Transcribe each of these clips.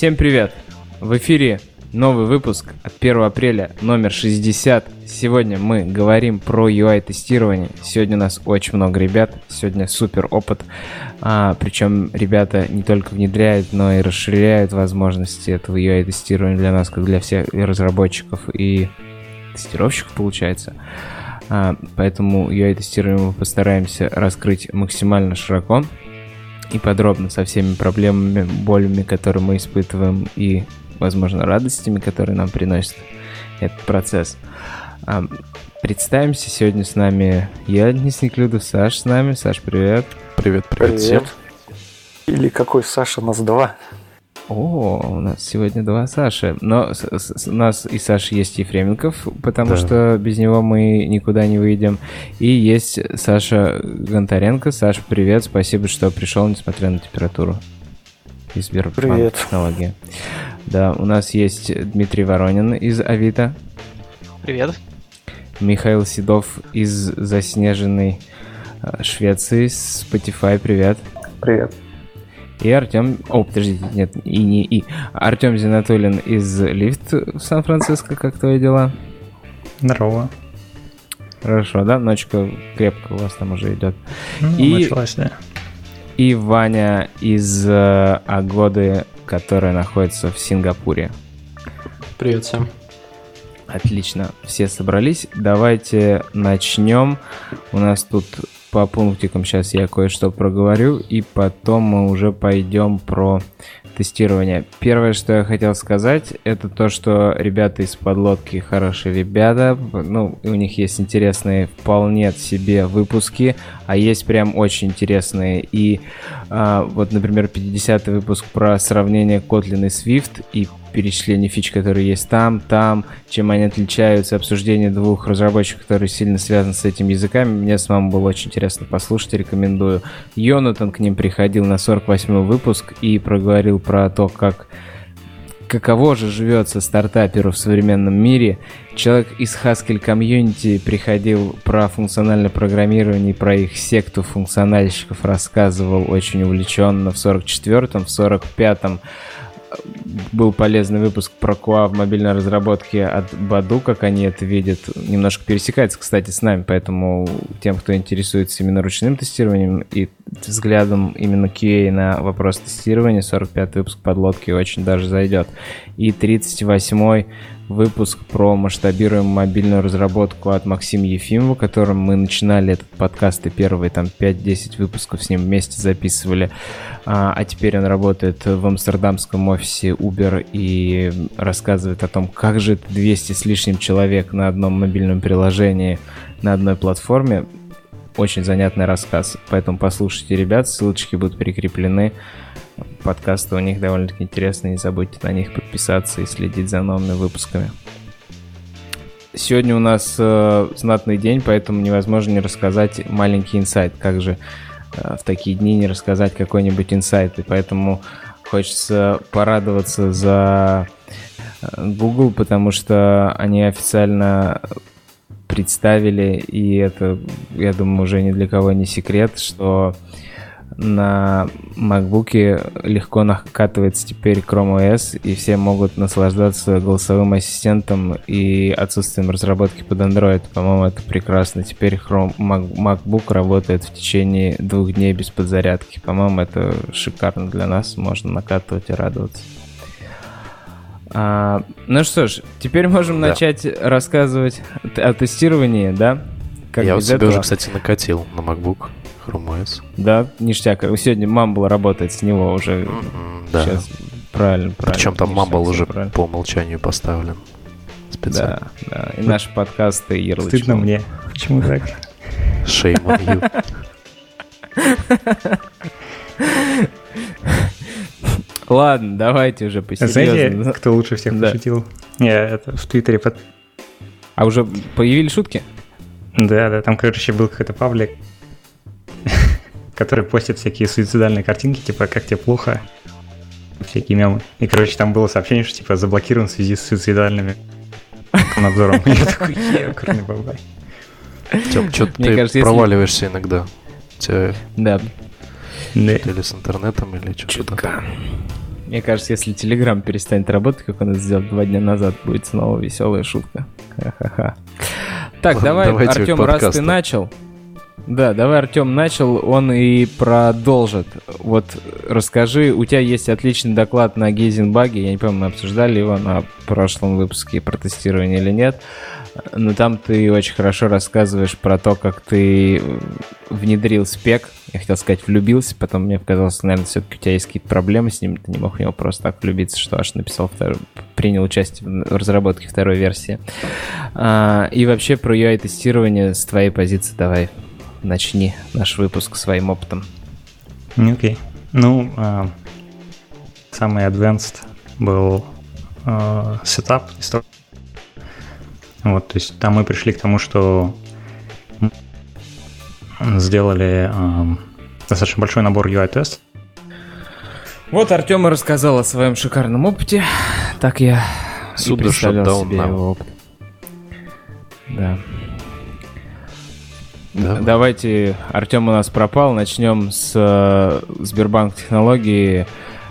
Всем привет! В эфире новый выпуск от 1 апреля, номер 60. Сегодня мы говорим про UI-тестирование. Сегодня у нас очень много ребят, сегодня супер опыт. А, причем ребята не только внедряют, но и расширяют возможности этого UI-тестирования для нас, как для всех разработчиков и тестировщиков, получается. А, поэтому UI-тестирование мы постараемся раскрыть максимально широко и подробно со всеми проблемами, болями, которые мы испытываем, и, возможно, радостями, которые нам приносит этот процесс. А, представимся, сегодня с нами я, Денис Неклюдов, Саш с нами. Саш, привет. Привет, привет, привет. всем. Или какой Саша, нас два. О, у нас сегодня два Саши. Но с, с, у нас и Саша есть Ефременков, потому да. что без него мы никуда не выйдем. И есть Саша Гонтаренко. Саша, привет, спасибо, что пришел, несмотря на температуру. Из Привет. технологии. Да, у нас есть Дмитрий Воронин из Авито. Привет. Михаил Седов из заснеженной э, Швеции. Spotify, привет. Привет и Артем... О, подождите, нет, и не и. Артем Зинатулин из Лифт в Сан-Франциско. Как твои дела? Здорово. Хорошо, да? Ночка крепко у вас там уже идет. Ну, и... Началась, да. И Ваня из э, Агоды, которая находится в Сингапуре. Привет всем. Отлично, все собрались. Давайте начнем. У нас тут по пунктикам. Сейчас я кое-что проговорю, и потом мы уже пойдем про тестирование. Первое, что я хотел сказать, это то, что ребята из подлодки хорошие ребята, ну, у них есть интересные вполне себе выпуски, а есть прям очень интересные. И а, вот, например, 50-й выпуск про сравнение Kotlin и Swift, и перечисление фич, которые есть там, там, чем они отличаются, обсуждение двух разработчиков, которые сильно связаны с этими языками. Мне самому было очень интересно послушать, рекомендую. Йонатан к ним приходил на 48 выпуск и проговорил про то, как каково же живется стартаперу в современном мире. Человек из Haskell комьюнити приходил про функциональное программирование, про их секту функциональщиков рассказывал очень увлеченно в 44-м, в 45-м был полезный выпуск про QA в мобильной разработке от Баду, как они это видят. Немножко пересекается, кстати, с нами, поэтому тем, кто интересуется именно ручным тестированием и взглядом именно QA на вопрос тестирования, 45 выпуск подлодки очень даже зайдет. И 38 выпуск про масштабируемую мобильную разработку от Максима Ефимова, которым мы начинали этот подкаст и первые там 5-10 выпусков с ним вместе записывали. А, а теперь он работает в амстердамском офисе Uber и рассказывает о том, как же это 200 с лишним человек на одном мобильном приложении на одной платформе. Очень занятный рассказ, поэтому послушайте ребят, ссылочки будут прикреплены подкасты у них довольно-таки интересные. Не забудьте на них подписаться и следить за новыми выпусками. Сегодня у нас э, знатный день, поэтому невозможно не рассказать маленький инсайт. Как же э, в такие дни не рассказать какой-нибудь инсайт? И поэтому хочется порадоваться за э, Google, потому что они официально представили, и это, я думаю, уже ни для кого не секрет, что на MacBook легко накатывается теперь Chrome OS, и все могут наслаждаться голосовым ассистентом и отсутствием разработки под Android. По-моему, это прекрасно. Теперь Chrome, MacBook работает в течение двух дней без подзарядки. По-моему, это шикарно для нас. Можно накатывать и радоваться. А, ну что ж, теперь можем да. начать рассказывать о тестировании, да? Как Я у себя этого? уже, кстати, накатил на MacBook. Chrome OS. Да, ништяк. Сегодня Mumble работает с него уже. Mm-hmm, да. Сейчас правильно, правильно. Причем там Mumble уже правильно. по умолчанию поставлен. Специально. Да, да. И наши подкасты ярлычком. Стыдно мне. Почему так? Shame on you. Ладно, давайте уже посерьезнее. Знаете, кто лучше всех да. пошутил? Я это в Твиттере под... А уже появились шутки? Да, да, там, короче, был какой-то паблик, который постит всякие суицидальные картинки, типа «как тебе плохо?» Всякие мемы. И, короче, там было сообщение, что, типа, заблокирован в связи с суицидальными надзором. Я такой, е, курный бабай. Тём, что ты проваливаешься иногда. Да. Или с интернетом, или что-то. Мне кажется, если Telegram перестанет работать, как он это сделал два дня назад, будет снова веселая шутка. Ха-ха-ха. Так, давай, Артем, раз ты начал. Да, давай, Артем начал, он и продолжит. Вот расскажи, у тебя есть отличный доклад на Гейзенбаге, я не помню, мы обсуждали его на прошлом выпуске про тестирование или нет, но там ты очень хорошо рассказываешь про то, как ты внедрил спек, я хотел сказать влюбился, потом мне показалось, наверное, все-таки у тебя есть какие-то проблемы с ним, ты не мог в него просто так влюбиться, что аж написал второй, принял участие в разработке второй версии. А, и вообще про UI-тестирование с твоей позиции давай начни наш выпуск своим опытом. Окей. Okay. Ну, э, самый advanced был э, сетап. Вот, то есть там мы пришли к тому, что сделали э, достаточно большой набор UI-тест. Вот Артем и рассказал о своем шикарном опыте. Так я Суда и представлял себе его опыт. Да. Да. Давайте, Артем у нас пропал, начнем с э, Сбербанк технологии.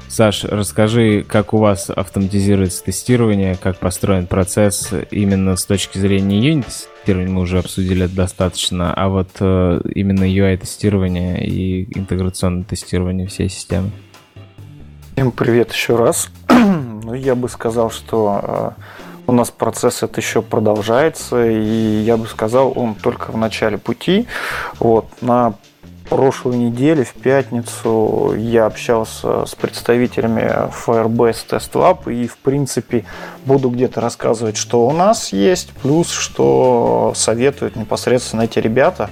Саш, расскажи, как у вас автоматизируется тестирование, как построен процесс именно с точки зрения юнит-тестирования, мы уже обсудили это достаточно, а вот э, именно UI-тестирование и интеграционное тестирование всей системы. Всем привет еще раз. ну, я бы сказал, что э, у нас процесс это еще продолжается, и я бы сказал, он только в начале пути. Вот, на прошлой неделе, в пятницу, я общался с представителями Firebase Test Lab и, в принципе, буду где-то рассказывать, что у нас есть, плюс, что советуют непосредственно эти ребята.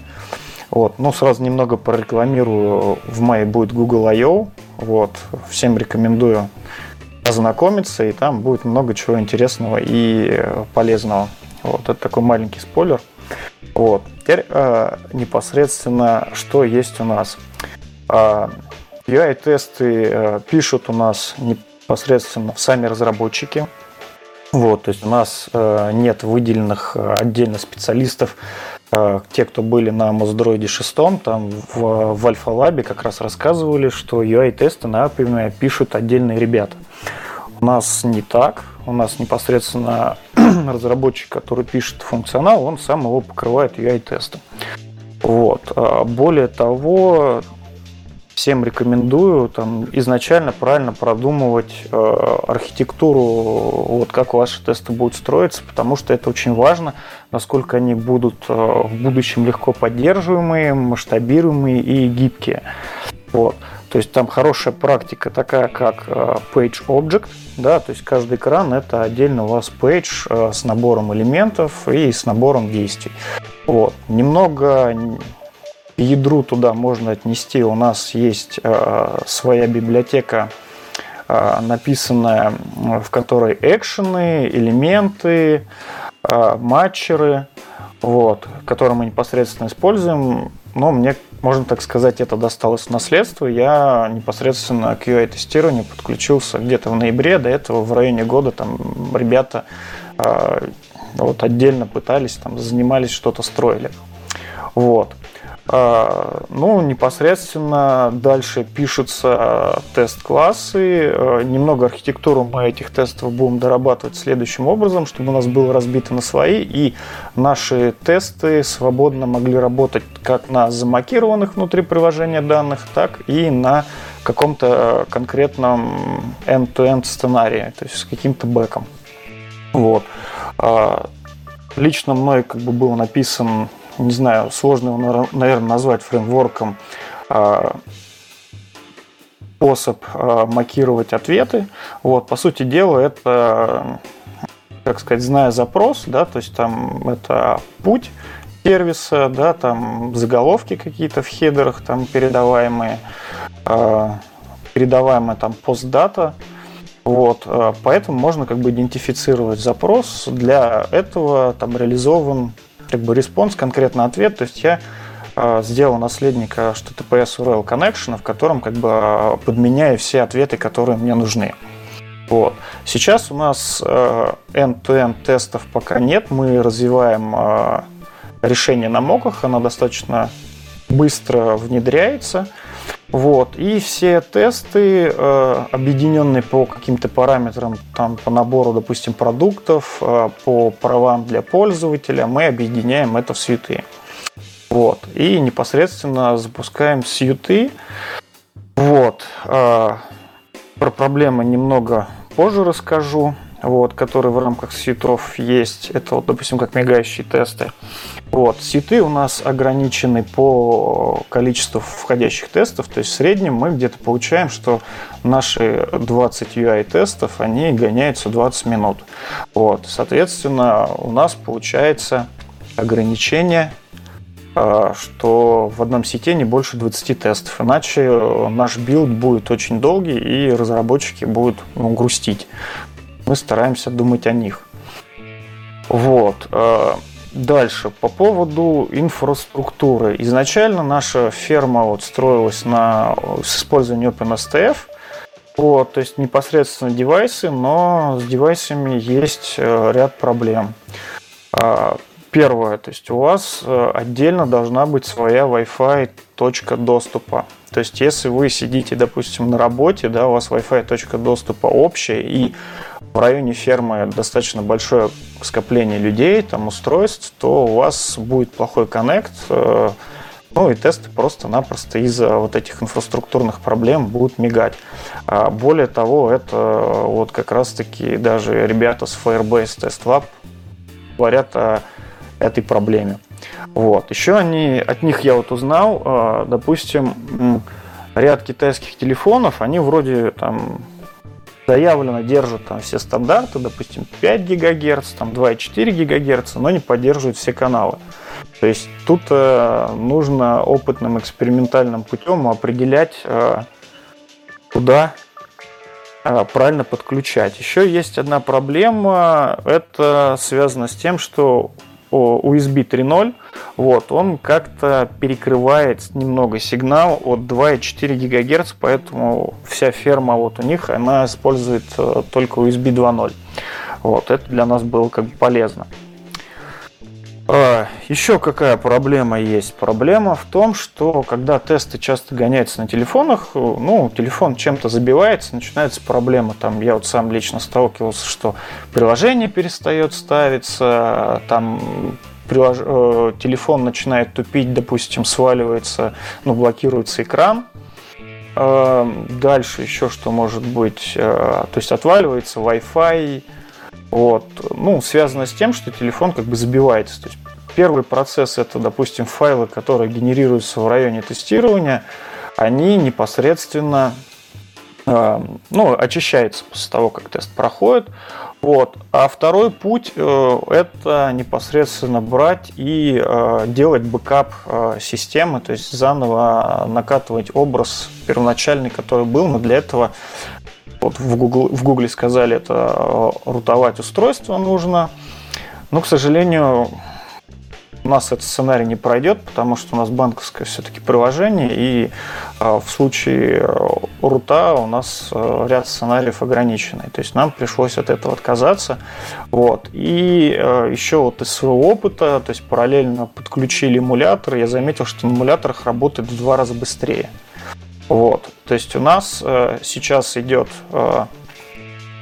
Вот. Ну, сразу немного прорекламирую. В мае будет Google I.O. Вот. Всем рекомендую ознакомиться, и там будет много чего интересного и э, полезного. Вот, это такой маленький спойлер. Вот. Теперь э, непосредственно, что есть у нас. Э, UI-тесты э, пишут у нас непосредственно сами разработчики. Вот, то есть у нас э, нет выделенных э, отдельно специалистов, э, те, кто были на Моздроиде 6, там в, в Альфа-лабе как раз рассказывали, что UI-тесты например, пишут отдельные ребята. У нас не так. У нас непосредственно разработчик, который пишет функционал, он сам его покрывает UI-тестом. Вот. А более того, всем рекомендую там, изначально правильно продумывать э, архитектуру, вот как ваши тесты будут строиться, потому что это очень важно, насколько они будут э, в будущем легко поддерживаемые, масштабируемые и гибкие. Вот. То есть там хорошая практика такая, как э, Page Object, да, то есть каждый экран это отдельно у вас page э, с набором элементов и с набором действий. Вот. Немного ядру туда можно отнести. У нас есть э, своя библиотека, написанная, в которой экшены, элементы, матчеры, вот, которые мы непосредственно используем. Но мне можно так сказать, это досталось в наследство. Я непосредственно к UI-тестированию подключился где-то в ноябре. До этого в районе года там ребята э, вот отдельно пытались, там занимались, что-то строили. Вот. А, ну, непосредственно дальше пишутся тест-классы. А, немного архитектуру мы этих тестов будем дорабатывать следующим образом, чтобы у нас было разбито на свои, и наши тесты свободно могли работать как на замакированных внутри приложения данных, так и на каком-то конкретном end-to-end сценарии, то есть с каким-то бэком. Вот. А, лично мной как бы был написан не знаю, сложно его, наверное, назвать фреймворком, а, способ а, макировать ответы. Вот, по сути дела, это, как сказать, зная запрос, да, то есть там это путь сервиса, да, там заголовки какие-то в хедерах там передаваемые, а, передаваемая там post data, вот, поэтому можно как бы идентифицировать запрос. Для этого там реализован как бы response, конкретно ответ. То есть я э, сделал наследника HTTPS URL Connection, в котором как бы э, подменяю все ответы, которые мне нужны. Вот. Сейчас у нас э, end-to-end тестов пока нет. Мы развиваем решение на моках, оно достаточно быстро внедряется. Вот. И все тесты, э, объединенные по каким-то параметрам, там, по набору, допустим, продуктов, э, по правам для пользователя, мы объединяем это в сьюты. Вот. И непосредственно запускаем сьюты. Вот. Э, про проблемы немного позже расскажу вот, которые в рамках ситов есть. Это, вот, допустим, как мигающие тесты. Вот, ситы у нас ограничены по количеству входящих тестов, то есть в среднем мы где-то получаем, что наши 20 UI-тестов, они гоняются 20 минут. Вот, соответственно, у нас получается ограничение а, что в одном сете не больше 20 тестов. Иначе наш build будет очень долгий, и разработчики будут ну, грустить мы стараемся думать о них. Вот. Э, дальше, по поводу инфраструктуры. Изначально наша ферма вот строилась на, с использованием OpenSTF. Вот, то есть непосредственно девайсы, но с девайсами есть э, ряд проблем. Э, первое, то есть у вас отдельно должна быть своя Wi-Fi точка доступа. То есть если вы сидите, допустим, на работе, да, у вас Wi-Fi точка доступа общая, и в районе фермы достаточно большое скопление людей, там устройств, то у вас будет плохой коннект, э, ну и тесты просто-напросто из-за вот этих инфраструктурных проблем будут мигать. А более того, это вот как раз-таки даже ребята с Firebase Test Lab говорят о этой проблеме. Вот. Еще они, от них я вот узнал, э, допустим, ряд китайских телефонов, они вроде там заявлено держат там все стандарты, допустим, 5 ГГц, там 2,4 ГГц, но не поддерживают все каналы. То есть тут э, нужно опытным экспериментальным путем определять, э, куда э, правильно подключать. Еще есть одна проблема, это связано с тем, что USB 3.0, вот, он как-то перекрывает немного сигнал от 2,4 ГГц, поэтому вся ферма вот у них, она использует э, только USB 2.0. Вот, это для нас было как бы полезно. А, еще какая проблема есть? Проблема в том, что когда тесты часто гоняются на телефонах, ну, телефон чем-то забивается, начинается проблема. Там я вот сам лично сталкивался, что приложение перестает ставиться, там прилож... Э, телефон начинает тупить, допустим, сваливается, ну, блокируется экран. А, дальше еще что может быть? Э, то есть отваливается Wi-Fi, вот. Ну, связано с тем, что телефон как бы забивается. То есть первый процесс это, допустим, файлы, которые генерируются в районе тестирования, они непосредственно э, ну, очищаются после того, как тест проходит. Вот. А второй путь э, это непосредственно брать и э, делать бэкап э, системы, то есть заново накатывать образ первоначальный, который был, но для этого вот в Google, в Google сказали, это э, рутовать устройство нужно. Но, к сожалению, у нас этот сценарий не пройдет, потому что у нас банковское все-таки приложение, и э, в случае э, рута у нас ряд сценариев ограниченный. То есть нам пришлось от этого отказаться. Вот. И еще вот из своего опыта, то есть параллельно подключили эмулятор, я заметил, что на эмуляторах работает в два раза быстрее. Вот. То есть у нас э, сейчас идет э,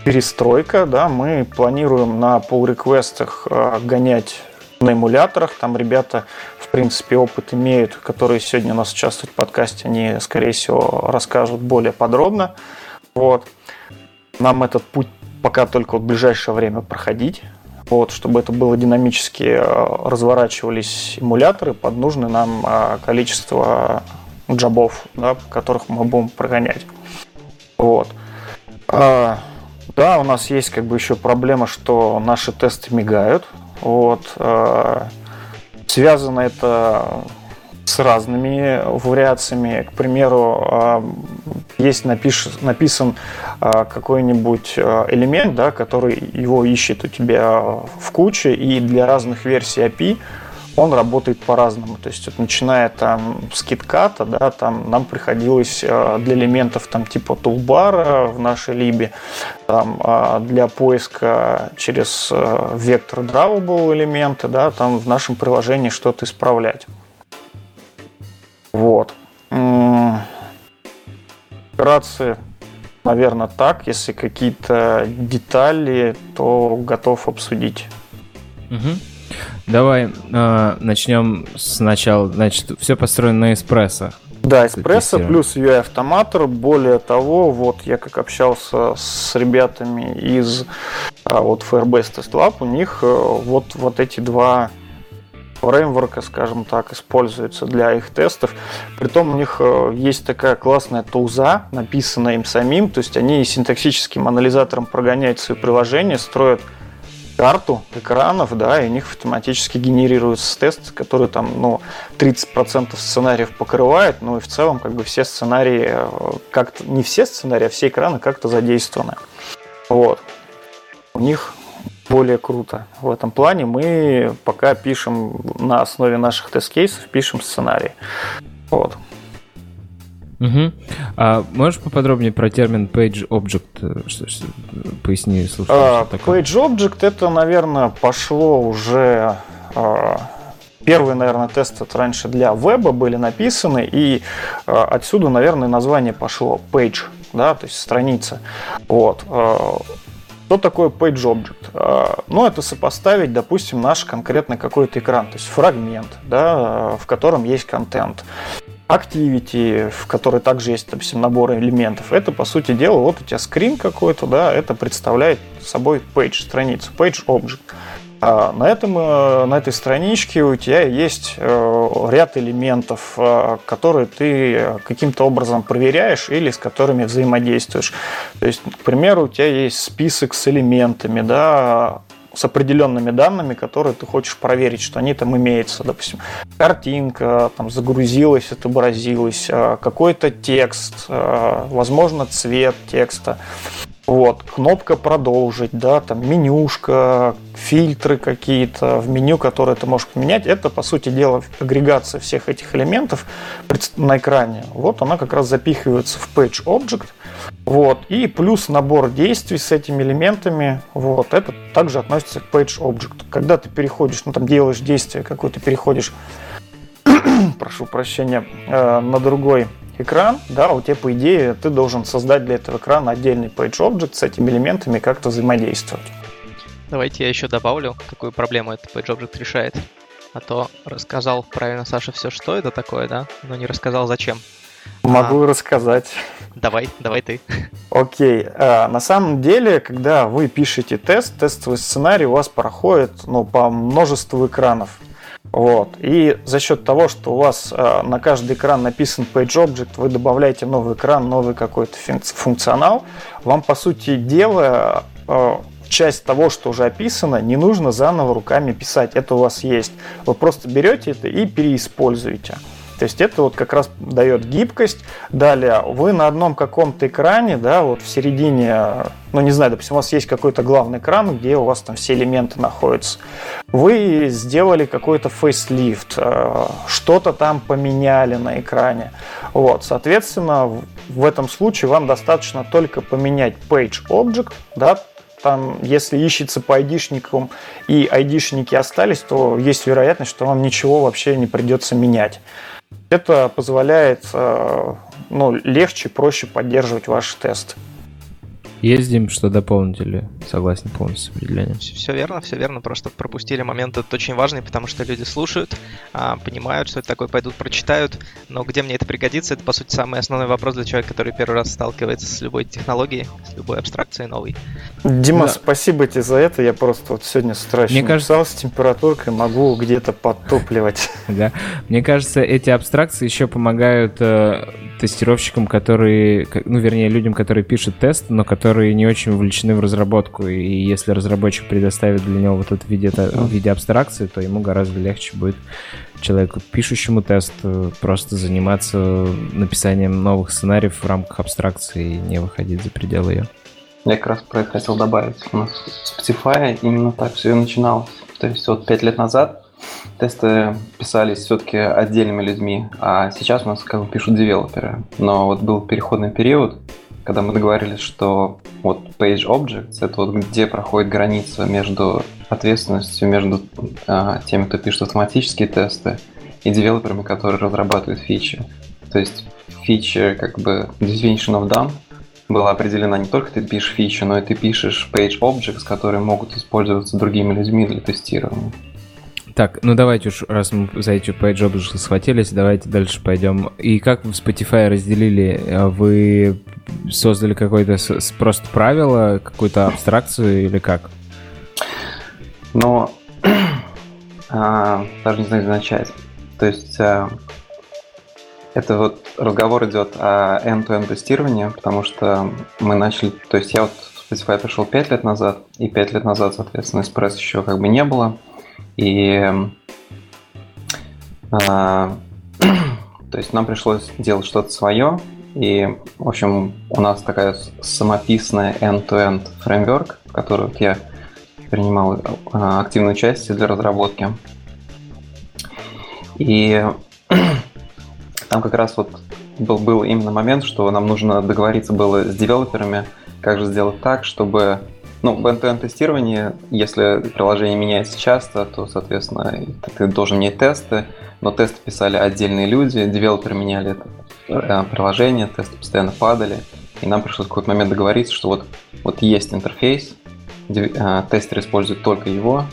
перестройка, да, мы планируем на pull реквестах э, гонять на эмуляторах. Там ребята, в принципе, опыт имеют, которые сегодня у нас участвуют в подкасте, они, скорее всего, расскажут более подробно. Вот. Нам этот путь пока только вот в ближайшее время проходить. Вот, чтобы это было динамически э, разворачивались эмуляторы под нужное нам э, количество джабов, да, которых мы будем прогонять. Вот. А, да, у нас есть как бы еще проблема, что наши тесты мигают. Вот. А, связано это с разными вариациями. К примеру, а, есть напиш, написан а, какой-нибудь а, элемент, да, который его ищет у тебя в куче, и для разных версий API он работает по-разному. То есть, вот, начиная там с китката, да, там нам приходилось э, для элементов там типа тулбара в нашей либе, там, а, для поиска через э, вектор drawable элементы, да, там в нашем приложении что-то исправлять. Вот. Вкратце, наверное, так. Если какие-то детали, то готов обсудить. Угу. Давай э, начнем сначала. Значит, все построено на эспрессо. Да, эспрессо плюс UI автоматор. Более того, вот я как общался с ребятами из а, вот Firebase Test Lab, у них э, вот, вот эти два фреймворка, скажем так, используются для их тестов. Притом у них э, есть такая классная тулза, написанная им самим, то есть они синтаксическим анализатором прогоняют свои приложения, строят карту экранов, да, и у них автоматически генерируется тест, который там, ну, 30% сценариев покрывает, ну и в целом как бы все сценарии, э, как-то, не все сценарии, а все экраны как-то задействованы. Вот. У них более круто. В этом плане мы пока пишем на основе наших тест-кейсов, пишем сценарии. Вот. Угу. А можешь поподробнее про термин page object? Что, что, поясни, слушай. А, page object это, наверное, пошло уже а, Первые, наверное, тесты раньше для веба были написаны, и э, отсюда, наверное, название пошло page, да, то есть страница. Вот. Э, что такое page object? Э, ну, это сопоставить, допустим, наш конкретный какой-то экран, то есть фрагмент, да, в котором есть контент. Activity, в которой также есть, допустим, набор элементов. Это, по сути дела, вот у тебя скрин какой-то, да, это представляет собой page, страницу, page object. А на, этом, э, на этой страничке у тебя есть э, ряд элементов, э, которые ты каким-то образом проверяешь или с которыми взаимодействуешь. То есть, к примеру, у тебя есть список с элементами, да, с определенными данными, которые ты хочешь проверить, что они там имеются. Допустим, картинка там загрузилась, отобразилась, э, какой-то текст, э, возможно, цвет текста. Вот, кнопка продолжить, да, там менюшка, фильтры какие-то в меню, которые ты можешь поменять. Это, по сути дела, агрегация всех этих элементов на экране. Вот она как раз запихивается в Page Object. Вот. И плюс набор действий с этими элементами. Вот. Это также относится к Page Object. Когда ты переходишь, ну там делаешь действие какое-то, переходишь, прошу прощения, э, на другой экран, да, у тебя, по идее, ты должен создать для этого экрана отдельный page object с этими элементами как-то взаимодействовать. Давайте я еще добавлю, какую проблему этот page object решает. А то рассказал правильно Саша все, что это такое, да, но не рассказал зачем. Могу а, рассказать. Давай, давай ты. Окей. А, на самом деле, когда вы пишете тест, тестовый сценарий у вас проходит ну, по множеству экранов. Вот. И за счет того, что у вас э, на каждый экран написан Page Object, вы добавляете новый экран, новый какой-то функционал, вам, по сути дела, э, часть того, что уже описано, не нужно заново руками писать. Это у вас есть. Вы просто берете это и переиспользуете. То есть это вот как раз дает гибкость. Далее, вы на одном каком-то экране, да, вот в середине, ну не знаю, допустим, у вас есть какой-то главный экран, где у вас там все элементы находятся. Вы сделали какой-то фейслифт, э, что-то там поменяли на экране. Вот, соответственно, в этом случае вам достаточно только поменять page object, да, там, если ищется по айдишникам и айдишники остались, то есть вероятность, что вам ничего вообще не придется менять. Это позволяет э, ну, легче, проще поддерживать ваши тесты. Ездим, что дополнители. Согласен полностью с определением. Все, все верно, все верно. Просто пропустили момент этот очень важный, потому что люди слушают, а, понимают, что это такое, пойдут прочитают. Но где мне это пригодится, это, по сути, самый основной вопрос для человека, который первый раз сталкивается с любой технологией, с любой абстракцией новой. Дима, да. спасибо тебе за это. Я просто вот сегодня с утра Мне кажется... с температуркой, могу где-то подтопливать. Да. Мне кажется, эти абстракции еще помогают э, тестировщикам, которые, ну, вернее, людям, которые пишут тест, но которые не очень вовлечены в разработку. И если разработчик предоставит для него вот это в виде, в виде абстракции, то ему гораздо легче будет человеку, пишущему тест, э, просто заниматься написанием новых сценариев в рамках абстракции и не выходить за пределы ее. Я как раз про это хотел добавить. У нас Spotify именно так все и начиналось. То есть вот пять лет назад тесты писались все-таки отдельными людьми, а сейчас у нас как бы пишут девелоперы. Но вот был переходный период, когда мы договорились, что вот Page Objects — это вот где проходит граница между ответственностью, между э, теми, кто пишет автоматические тесты, и девелоперами, которые разрабатывают фичи. То есть фича как бы definition of done была определена не только ты пишешь фичу, но и ты пишешь page objects, которые могут использоваться другими людьми для тестирования. Так, ну давайте уж, раз мы за эти page objects схватились, давайте дальше пойдем. И как вы в Spotify разделили? А вы создали какое-то просто правило, какую-то абстракцию или как? Но а, даже не знаю, где начать. То есть а, это вот разговор идет о end-to-end тестировании, потому что мы начали, то есть я вот в Spotify пришел 5 лет назад, и 5 лет назад, соответственно, Express еще как бы не было. И а, то есть нам пришлось делать что-то свое, и, в общем, у нас такая самописная end-to-end фреймворк, в которой вот я принимал а, активное участие для разработки. И там как раз вот был, был именно момент, что нам нужно договориться было с девелоперами, как же сделать так, чтобы ну, в end-to-end тестировании, если приложение меняется часто, то, соответственно, ты должен менять тесты, но тесты писали отдельные люди, девелоперы меняли это э, приложение, тесты постоянно падали, и нам пришлось в какой-то момент договориться, что вот, вот есть интерфейс, э, тестеры используют только его,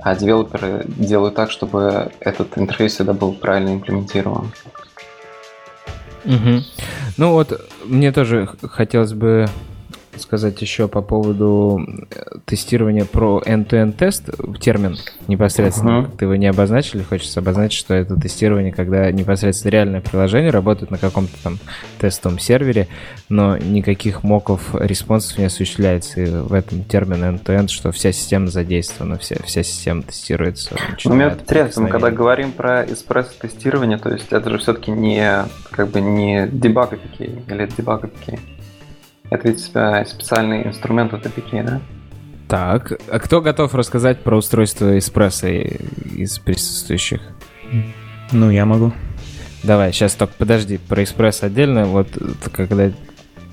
а девелоперы делают так, чтобы этот интерфейс всегда был правильно имплементирован. Угу. Ну вот, мне тоже хотелось бы сказать еще по поводу э, тестирования про end-to-end тест, термин непосредственно, uh-huh. ты его не обозначили, хочется обозначить, что это тестирование, когда непосредственно реальное приложение работает на каком-то там тестовом сервере, но никаких моков респонсов не осуществляется, и в этом термин end-to-end, что вся система задействована, вся, вся система тестируется. Ну, мне интересно, мы когда говорим про эспрессо-тестирование, то есть это же все-таки не как бы не дебаг APK, или дебаг APK? Это ведь специальный инструмент от APK, да? Так, а кто готов рассказать про устройство эспрессо из присутствующих? Ну, я могу. Давай, сейчас только подожди, про эспрессо отдельно, вот когда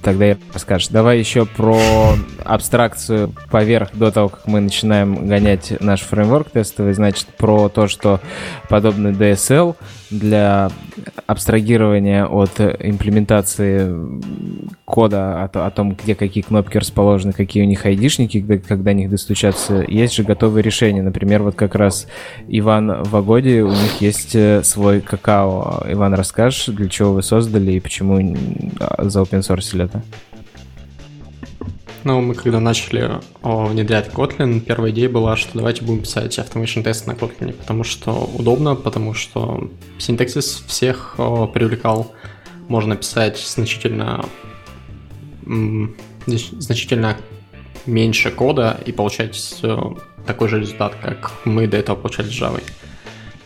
тогда я расскажешь. Давай еще про абстракцию поверх до того, как мы начинаем гонять наш фреймворк тестовый. Значит, про то, что подобный DSL для абстрагирования от имплементации кода о, о том, где какие кнопки расположены, какие у них айдишники, когда, когда них достучаться, есть же готовые решения. Например, вот как раз Иван в Агоде, у них есть э, свой какао. Иван, расскажешь, для чего вы создали и почему за open source это? Ну, мы когда начали внедрять Kotlin, первая идея была, что давайте будем писать automation тесты на Kotlin, потому что удобно, потому что синтаксис всех привлекал. Можно писать значительно, значительно меньше кода и получать такой же результат, как мы до этого получали с Java.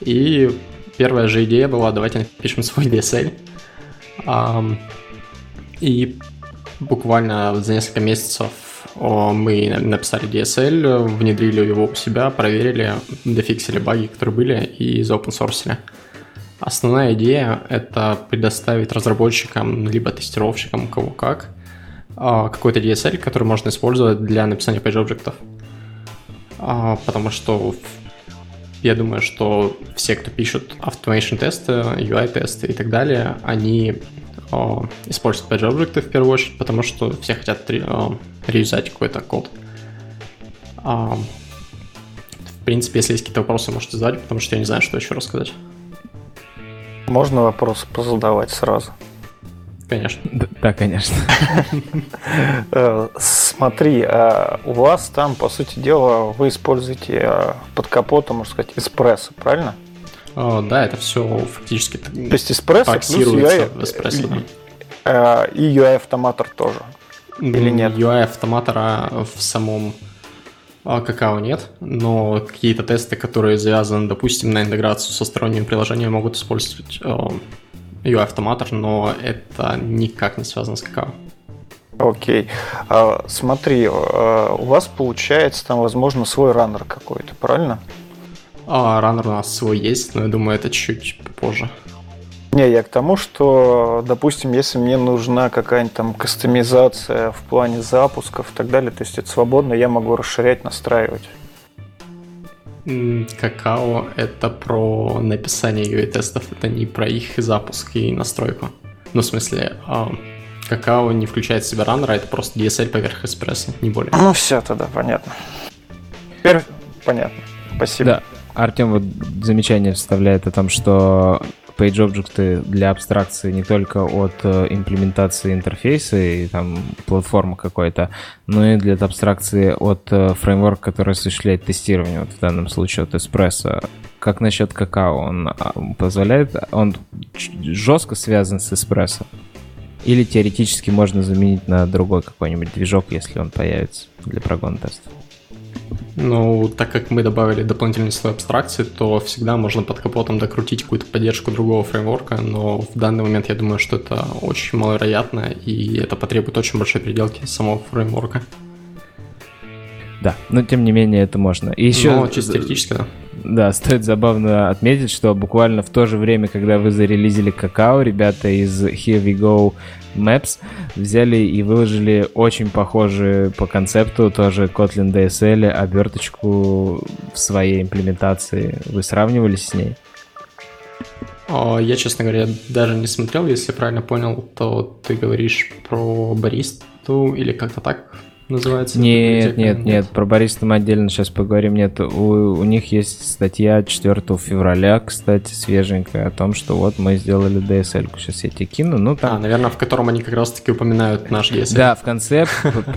И первая же идея была, давайте напишем свой DSL. И буквально за несколько месяцев мы написали DSL, внедрили его у себя, проверили, дофиксили баги, которые были, и за open source. Основная идея — это предоставить разработчикам, либо тестировщикам, кого как, а, какой-то DSL, который можно использовать для написания page-объектов. А, потому что я думаю, что все, кто пишут automation тесты, UI тесты и так далее, они о, используют page объекты в первую очередь, потому что все хотят о, реюзать какой-то код. А, в принципе, если есть какие-то вопросы, можете задать, потому что я не знаю, что еще рассказать. Можно вопросы позадавать сразу? Конечно. Да, да конечно. Э, смотри, а у вас там, по сути дела, вы используете э, под капотом, можно сказать, эспрессо, правильно? О, да, это все фактически То есть эспрессо плюс UI, эспрессо, да. Э, и UI автоматор тоже. Или нет? UI автоматора в самом а, какао нет, но какие-то тесты, которые завязаны, допустим, на интеграцию со сторонними приложениями, могут использовать UI автоматор, но это никак не связано с какао. Окей. А, смотри, а, у вас получается там, возможно, свой раннер какой-то, правильно? А, раннер у нас свой есть, но я думаю, это чуть позже. Не, я к тому, что, допустим, если мне нужна какая-нибудь там кастомизация в плане запусков и так далее, то есть это свободно, я могу расширять, настраивать. Какао — это про написание UA-тестов, это не про их запуск и настройку. Ну, в смысле, а, какао не включает в себя раннера, это просто DSL поверх эспрессо, не более. Ну все тогда, понятно. Теперь понятно. Спасибо. Да, Артем вот замечание вставляет о том, что page объекты для абстракции не только от э, имплементации интерфейса и там платформы какой-то, но и для абстракции от э, фреймворка, который осуществляет тестирование, вот в данном случае от Espresso. Как насчет какао? Он а, позволяет, он жестко связан с Espresso? Или теоретически можно заменить на другой какой-нибудь движок, если он появится для прогон тестов? Ну, так как мы добавили дополнительный слой абстракции, то всегда можно под капотом докрутить какую-то поддержку другого фреймворка, но в данный момент я думаю, что это очень маловероятно, и это потребует очень большой переделки самого фреймворка. Да, но тем не менее это можно. И еще... Ну, чисто теоретически, да. Да, стоит забавно отметить, что буквально в то же время, когда вы зарелизили какао, ребята из Here We Go Maps взяли и выложили очень похожую по концепту тоже Kotlin DSL оберточку в своей имплементации. Вы сравнивались с ней? Я, честно говоря, даже не смотрел, если правильно понял, то ты говоришь про баристу или как-то так называется? Нет, нет, нет, нет, про бариста мы отдельно сейчас поговорим. Нет, у, у них есть статья 4 февраля, кстати, свеженькая, о том, что вот мы сделали DSL. Сейчас я тебе кину. Ну, там... А, наверное, в котором они как раз-таки упоминают наш DSL. Да, в конце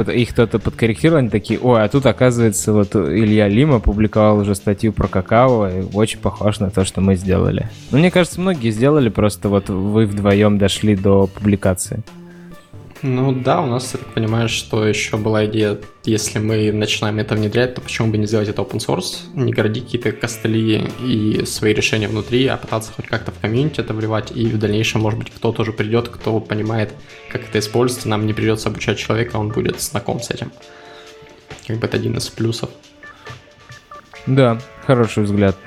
их кто-то подкорректировал, они такие, ой, а тут, оказывается, вот Илья Лима публиковал уже статью про какао, и очень похож на то, что мы сделали. Ну, мне кажется, многие сделали, просто вот вы вдвоем дошли до публикации. Ну да, у нас, я так понимаю, что еще была идея, если мы начинаем это внедрять, то почему бы не сделать это open source, не городить какие-то костыли и свои решения внутри, а пытаться хоть как-то в комьюнити это вливать, и в дальнейшем, может быть, кто тоже придет, кто понимает, как это используется, нам не придется обучать человека, он будет знаком с этим. Как бы это один из плюсов. Да, хороший взгляд.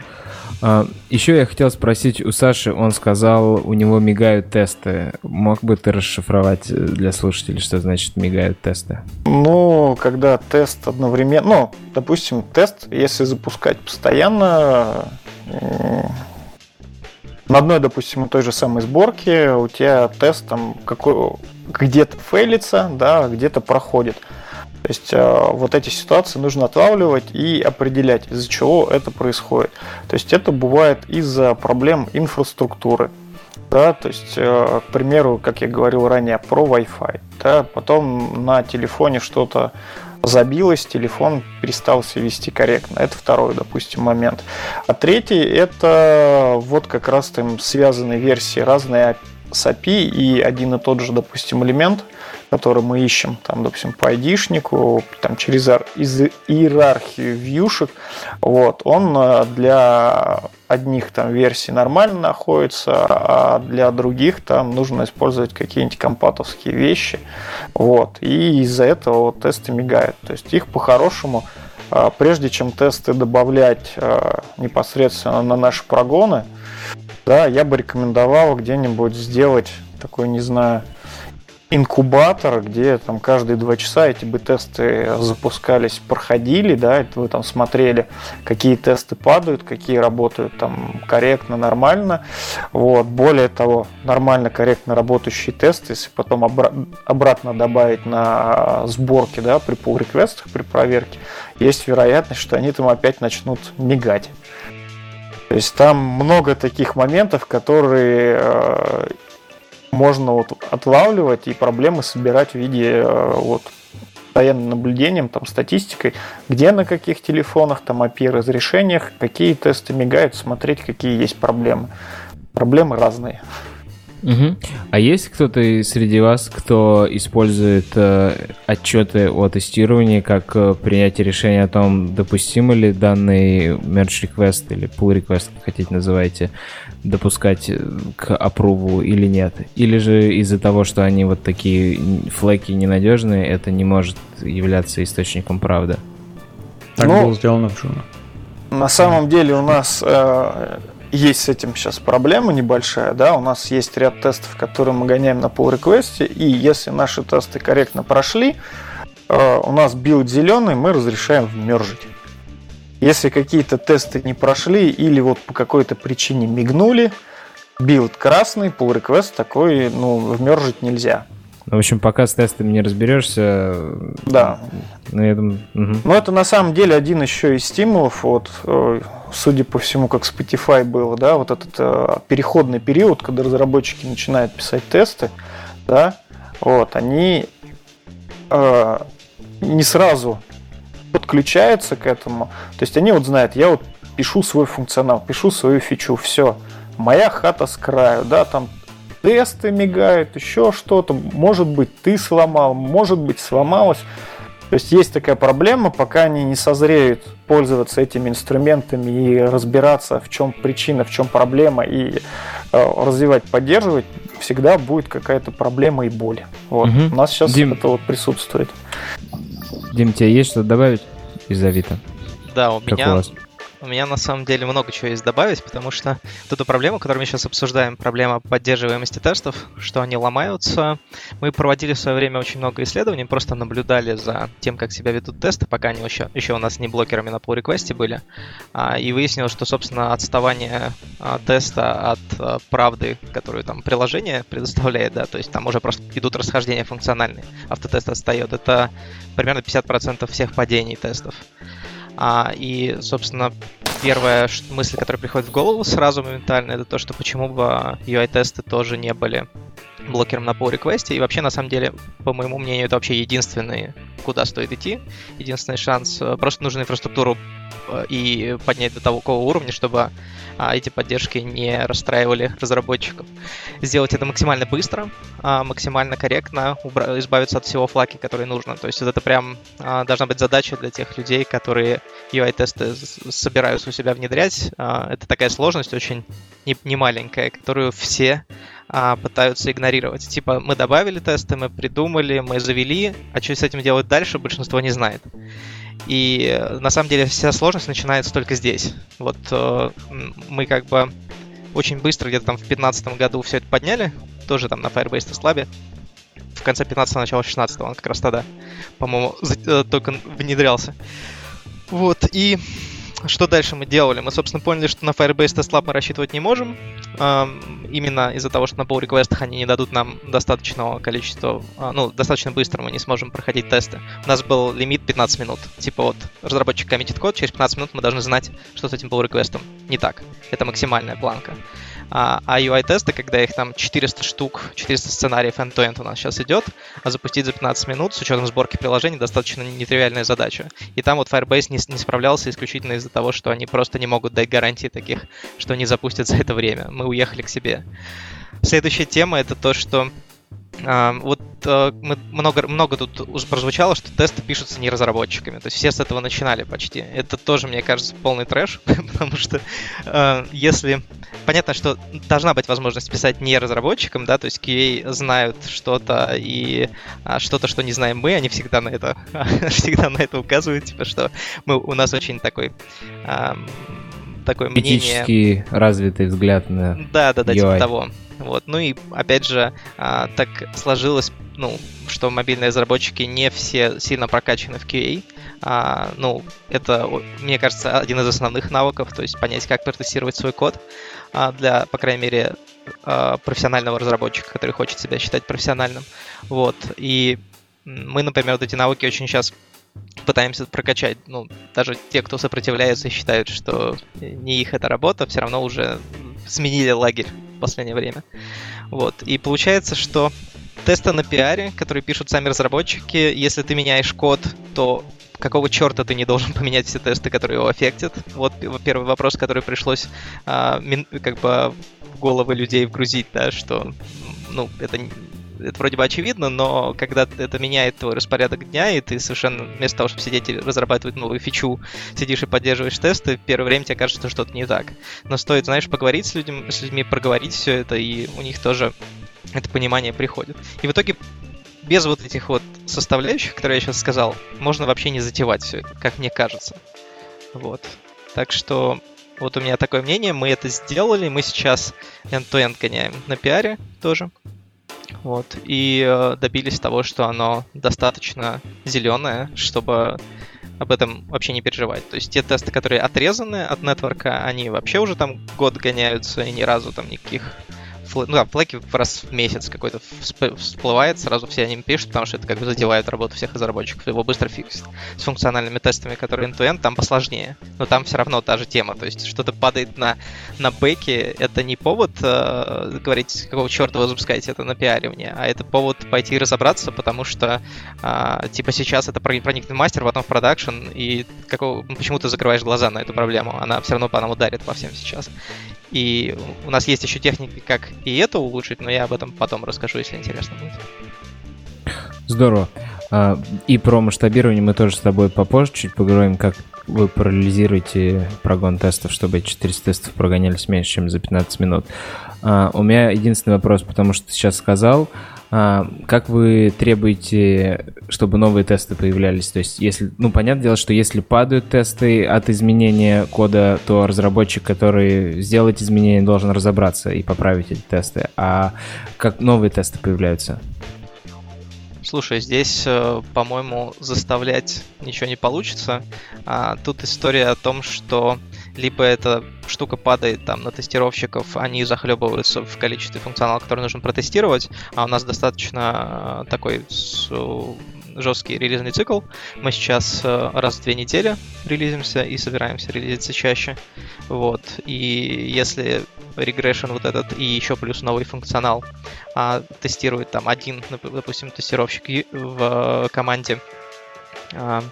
А, еще я хотел спросить у Саши, он сказал, у него мигают тесты. Мог бы ты расшифровать для слушателей, что значит мигают тесты? Ну, когда тест одновременно, ну, допустим, тест, если запускать постоянно, на одной, допустим, той же самой сборке у тебя тест там какой, где-то фейлится, да, где-то проходит. То есть э, вот эти ситуации нужно отлавливать и определять, из-за чего это происходит. То есть это бывает из-за проблем инфраструктуры. Да, то есть, э, к примеру, как я говорил ранее, про Wi-Fi. Да, потом на телефоне что-то забилось, телефон перестал себя вести корректно. Это второй, допустим, момент. А третий – это вот как раз там связанные версии, разные с API и один и тот же, допустим, элемент – который мы ищем, там, допустим, по айдишнику, там, через иерархию вьюшек, вот, он э, для одних там версий нормально находится, а для других там нужно использовать какие-нибудь компатовские вещи, вот, и из-за этого вот тесты мигают, то есть их по-хорошему э, прежде чем тесты добавлять э, непосредственно на наши прогоны, да, я бы рекомендовал где-нибудь сделать такой, не знаю, инкубатор, где там каждые два часа эти бы тесты запускались, проходили, да, вы там смотрели, какие тесты падают, какие работают там корректно, нормально. Вот. Более того, нормально, корректно работающие тесты, если потом обра- обратно добавить на сборке, да, при pull реквестах при проверке, есть вероятность, что они там опять начнут мигать. То есть там много таких моментов, которые э, можно вот отлавливать и проблемы собирать в виде э, вот постоянным наблюдением, там, статистикой, где на каких телефонах, там, API разрешениях, какие тесты мигают, смотреть, какие есть проблемы. Проблемы разные. Угу. А есть кто-то среди вас, кто использует э, отчеты о тестировании как э, принятие решения о том, допустимы ли данный merge request или pull request, как хотите называйте, допускать э, к опруву или нет? Или же из-за того, что они вот такие флеки ненадежные, это не может являться источником правды? Так ну, было сделано в Juno. На самом деле у нас э, есть с этим сейчас проблема небольшая, да, у нас есть ряд тестов, которые мы гоняем на pull request, и если наши тесты корректно прошли, э, у нас build зеленый, мы разрешаем вмержить. Если какие-то тесты не прошли или вот по какой-то причине мигнули, build красный, pull request такой, ну, вмержить нельзя. Ну, в общем, пока с тестами не разберешься. Да. Ну, я думаю, угу. Но это на самом деле один еще из стимулов, вот, э, судя по всему, как Spotify было, да, вот этот э, переходный период, когда разработчики начинают писать тесты, да, вот, они э, не сразу подключаются к этому. То есть они вот знают, я вот пишу свой функционал, пишу свою фичу, все, моя хата с краю, да, там тесты мигают, еще что-то. Может быть, ты сломал, может быть, сломалось. То есть есть такая проблема, пока они не созреют пользоваться этими инструментами и разбираться, в чем причина, в чем проблема, и э, развивать, поддерживать, всегда будет какая-то проблема и боль. Вот. Угу. У нас сейчас Дим, это вот присутствует. Дим, тебе есть что добавить из Авито? Да, у как меня у у меня на самом деле много чего есть добавить, потому что эту проблему, которую мы сейчас обсуждаем, проблема поддерживаемости тестов, что они ломаются. Мы проводили в свое время очень много исследований, просто наблюдали за тем, как себя ведут тесты, пока они еще, еще у нас не блокерами на pull request были. А, и выяснилось, что, собственно, отставание а, теста от а, правды, которую там приложение предоставляет, да, то есть там уже просто идут расхождения функциональные, автотест отстает, это примерно 50% всех падений тестов. А, и, собственно, первая мысль, которая приходит в голову сразу моментально, это то, что почему бы UI-тесты тоже не были блокером на pull request. И вообще, на самом деле, по моему мнению, это вообще единственный, куда стоит идти. Единственный шанс. Просто нужно инфраструктуру э, и поднять до такого уровня, чтобы а, эти поддержки не расстраивали разработчиков. Сделать это максимально быстро, а, максимально корректно, избавиться от всего флаки, который нужно. То есть это прям а, должна быть задача для тех людей, которые UI-тесты собираются у себя внедрять. Это такая сложность очень не, не маленькая, которую все а, пытаются игнорировать. Типа, мы добавили тесты, мы придумали, мы завели, а что с этим делать дальше, большинство не знает. И э, на самом деле вся сложность начинается только здесь. Вот э, мы как бы очень быстро, где-то там в 2015 году все это подняли, тоже там на Firebase слабе. В конце 15 начало 16 он как раз тогда, по-моему, э, только внедрялся. Вот, и что дальше мы делали? Мы, собственно, поняли, что на Firebase TestLab мы рассчитывать не можем. Именно из-за того, что на pull реквестах они не дадут нам достаточного количества, а, ну, достаточно быстро мы не сможем проходить тесты. У нас был лимит 15 минут. Типа вот, разработчик коммитит код, через 15 минут мы должны знать, что с этим pull реквестом не так. Это максимальная планка. А, а UI-тесты, когда их там 400 штук, 400 сценариев end-to-end у нас сейчас идет, а запустить за 15 минут с учетом сборки приложений достаточно нетривиальная задача. И там вот Firebase не, не справлялся исключительно из-за того, что они просто не могут дать гарантии таких, что они запустят за это время. Мы уехали к себе. Следующая тема это то, что вот э, много, много тут прозвучало, что тесты пишутся не разработчиками. То есть все с этого начинали почти. Это тоже, мне кажется, полный трэш, потому что э, если... Понятно, что должна быть возможность писать не разработчикам, да, то есть QA знают что-то и а, что-то, что не знаем мы, они всегда на это, всегда на это указывают, типа, что мы, у нас очень такой такое мнение... развитый взгляд на Да, да, да, типа того. Вот. Ну и опять же, а, так сложилось, ну, что мобильные разработчики не все сильно прокачаны в QA. А, ну, это, мне кажется, один из основных навыков, то есть понять, как протестировать свой код а, для, по крайней мере, а, профессионального разработчика, который хочет себя считать профессиональным. Вот. И мы, например, вот эти навыки очень сейчас пытаемся прокачать. Ну, даже те, кто сопротивляется и считают, что не их эта работа, все равно уже сменили лагерь в последнее время. Вот. И получается, что тесты на пиаре, которые пишут сами разработчики, если ты меняешь код, то какого черта ты не должен поменять все тесты, которые его аффектят? Вот первый вопрос, который пришлось а, как бы в головы людей вгрузить, да, что ну, это это вроде бы очевидно, но когда это меняет твой распорядок дня, и ты совершенно вместо того, чтобы сидеть и разрабатывать новую фичу, сидишь и поддерживаешь тесты, первое время тебе кажется, что что-то не так. Но стоит, знаешь, поговорить с людьми, с людьми, проговорить все это, и у них тоже это понимание приходит. И в итоге без вот этих вот составляющих, которые я сейчас сказал, можно вообще не затевать все как мне кажется. Вот. Так что вот у меня такое мнение, мы это сделали, мы сейчас end-to-end гоняем на пиаре тоже. Вот, и э, добились того, что оно достаточно зеленое, чтобы об этом вообще не переживать. То есть те тесты, которые отрезаны от нетворка, они вообще уже там год гоняются и ни разу там никаких ну да, флеки раз в месяц какой-то всплывает, сразу все они пишут, потому что это как бы задевает работу всех разработчиков, его быстро фиксит. С функциональными тестами, которые end-to-end, там посложнее, но там все равно та же тема, то есть что-то падает на, на бэке, это не повод э, говорить, какого черта вы запускаете это на пиаре мне, а это повод пойти разобраться, потому что э, типа сейчас это проникнет в мастер, потом в продакшн, и какого, почему ты закрываешь глаза на эту проблему, она все равно по нам ударит по всем сейчас. И у нас есть еще техники, как и это улучшить, но я об этом потом расскажу, если интересно будет. Здорово. А, и про масштабирование мы тоже с тобой попозже чуть поговорим, как вы парализируете прогон тестов, чтобы 400 тестов прогонялись меньше, чем за 15 минут. А, у меня единственный вопрос, потому что ты сейчас сказал, а, как вы требуете, чтобы новые тесты появлялись? То есть, если, ну, понятное дело, что если падают тесты от изменения кода, то разработчик, который сделает изменения, должен разобраться и поправить эти тесты. А как новые тесты появляются? Слушай, здесь, э, по-моему, заставлять ничего не получится. А, тут история о том, что либо эта штука падает там на тестировщиков, они захлебываются в количестве функционала, который нужно протестировать, а у нас достаточно э, такой жесткий релизный цикл. Мы сейчас э, раз в две недели релизимся и собираемся релизиться чаще. Вот. И если регрессион вот этот и еще плюс новый функционал а, тестирует там один, допустим, тестировщик в команде, а,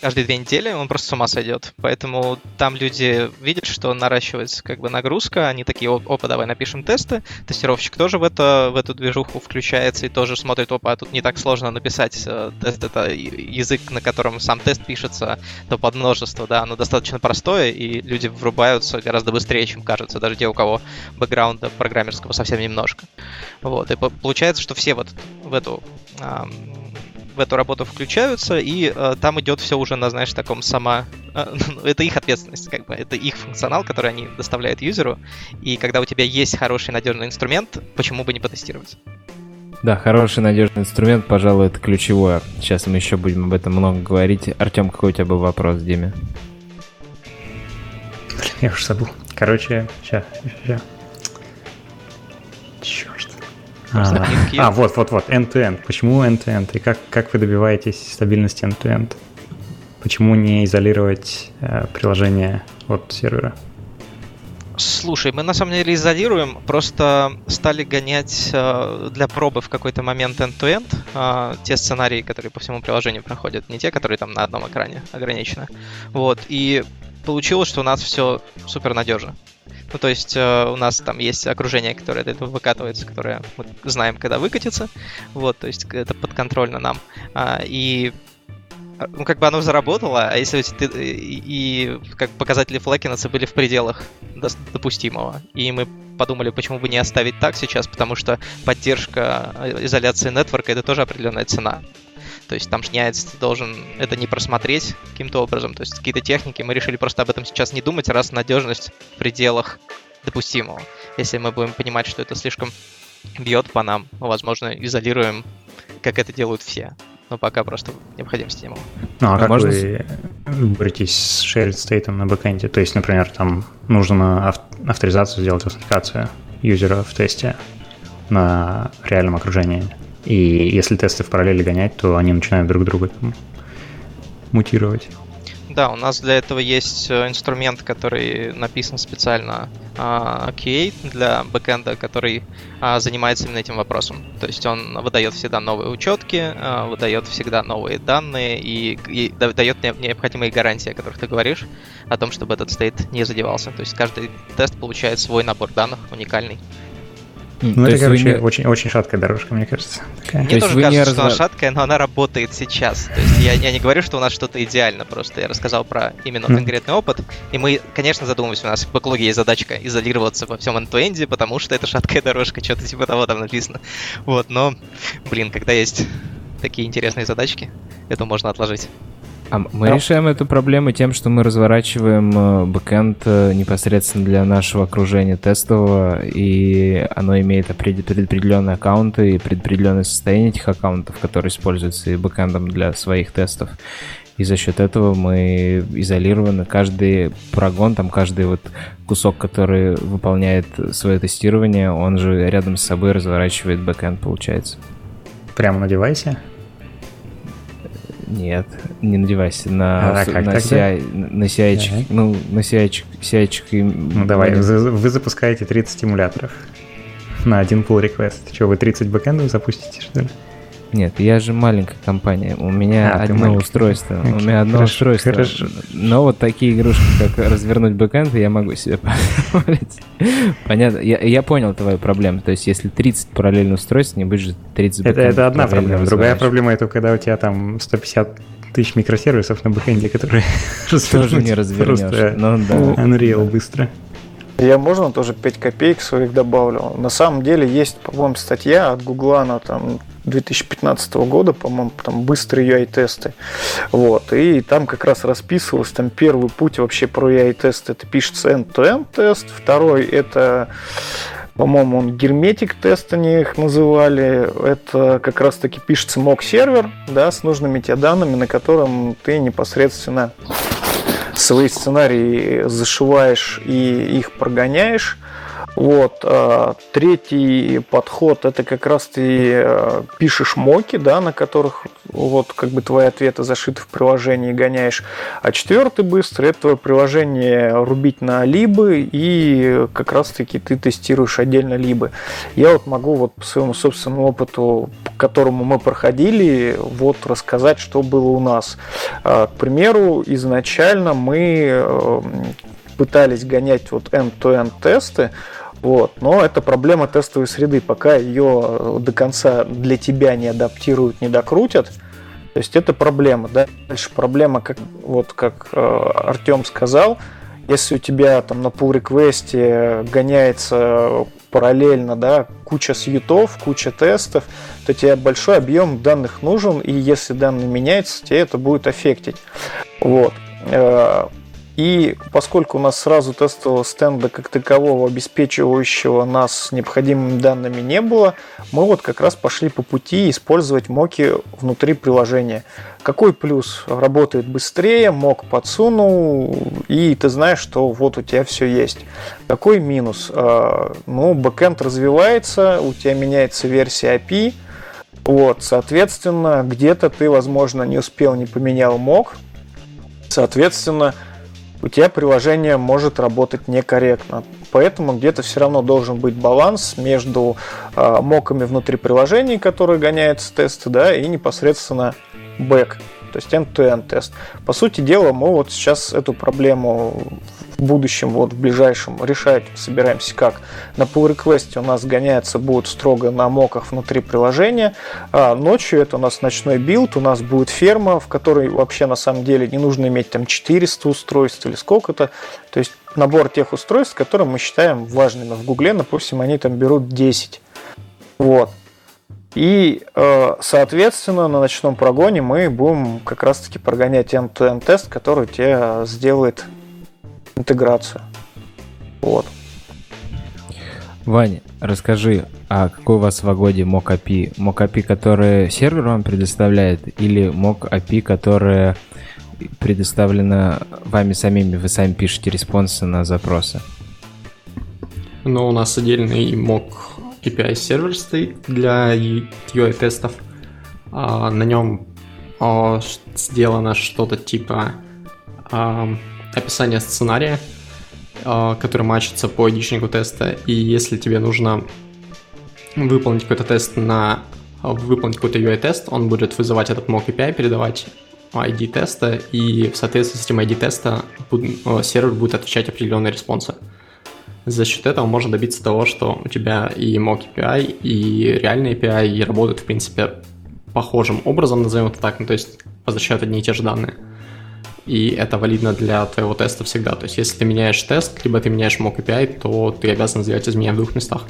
каждые две недели, он просто с ума сойдет. Поэтому там люди видят, что наращивается как бы нагрузка, они такие, опа, давай напишем тесты. Тестировщик тоже в, это, в эту движуху включается и тоже смотрит, опа, тут не так сложно написать э, тест, это язык, на котором сам тест пишется, то под множество, да, оно достаточно простое, и люди врубаются гораздо быстрее, чем кажется, даже те, у кого бэкграунда программерского совсем немножко. Вот, и получается, что все вот в эту в эту работу включаются, и э, там идет все уже на, знаешь, таком сама... Э, ну, это их ответственность, как бы, это их функционал, который они доставляют юзеру, и когда у тебя есть хороший надежный инструмент, почему бы не потестировать? Да, хороший надежный инструмент, пожалуй, это ключевое. Сейчас мы еще будем об этом много говорить. Артем, какой у тебя был вопрос, Диме? Блин, я уже забыл. Короче, сейчас, сейчас. А, а, вот, вот, вот, end-to-end. Почему end-to-end? И как, как вы добиваетесь стабильности end-to-end? Почему не изолировать э, приложение от сервера? Слушай, мы на самом деле изолируем, просто стали гонять э, для пробы в какой-то момент end-to-end э, те сценарии, которые по всему приложению проходят, не те, которые там на одном экране ограничены. Вот, и получилось, что у нас все супер надежно. Ну, то есть э, у нас там есть окружение, которое от этого выкатывается, которое мы знаем, когда выкатится. Вот, то есть это подконтрольно нам. А, и ну, как бы оно заработало, а если ты, и, и как показатели Флекинаса были в пределах допустимого. И мы подумали, почему бы не оставить так сейчас, потому что поддержка э, изоляции нетворка это тоже определенная цена. То есть там шняец должен это не просмотреть каким-то образом. То есть какие-то техники, мы решили просто об этом сейчас не думать, раз надежность в пределах допустимого. Если мы будем понимать, что это слишком бьет по нам, возможно, изолируем, как это делают все. Но пока просто необходимости не Ну, а, а как можно... вы боретесь с shared state на бэкэнде? То есть, например, там нужно авторизацию сделать, аутентификацию юзера в тесте на реальном окружении. И если тесты в параллели гонять, то они начинают друг друга там, мутировать. Да, у нас для этого есть э, инструмент, который написан специально uh, QA для бэкэнда, который uh, занимается именно этим вопросом. То есть он выдает всегда новые учетки, uh, выдает всегда новые данные и, и дает необходимые гарантии, о которых ты говоришь, о том, чтобы этот стейт не задевался. То есть каждый тест получает свой набор данных уникальный. Ну, это, короче, не... очень, очень шаткая дорожка, мне кажется. Такая. Мне тоже кажется, разно... что она шаткая, но она работает сейчас. То есть я, я не говорю, что у нас что-то идеально, просто я рассказал про именно mm. конкретный опыт. И мы, конечно, задумываемся, у нас в бэклоге есть задачка изолироваться во всем end потому что это шаткая дорожка, что-то типа того там написано. Вот, но, блин, когда есть такие интересные задачки, это можно отложить. А мы да. решаем эту проблему тем, что мы разворачиваем э, бэкэнд э, непосредственно для нашего окружения тестового, и оно имеет предопределенные аккаунты и предопределенное состояние этих аккаунтов, которые используются и бэкэндом для своих тестов. и за счет этого мы изолированы. Каждый прогон, там каждый вот кусок, который выполняет свое тестирование, он же рядом с собой разворачивает бэкэнд, получается. Прямо на девайсе? Нет, не на девайсе, на, а, как на, CI, на CI, ага. ну, на CI, CI и... Ну, давай, вы, вы запускаете 30 стимуляторов на один pull request. Что, вы 30 бэкэндов запустите, что ли? Нет, я же маленькая компания. У меня а, одно устройство. Okay. У меня одно хорошо, устройство. Хорошо. Но вот такие игрушки, как развернуть бэкэнд, я могу себе позволить. Понятно. Я, я понял твою проблему. То есть, если 30 параллельных устройств, не будет же 30 бэкэндов. Это, это одна проблема. Другая проблема это когда у тебя там 150 тысяч микросервисов на бэкэнде, которые тоже не развернешь. Ну да. Нереально быстро. Я можно тоже 5 копеек своих добавлю. На самом деле есть, по-моему, статья от Гугла на там 2015 года, по-моему, там быстрые UI-тесты. Вот. И там как раз расписывалось, там первый путь вообще про UI-тест, это пишется end-to-end тест, второй это по-моему, он герметик тест они их называли. Это как раз-таки пишется mock сервер, да, с нужными тебе данными, на котором ты непосредственно свои сценарии зашиваешь и их прогоняешь. Вот. А, третий подход это как раз ты э, пишешь моки, да, на которых вот как бы твои ответы зашиты в приложении гоняешь. А четвертый быстрый это твое приложение рубить на либы и как раз таки ты тестируешь отдельно либы. Я вот могу вот по своему собственному опыту, по которому мы проходили, вот рассказать, что было у нас. А, к примеру, изначально мы э, пытались гонять вот end-to-end тесты, вот. Но это проблема тестовой среды. Пока ее до конца для тебя не адаптируют, не докрутят, то есть это проблема. Да? Дальше проблема, как, вот как э, Артем сказал, если у тебя там на pull реквесте гоняется параллельно да, куча сьютов, куча тестов, то тебе большой объем данных нужен, и если данные меняются, тебе это будет аффектить. Вот. И поскольку у нас сразу тестового стенда как такового, обеспечивающего нас необходимыми данными не было, мы вот как раз пошли по пути использовать моки внутри приложения. Какой плюс? Работает быстрее, мок подсунул, и ты знаешь, что вот у тебя все есть. Какой минус? А, ну, бэкэнд развивается, у тебя меняется версия API, вот, соответственно, где-то ты, возможно, не успел, не поменял мок, соответственно, у тебя приложение может работать некорректно. Поэтому где-то все равно должен быть баланс между э, моками внутри приложений, которые гоняются тесты, да, и непосредственно бэк, то есть end-to-end тест. По сути дела, мы вот сейчас эту проблему в будущем, вот в ближайшем решать собираемся как. На pull request у нас гоняться будут строго на моках внутри приложения. А ночью это у нас ночной build, у нас будет ферма, в которой вообще на самом деле не нужно иметь там 400 устройств или сколько-то. То есть набор тех устройств, которые мы считаем важными. В Гугле, допустим, они там берут 10. Вот. И, э, соответственно, на ночном прогоне мы будем как раз-таки прогонять end-to-end тест, который тебе сделает интеграцию. Вот. Ваня, расскажи, а какой у вас в Агоде Mock API? Mock API, который сервер вам предоставляет, или Mock API, которая предоставлена вами самими, вы сами пишете респонсы на запросы? Ну, у нас отдельный Mock API сервер стоит для UI-тестов. А, на нем а, сделано что-то типа описание сценария, а, который мачится по айдишнику теста, и если тебе нужно выполнить какой-то тест на выполнить какой-то UI-тест, он будет вызывать этот mock API, передавать ID теста, и в соответствии с этим ID теста сервер будет отвечать определенные респонсы. За счет этого можно добиться того, что у тебя и mock API, и реальный API работают, в принципе, похожим образом, назовем это так, ну, то есть возвращают одни и те же данные и это валидно для твоего теста всегда. То есть, если ты меняешь тест, либо ты меняешь mock API, то ты обязан сделать изменения в двух местах.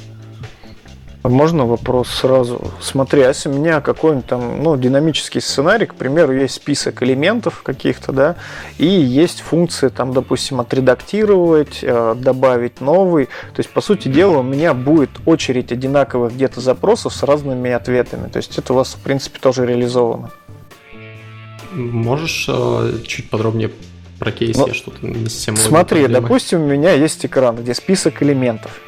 Можно вопрос сразу? Смотри, а если у меня какой-нибудь там, ну, динамический сценарий, к примеру, есть список элементов каких-то, да, и есть функции, там, допустим, отредактировать, э, добавить новый. То есть, по сути дела, у меня будет очередь одинаковых где-то запросов с разными ответами. То есть, это у вас, в принципе, тоже реализовано. Можешь э, чуть подробнее про кейс? Ну, я что-то не совсем Смотри, допустим, у меня есть экран, где список элементов.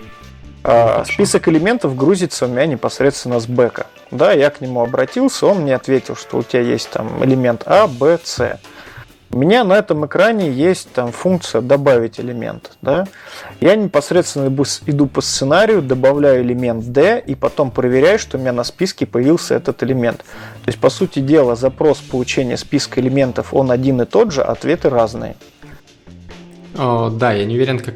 А, список элементов грузится у меня непосредственно с бэка. Да, я к нему обратился, он мне ответил, что у тебя есть там элемент А, Б, С. У меня на этом экране есть там функция добавить элемент. Да? Я непосредственно иду по сценарию, добавляю элемент D и потом проверяю, что у меня на списке появился этот элемент. То есть, по сути дела, запрос получения списка элементов, он один и тот же, ответы разные. О, да, я не уверен, как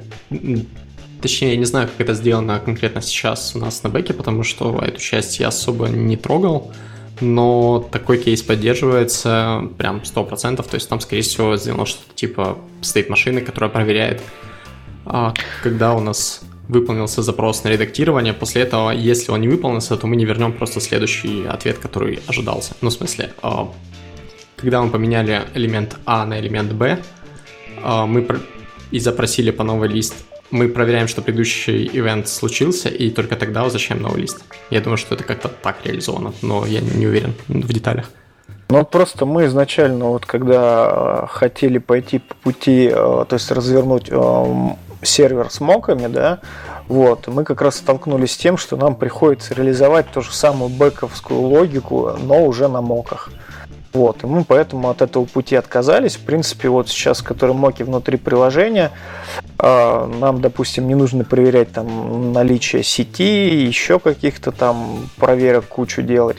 Точнее, я не знаю, как это сделано конкретно сейчас у нас на бэке, потому что эту часть я особо не трогал. Но такой кейс поддерживается прям 100%, то есть там, скорее всего, сделано что-то типа стоит машины, которая проверяет, а, когда у нас выполнился запрос на редактирование. После этого, если он не выполнился, то мы не вернем просто следующий ответ, который ожидался. Ну, в смысле, а, когда мы поменяли элемент А на элемент Б, а, мы и запросили по новый лист мы проверяем, что предыдущий ивент случился, и только тогда возвращаем новый лист. Я думаю, что это как-то так реализовано, но я не уверен в деталях. Ну, просто мы изначально, вот когда э, хотели пойти по пути, э, то есть развернуть э, сервер с моками, да, вот, мы как раз столкнулись с тем, что нам приходится реализовать ту же самую бэковскую логику, но уже на моках. Вот, и мы поэтому от этого пути отказались. В принципе, вот сейчас, которые моки внутри приложения, а, нам, допустим, не нужно проверять там наличие сети, еще каких-то там проверок кучу делать.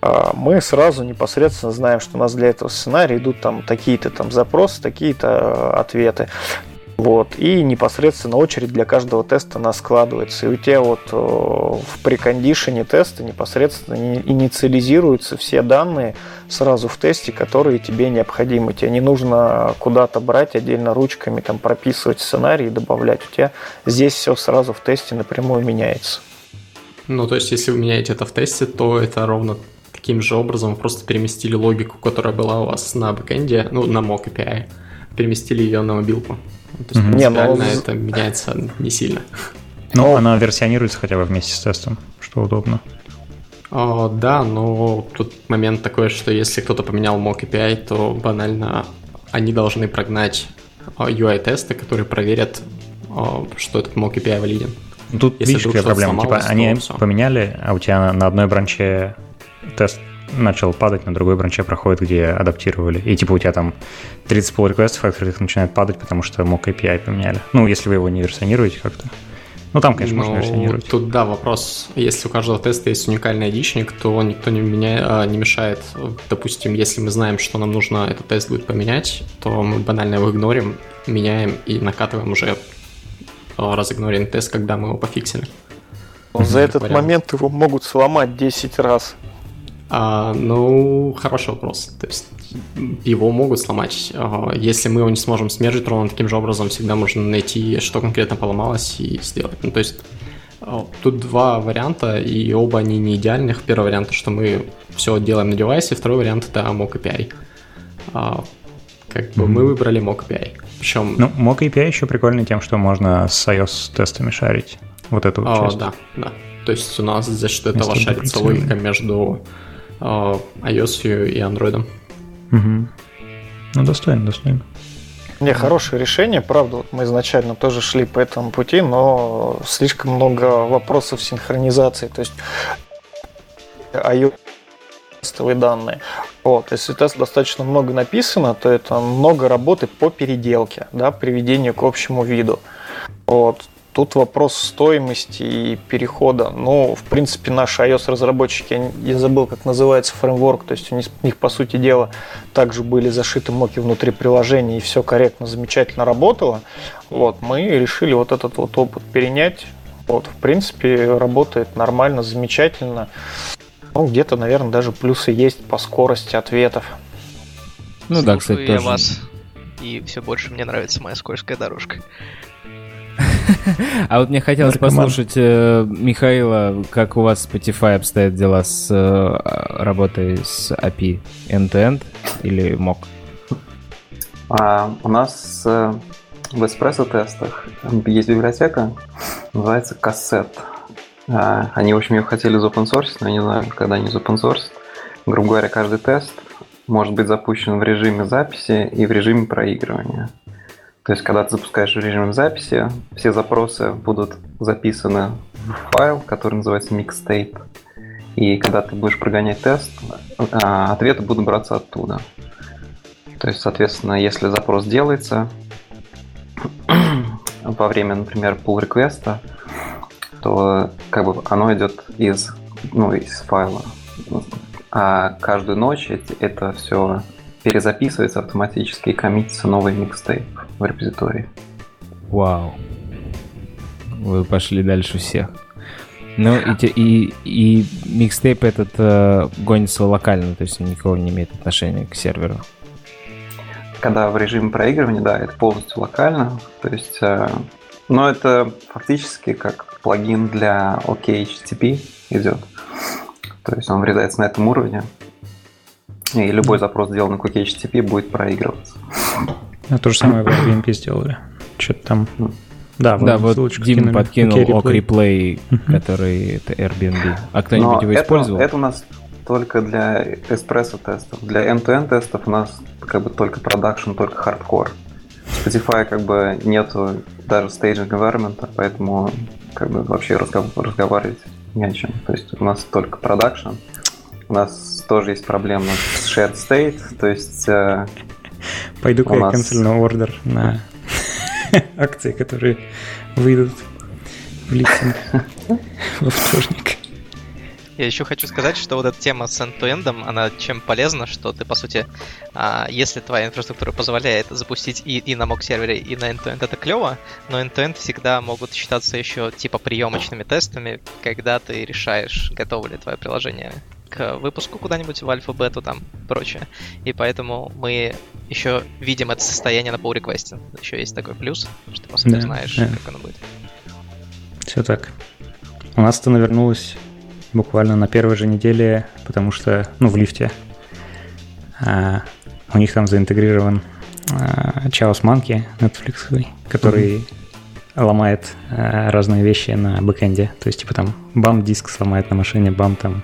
А, мы сразу непосредственно знаем, что у нас для этого сценария идут там такие-то там запросы, такие-то а, ответы. Вот, и непосредственно очередь для каждого теста она складывается. И у тебя вот э, в прекондишене теста непосредственно инициализируются все данные сразу в тесте, которые тебе необходимы. Тебе не нужно куда-то брать отдельно ручками, там прописывать сценарий и добавлять. У тебя здесь все сразу в тесте напрямую меняется. Ну, то есть, если вы меняете это в тесте, то это ровно таким же образом вы просто переместили логику, которая была у вас на бэкэнде, ну, на mock API, переместили ее на мобилку. То есть mm-hmm. не, но... это меняется не сильно. Ну, но... она версионируется хотя бы вместе с тестом, что удобно. О, да, но тут момент такой, что если кто-то поменял mock API, то банально они должны прогнать UI-тесты, которые проверят, что этот mock API валиден. Тут если видишь, какая проблема. Типа они все. поменяли, а у тебя на одной бранче тест начал падать, на другой бранче проходит, где адаптировали. И типа у тебя там 30 pull реквестов открытых начинает падать, потому что mock API поменяли. Ну, если вы его не версионируете как-то. Ну, там, конечно, можно ну, версионировать. Тут, да, вопрос. Если у каждого теста есть уникальный айдишник, то никто не, меня, а, не мешает. Допустим, если мы знаем, что нам нужно этот тест будет поменять, то мы банально его игнорим, меняем и накатываем уже а, разигноренный тест, когда мы его пофиксили. За этот вариант. момент его могут сломать 10 раз. А, ну, хороший вопрос. То есть его могут сломать. А, если мы его не сможем смержить ровно таким же образом, всегда можно найти, что конкретно поломалось и сделать. Ну, то есть а, тут два варианта, и оба они не идеальных. Первый вариант, что мы все делаем на девайсе, второй вариант это Mock API. А, как бы mm-hmm. мы выбрали Mock API. Причем... Ну, Mock API еще прикольный тем, что можно с iOS тестами шарить. Вот эту вот часть. Да, да. То есть у нас за счет этого шарится логика между iOS и Android. Угу. Ну, достойно, достойно. Не, хорошее решение, правда, вот мы изначально тоже шли по этому пути, но слишком много вопросов синхронизации, то есть iOS тестовые данные. Вот, если тест достаточно много написано, то это много работы по переделке, да, приведению к общему виду. Вот. Тут вопрос стоимости и перехода. Ну, в принципе, наши iOS-разработчики, я забыл, как называется фреймворк, то есть у них, у них, по сути дела, также были зашиты моки внутри приложения, и все корректно, замечательно работало. Вот, мы решили вот этот вот опыт перенять. Вот, в принципе, работает нормально, замечательно. Ну, где-то, наверное, даже плюсы есть по скорости ответов. Ну Слушаю да, кстати, я тоже. вас, и все больше мне нравится моя скользкая дорожка. А вот мне хотелось послушать э, Михаила, как у вас Spotify обстоят дела с э, работой с API end-to-end или MOC? А, у нас э, в эспрессо-тестах есть библиотека, называется кассет. А, они, в общем, ее хотели open source, но я не знаю, когда они open source. Грубо говоря, каждый тест может быть запущен в режиме записи и в режиме проигрывания. То есть, когда ты запускаешь в режиме записи, все запросы будут записаны в файл, который называется mixtape. И когда ты будешь прогонять тест, а, ответы будут браться оттуда. То есть, соответственно, если запрос делается во время, например, pull реквеста то как бы оно идет из, ну, из файла. А каждую ночь это все перезаписывается автоматически и коммитится новый микстейп в репозитории. Вау. Вы пошли дальше всех. Ну и, и, и микстейп этот э, гонится локально, то есть никого не имеет отношения к серверу. Когда в режиме проигрывания, да, это полностью локально. То есть, э, но это фактически как плагин для OKHTTP идет. То есть он врезается на этом уровне, и любой запрос, сделанный к OKHTTP, будет проигрываться. А то же самое в Airbnb сделали. Что-то там... Да, да вот Дима подкинул OK Replay, который это Airbnb. А кто-нибудь его использовал? Это у нас только для эспрессо тестов. Для end-to-end тестов у нас как бы только production, только хардкор. Spotify как бы нету даже staging environment, поэтому как бы вообще разговаривать не о чем. То есть у нас только production. У нас тоже есть проблема с shared state, то есть... Э, Пойду-ка я на ордер на акции, которые выйдут в листинг во вторник. Я еще хочу сказать, что вот эта тема с end-to-end, она чем полезна, что ты, по сути, а, если твоя инфраструктура позволяет запустить и, и на мок-сервере, и на end-to-end, это клево, но end-to-end всегда могут считаться еще типа приемочными тестами, когда ты решаешь, готово ли твое приложение к выпуску куда-нибудь в альфа-бету там прочее. И поэтому мы еще видим это состояние на pull request. Еще есть такой плюс, что по сути да, знаешь, да. как оно будет. Все так. У нас это навернулось буквально на первой же неделе, потому что, ну, в Lyft е а, у них там заинтегрирован а, Chaos Monkey Netflix, который mm-hmm. ломает а, разные вещи на бэкэнде. То есть, типа там бам диск сломает на машине, бам там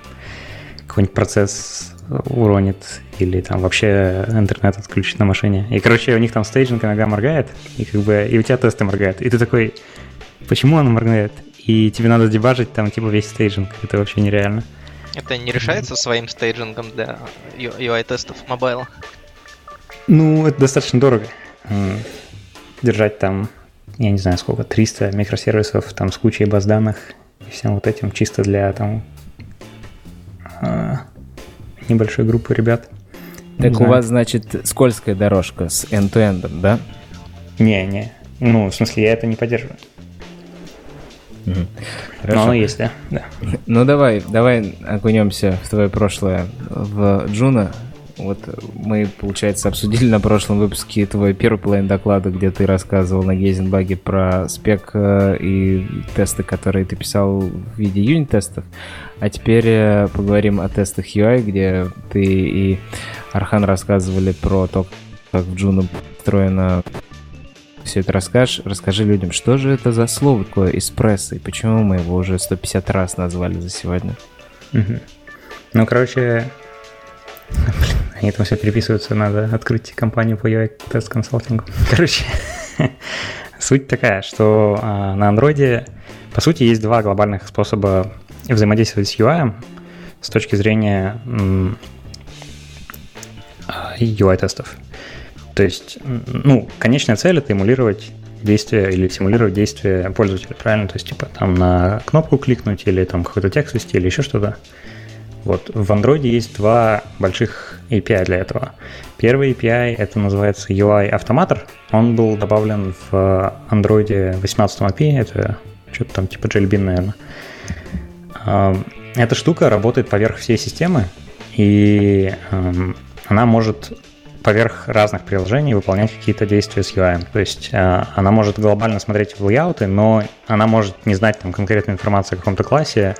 какой-нибудь процесс уронит или там вообще интернет отключит на машине. И, короче, у них там staging иногда моргает, и как бы и у тебя тесты моргают. И ты такой, почему он моргает? и тебе надо дебажить там типа весь staging. Это вообще нереально. Это не решается своим staging ом для UI-тестов mobile а? Ну, это достаточно дорого. Держать там, я не знаю сколько, 300 микросервисов там с кучей баз данных и всем вот этим чисто для там небольшой группы ребят. Так у вас, значит, скользкая дорожка с end-to-end, да? Не, не. Ну, в смысле, я это не поддерживаю. Хорошо. Но оно есть, да? да. Ну давай, давай окунемся в твое прошлое в Джуна. Вот мы, получается, обсудили на прошлом выпуске твой первый половин доклада, где ты рассказывал на Гейзенбаге про спек э, и тесты, которые ты писал в виде юнит-тестов. А теперь э, поговорим о тестах UI, где ты и Архан рассказывали про то, как в Juno устроена все это расскажешь, расскажи людям, что же это за слово такое эспрессо, и почему мы его уже 150 раз назвали за сегодня. Ну, короче, блин, они там все переписываются, надо открыть компанию по UI тест консалтингу. Короче, суть такая, что а, на андроиде, по сути, есть два глобальных способа взаимодействовать с UI с точки зрения UI-тестов. То есть, ну, конечная цель это эмулировать действие или симулировать действие пользователя, правильно? То есть, типа, там на кнопку кликнуть или там какой-то текст ввести или еще что-то. Вот, в Android есть два больших API для этого. Первый API, это называется UI Automator. Он был добавлен в Android 18 API, это что-то там типа Jellybean, наверное. Эта штука работает поверх всей системы, и она может поверх разных приложений выполнять какие-то действия с UI. То есть э, она может глобально смотреть в лейауты, но она может не знать там конкретную информацию о каком-то классе.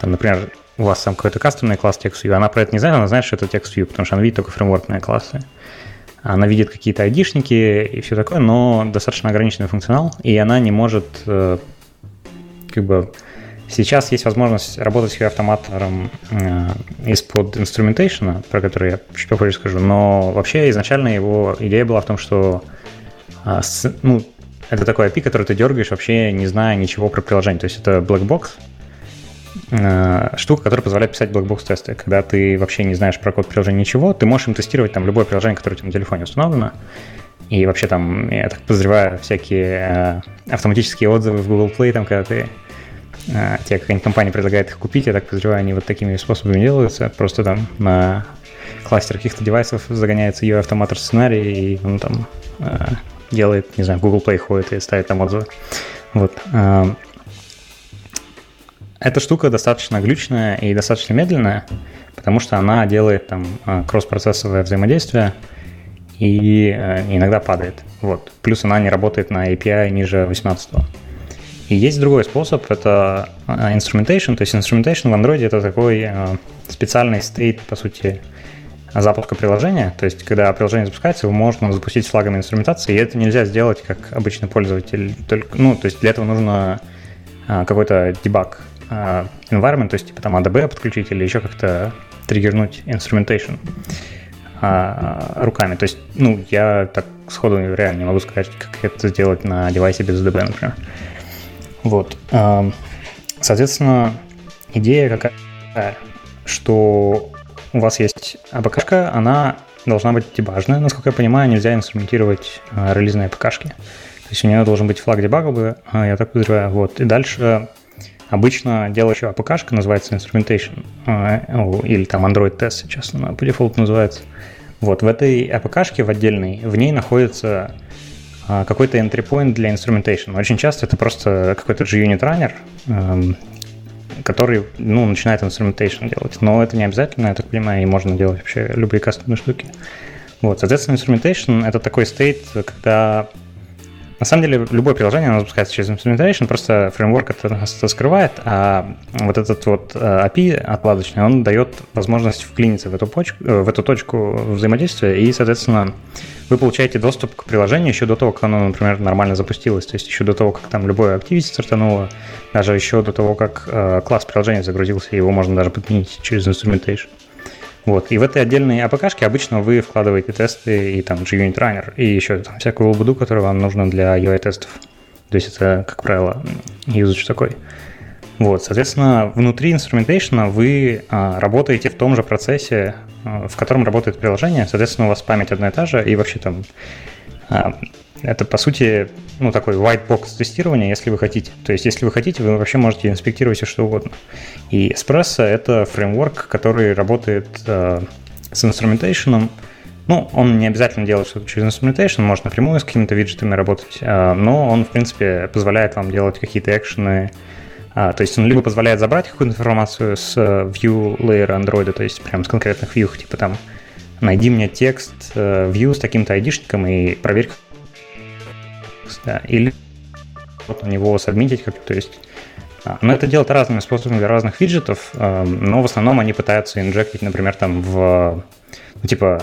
Там, например, у вас там какой-то кастомный класс TextView, она про это не знает, она знает, что это TextView, потому что она видит только фреймворкные классы. Она видит какие-то айдишники и все такое, но достаточно ограниченный функционал, и она не может э, как бы Сейчас есть возможность работать с UI-автоматором э, из-под инструментейшена, про который я чуть попозже скажу, но вообще изначально его идея была в том, что э, ну, это такой API, который ты дергаешь, вообще не зная ничего про приложение. То есть это blackbox, э, штука, которая позволяет писать blackbox-тесты. Когда ты вообще не знаешь про код приложения ничего, ты можешь им тестировать там любое приложение, которое у тебя на телефоне установлено. И вообще там, я так подозреваю, всякие э, автоматические отзывы в Google Play, там, когда ты э, тебе какая-нибудь компания предлагает их купить, я так подозреваю, они вот такими способами делаются. Просто там на кластер каких-то девайсов загоняется ее автоматор сценарий, и он там э, делает, не знаю, Google Play ходит и ставит там отзывы. Вот. Эта штука достаточно глючная и достаточно медленная, потому что она делает там э, кросс-процессовое взаимодействие, и э, иногда падает. Вот. Плюс она не работает на API ниже 18. И есть другой способ, это э, instrumentation. То есть instrumentation в Android это такой специальный стейт, по сути, запуска приложения. То есть, когда приложение запускается, его можно запустить с флагами инструментации, и это нельзя сделать как обычный пользователь. Только, ну, то есть для этого нужно какой-то дебаг environment, то есть типа там ADB подключить или еще как-то триггернуть instrumentation а, руками. То есть, ну, я так сходу реально не могу сказать, как это сделать на девайсе без DB, например. Вот. А, соответственно, идея какая, что у вас есть АПКшка, она должна быть дебажная. Насколько я понимаю, нельзя инструментировать а, релизные АПКшки. То есть у нее должен быть флаг дебаговый, а, я так подозреваю. Вот. И дальше обычно делающая АПКшка называется instrumentation, а, или там Android Test сейчас она по дефолту называется. Вот, в этой APK в отдельной, в ней находится а, какой-то entry point для instrumentation. Очень часто это просто какой-то JUnit runner, эм, который ну, начинает instrumentation делать. Но это не обязательно, я так понимаю, и можно делать вообще любые кастомные штуки. Вот, соответственно, instrumentation — это такой стейт, когда на самом деле, любое приложение, оно запускается через implementation, просто фреймворк это, скрывает, а вот этот вот э, API отладочный, он дает возможность вклиниться в эту, почку, э, в эту точку взаимодействия, и, соответственно, вы получаете доступ к приложению еще до того, как оно, например, нормально запустилось, то есть еще до того, как там любое activity стартануло, даже еще до того, как э, класс приложения загрузился, его можно даже подменить через instrumentation. Вот. И в этой отдельной APK обычно вы вкладываете тесты и там JUnit Runner, и еще там всякую лабуду, которая вам нужна для UI-тестов. То есть это, как правило, юзач такой. Вот, соответственно, внутри инструментейшена вы а, работаете в том же процессе, а, в котором работает приложение. Соответственно, у вас память одна и та же, и вообще там а, это, по сути, ну, такой white box тестирование, если вы хотите. То есть, если вы хотите, вы вообще можете инспектировать все, что угодно. И Espresso — это фреймворк, который работает э, с инструментейшеном. Ну, он не обязательно делает что-то через инструментейшн, может напрямую с какими-то виджетами работать, э, но он, в принципе, позволяет вам делать какие-то экшены, а, то есть он либо позволяет забрать какую-то информацию с э, view layer Android, то есть прям с конкретных view, типа там найди мне текст э, view с таким-то айдишником и проверь, да, или на него сабмитить как то есть а, но это делают разными способами для разных виджетов, эм, но в основном они пытаются инжектить, например, там в, ну, типа,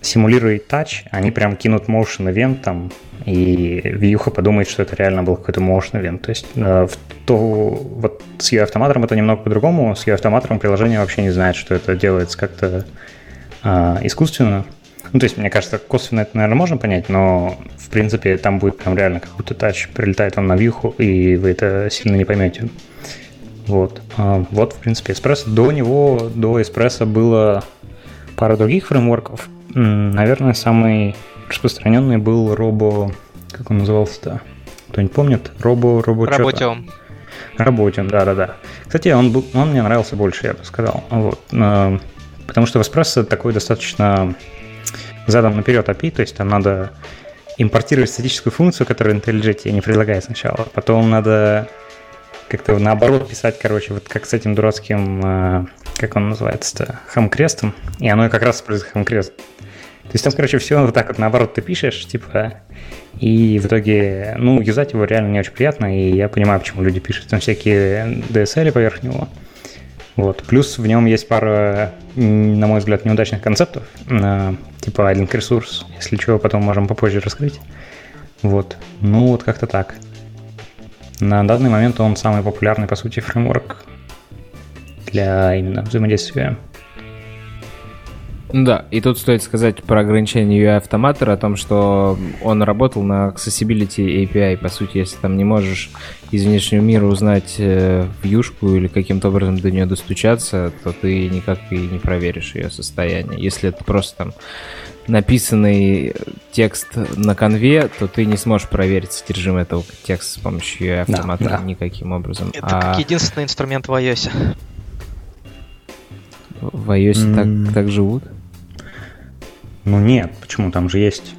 симулируй touch, они прям кинут motion event там, и вьюха подумает, что это реально был какой-то motion event. То есть э, в то, вот с ее автоматором это немного по-другому. С ее автоматором приложение вообще не знает, что это делается как-то э, искусственно. Ну, то есть, мне кажется, косвенно это, наверное, можно понять, но, в принципе, там будет прям реально как будто тач прилетает вам на вьюху, и вы это сильно не поймете. Вот. А, вот, в принципе, эспрессо. До него, до эспрессо было пара других фреймворков. Наверное, самый распространенный был Робо... Как он назывался-то? Кто-нибудь помнит? Робо... Робо Работиум. Работиум, да-да-да. Кстати, он, был, он мне нравился больше, я бы сказал. Вот. Потому что в эспрессо такой достаточно задом наперед API, то есть там надо импортировать статическую функцию, которую IntelliJ не предлагает сначала. Потом надо как-то наоборот писать, короче, вот как с этим дурацким, э, как он называется-то, хамкрестом, и оно как раз использует хамкрест. То есть там, короче, все вот так вот наоборот ты пишешь, типа, и в итоге, ну, юзать его реально не очень приятно, и я понимаю, почему люди пишут там всякие DSL поверх него. Вот. Плюс в нем есть пара, на мой взгляд, неудачных концептов, типа один ресурс, если чего, потом можем попозже раскрыть. Вот. Ну, вот как-то так. На данный момент он самый популярный, по сути, фреймворк для именно взаимодействия да, и тут стоит сказать про ограничение UI автоматора, о том, что он работал на Accessibility API. По сути, если там не можешь из внешнего мира узнать э, вьюшку или каким-то образом до нее достучаться, то ты никак и не проверишь ее состояние. Если это просто там написанный текст на конве, то ты не сможешь проверить содержимое этого текста с помощью UI автоматора да, да. никаким образом. Это а... как единственный инструмент в iOS. В iOS mm. так, так живут? Ну нет, почему? Там же есть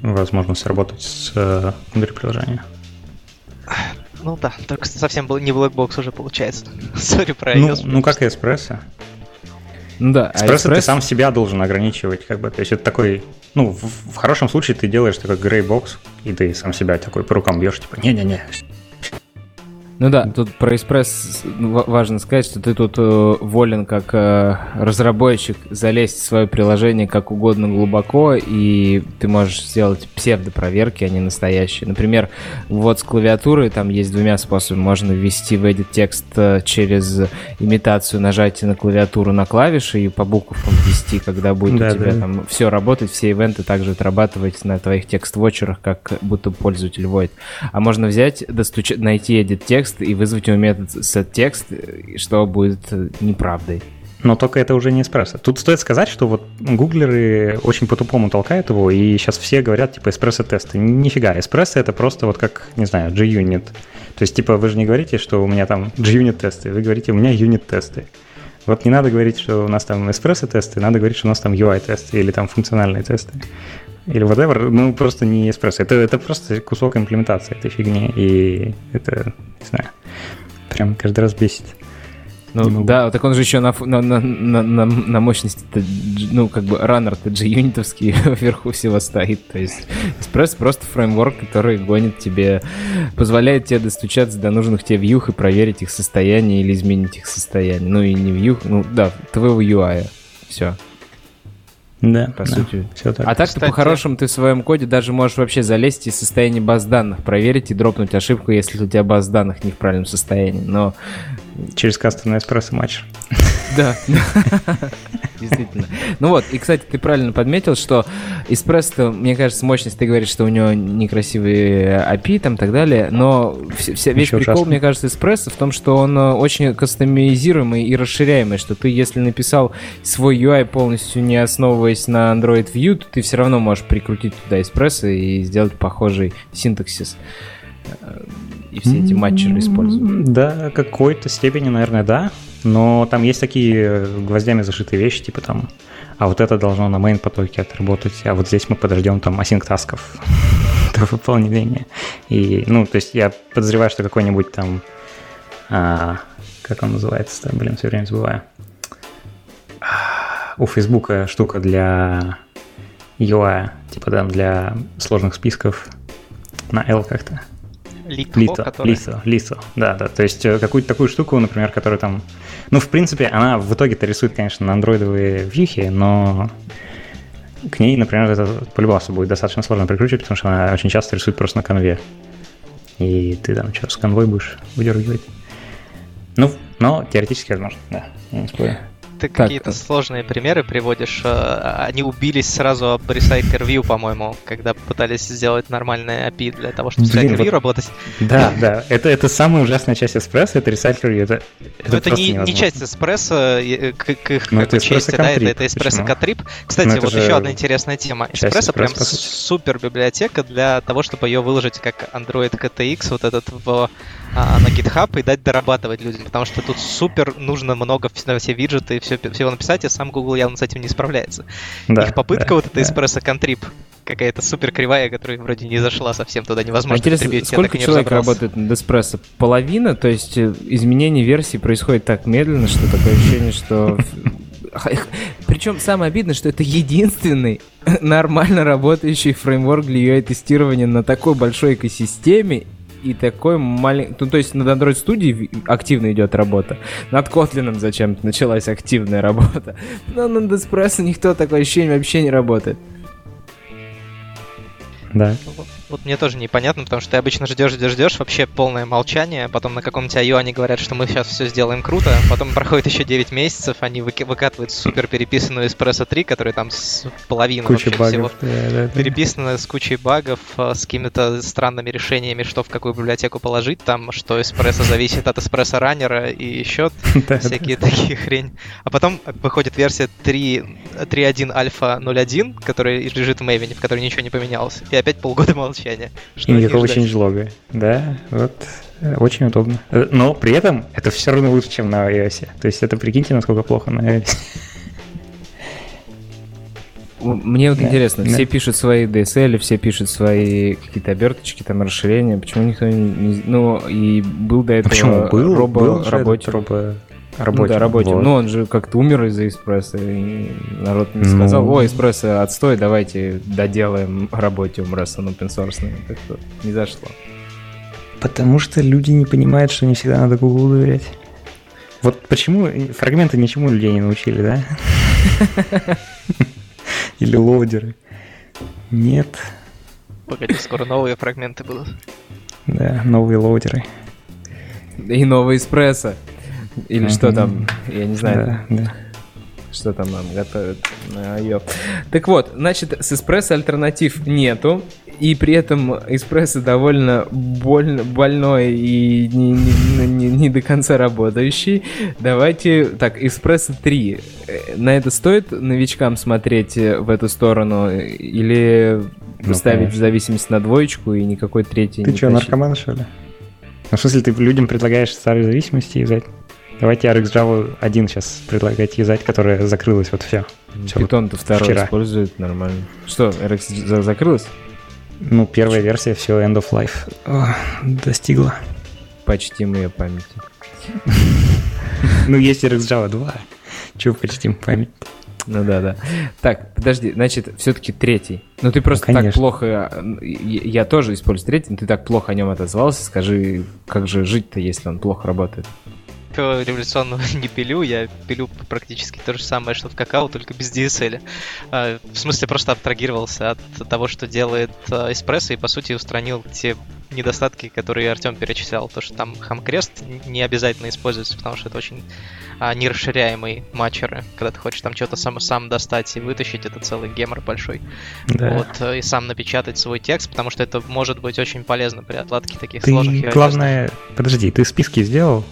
возможность работать с э, внутри приложения. Ну да, только совсем был не Blackbox уже получается. Сори про ну, ну как и эспрессо. Ну да, а эспрессо, эспрессо ты сам себя должен ограничивать, как бы. То есть это такой, ну, в, в хорошем случае ты делаешь такой грей бокс, и ты сам себя такой по рукам бьешь, типа, не-не-не, ну да, тут про экспресс важно сказать, что ты тут э, волен как э, разработчик залезть в свое приложение как угодно глубоко, и ты можешь сделать псевдопроверки, а не настоящие. Например, вот с клавиатуры там есть двумя способами. Можно ввести в edit текст э, через имитацию нажатия на клавиатуру на клавиши и по буквам ввести, когда будет да, у тебя да. там все работать, все ивенты также отрабатывать на твоих текст-вотчерах, как будто пользователь вводит. А можно взять, достуч... найти edit текст текст и вызвать у него метод setText, что будет э, неправдой. Но только это уже не эспрессо. Тут стоит сказать, что вот гуглеры очень по-тупому толкают его, и сейчас все говорят, типа, эспрессо-тесты. Нифига, эспрессо это просто вот как, не знаю, G-Unit. То есть, типа, вы же не говорите, что у меня там G-Unit тесты, вы говорите, у меня юнит тесты. Вот не надо говорить, что у нас там эспрессо тесты, надо говорить, что у нас там UI тесты или там функциональные тесты или whatever, ну просто не эспрессо. Это, это просто кусок имплементации этой фигни, и это, не знаю, прям каждый раз бесит. Ну да, так он же еще на, на, на, на, на мощности, ну как бы раннер-то G-юнитовский вверху всего стоит. То есть Express просто фреймворк, который гонит тебе, позволяет тебе достучаться до нужных тебе вьюх и проверить их состояние или изменить их состояние. Ну и не вьюх, ну да, твоего UI. Все. Да, по да, сути. Все так. А так ты по-хорошему ты в своем коде даже можешь вообще залезть и состояние баз данных проверить и дропнуть ошибку, если у тебя баз данных не в правильном состоянии. Но Через кастомный эспрессо матч. Да, действительно. Ну вот, и, кстати, ты правильно подметил, что эспрессо, мне кажется, мощность, ты говоришь, что у него некрасивые API там и так далее, но вся, весь Еще прикол, ужасно. мне кажется, эспрессо в том, что он э, очень кастомизируемый и расширяемый, что ты, если написал свой UI полностью не основываясь на Android View, то ты все равно можешь прикрутить туда эспрессо и сделать похожий синтаксис и все эти матчеры используют? Да, какой-то степени, наверное, да. Но там есть такие гвоздями зашитые вещи, типа там, а вот это должно на main потоке отработать, а вот здесь мы подождем там async тасков до выполнения. И, ну, то есть я подозреваю, что какой-нибудь там, а, как он называется, блин, все время забываю. У Фейсбука штука для UI, типа там для сложных списков на L как-то. Лито, Лито, который... Лисо, Лисо, да, да. То есть э, какую-то такую штуку, например, которая там... Ну, в принципе, она в итоге-то рисует, конечно, на андроидовые вьюхи, но к ней, например, это по-любому будет достаточно сложно прикручивать, потому что она очень часто рисует просто на конве. И ты там что, с конвой будешь выдергивать. Ну, но теоретически возможно, да, не спорю ты какие-то сложные примеры приводишь. Э, они убились сразу об Recycler View, по-моему, когда пытались сделать нормальное API для того, чтобы Блин, Recycler View вот... работать. Да, да. Это, это самая ужасная часть эспрессо, это Recycler View. Это, это, это не, не часть эспрессо э, к, к их как части, да, это, это эспрессо Катрип. Кстати, вот еще одна интересная тема. Эспрессо прям супер библиотека для того, чтобы ее выложить как Android KTX, вот этот в а, на GitHub и дать дорабатывать людям, потому что тут супер нужно много все виджеты и все, всего написать, и сам Google явно с этим не справляется. Да, Их попытка да, вот эта да. Espresso Contrib какая-то супер кривая, которая вроде не зашла совсем туда, невозможно Интересно, сколько человек работает над Espresso? Половина? То есть э, изменение версии происходит так медленно, что такое ощущение, что причем самое обидное, что это единственный нормально работающий фреймворк для UI-тестирования на такой большой экосистеме, и такой маленький... Ну, то есть над Android Studio активно идет работа. Над Kotlin зачем-то началась активная работа. Но над Espresso никто такое ощущение вообще не работает. Да. Вот мне тоже непонятно, потому что ты обычно ждешь, ждешь, ждешь, вообще полное молчание, потом на каком-то IO они говорят, что мы сейчас все сделаем круто, потом проходит еще 9 месяцев, они выки- выкатывают супер переписанную Espresso 3, которая там с половины Куча вообще багов. всего да, да, да. переписана с кучей багов, э, с какими-то странными решениями, что в какую библиотеку положить, там, что эспрессо зависит от эспрессо раннера и да. всякие такие хрень. А потом выходит версия 3, 3.1 альфа 0.1, которая лежит в Maven, в которой ничего не поменялось. И опять полгода молчания. Что И никакого ченджлога. Да, вот. э, Очень удобно. Э, Но при этом это все равно лучше, чем на iOS. То есть это прикиньте, насколько плохо на iOS. Мне вот Да, интересно, да. все пишут свои DSL, все пишут свои какие-то оберточки, там расширения. Почему никто не... Ну, и был до этого Почему? Был, робо был работе. робо... Ну Работе. да, работе. Вот. Ну, он же как-то умер из-за эспрессо, и народ не Ну. сказал, ой, эспрессо отстой, давайте доделаем работиум, раз он open source. Так что не зашло. Потому что люди не понимают, что не всегда надо Google доверять. Вот почему фрагменты ничему людей не научили, да? Или лоудеры. Нет. Погоди, скоро новые фрагменты будут. Да, новые лоудеры. И новый эспрессо. Или что там, я не знаю, Да, да. что там нам готовят на IO. Так вот, значит, с эспрессо альтернатив нету, и при этом эспрессо довольно больно, больной и не, не- не- не до конца работающий. Давайте, так, эспрессо 3. Э, На это стоит новичкам смотреть э, в эту сторону или Ну, ставить конечно. в зависимость на двоечку и никакой третий Ты не что, тащить? наркоман, что ли? Ну, в смысле, ты людям предлагаешь старые зависимости юзать? Давайте RxJava 1 сейчас предлагать юзать, которая закрылась, вот все. Вот Питон-то второй вчера. использует нормально. Что, RX за- закрылась? Ну, первая версия, все, end of life. О, достигла. Почтим ее памяти. Ну, есть RxJava 2. Чего почтим память? Ну да, да. Так, подожди, значит, все-таки третий. Ну ты просто так конечно. плохо. э, Я я тоже использую третий, но ты так плохо о нем отозвался. Скажи, как же жить-то, если он плохо работает? Ничего революционного не пилю, я пилю практически то же самое, что в какао, только без DSL. А, В смысле, просто абстрагировался от того, что делает а, эспрессо, и по сути устранил те недостатки, которые Артем перечислял. То, что там хамкрест не обязательно используется, потому что это очень а, нерасширяемые матчеры. Когда ты хочешь там что-то сам, сам достать и вытащить, это целый гемор большой. Да. Вот, э, и сам напечатать свой текст, потому что это может быть очень полезно при отладке таких Ты, сложных главное, подожди, ты списки сделал?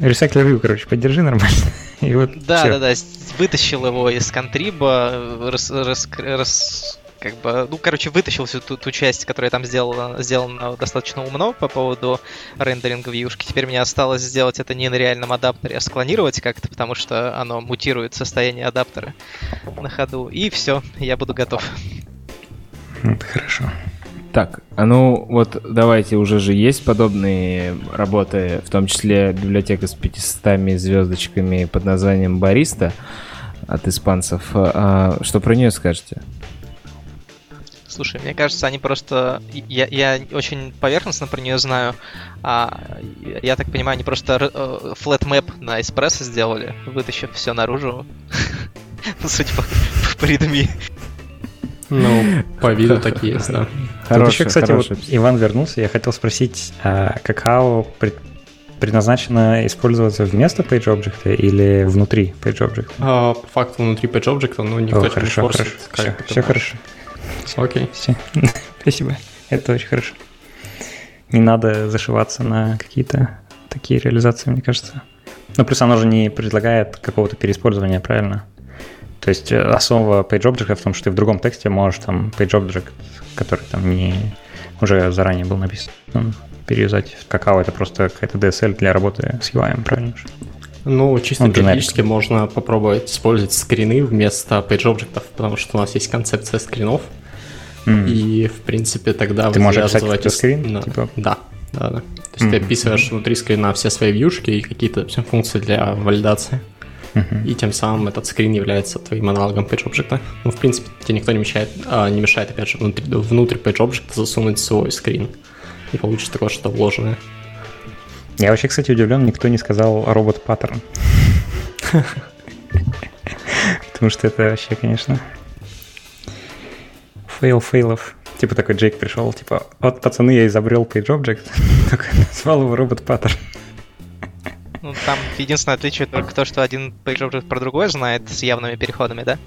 Recycler View, короче, поддержи нормально. И вот Да, всё. да, да, вытащил его из контриба, рас, рас- рас- как бы, ну, короче, вытащил всю ту, ту часть, которая там сделала, сделана достаточно умно по поводу рендеринга вьюшки. Теперь мне осталось сделать это не на реальном адаптере, а склонировать как-то, потому что оно мутирует состояние адаптера на ходу. И все, я буду готов. Это хорошо. Так, а ну вот давайте, уже же есть подобные работы, в том числе библиотека с 500 звездочками под названием Бариста от испанцев. А, что про нее скажете? Слушай, мне кажется, они просто... Я, я очень поверхностно про нее знаю. А, я так понимаю, они просто map на эспрессо сделали, вытащив все наружу. Ну, Судя по, по. Ну, по виду так и есть, да. Тут еще, кстати, вот Иван вернулся, я хотел спросить, а какао пред- предназначено использоваться вместо PageObject или внутри PageObject? А, по факту внутри PageObject, ну, никто О, не хорошо, форсит, хорошо. Все, все хорошо. Окей. Все. Спасибо. Это очень хорошо. Не надо зашиваться на какие-то такие реализации, мне кажется. Ну, плюс оно же не предлагает какого-то переиспользования, правильно? То есть э, основа PageObject в том, что ты в другом тексте можешь там PageObject, который там не уже заранее был написан, ну, переюзать. Какао это просто какая-то DSL для работы с UI, правильно? Ну, чисто Он теоретически можно попробовать использовать скрины вместо PageObject, потому что у нас есть концепция скринов, М. и, в принципе, тогда Ты можешь завязываете какой-то скрин, Да, типа? да, да, да. То есть ты Мгм. описываешь внутри скрина все свои вьюшки и какие-то допустим, функции для валидации, Мгм. и тем самым этот скрин является твоим аналогом PageObject. Ну, в принципе, тебе никто не мешает, а, не мешает опять же, внутри, внутрь PageObject засунуть свой скрин, и получится такое что-то вложенное. Я вообще, кстати, удивлен, никто не сказал robot pattern. Потому что это вообще, конечно, фейл фейлов. типа такой Джейк пришел, типа, вот, пацаны, я изобрел PageObject, такой назвал его robot pattern. Ну, там единственное отличие только то, что один PageObject про другой знает с явными переходами, да?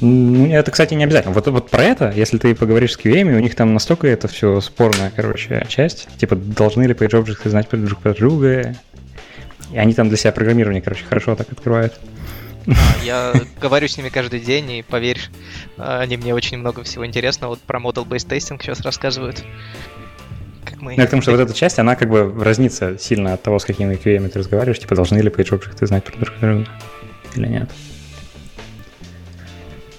Ну, это, кстати, не обязательно. Вот, вот про это, если ты поговоришь с QA, у них там настолько это все спорная, короче, часть. Типа, должны ли PageObject знать друг про друга. И они там для себя программирование, короче, хорошо так открывают. А, я говорю с ними каждый день, и поверь, они мне очень много всего интересного. Вот про Model-Based Testing сейчас рассказывают. Как мы... Я к тому, что вот эта часть, она как бы разнится сильно от того, с какими QA ты разговариваешь. Типа, должны ли PageObject знать про друг друга или нет.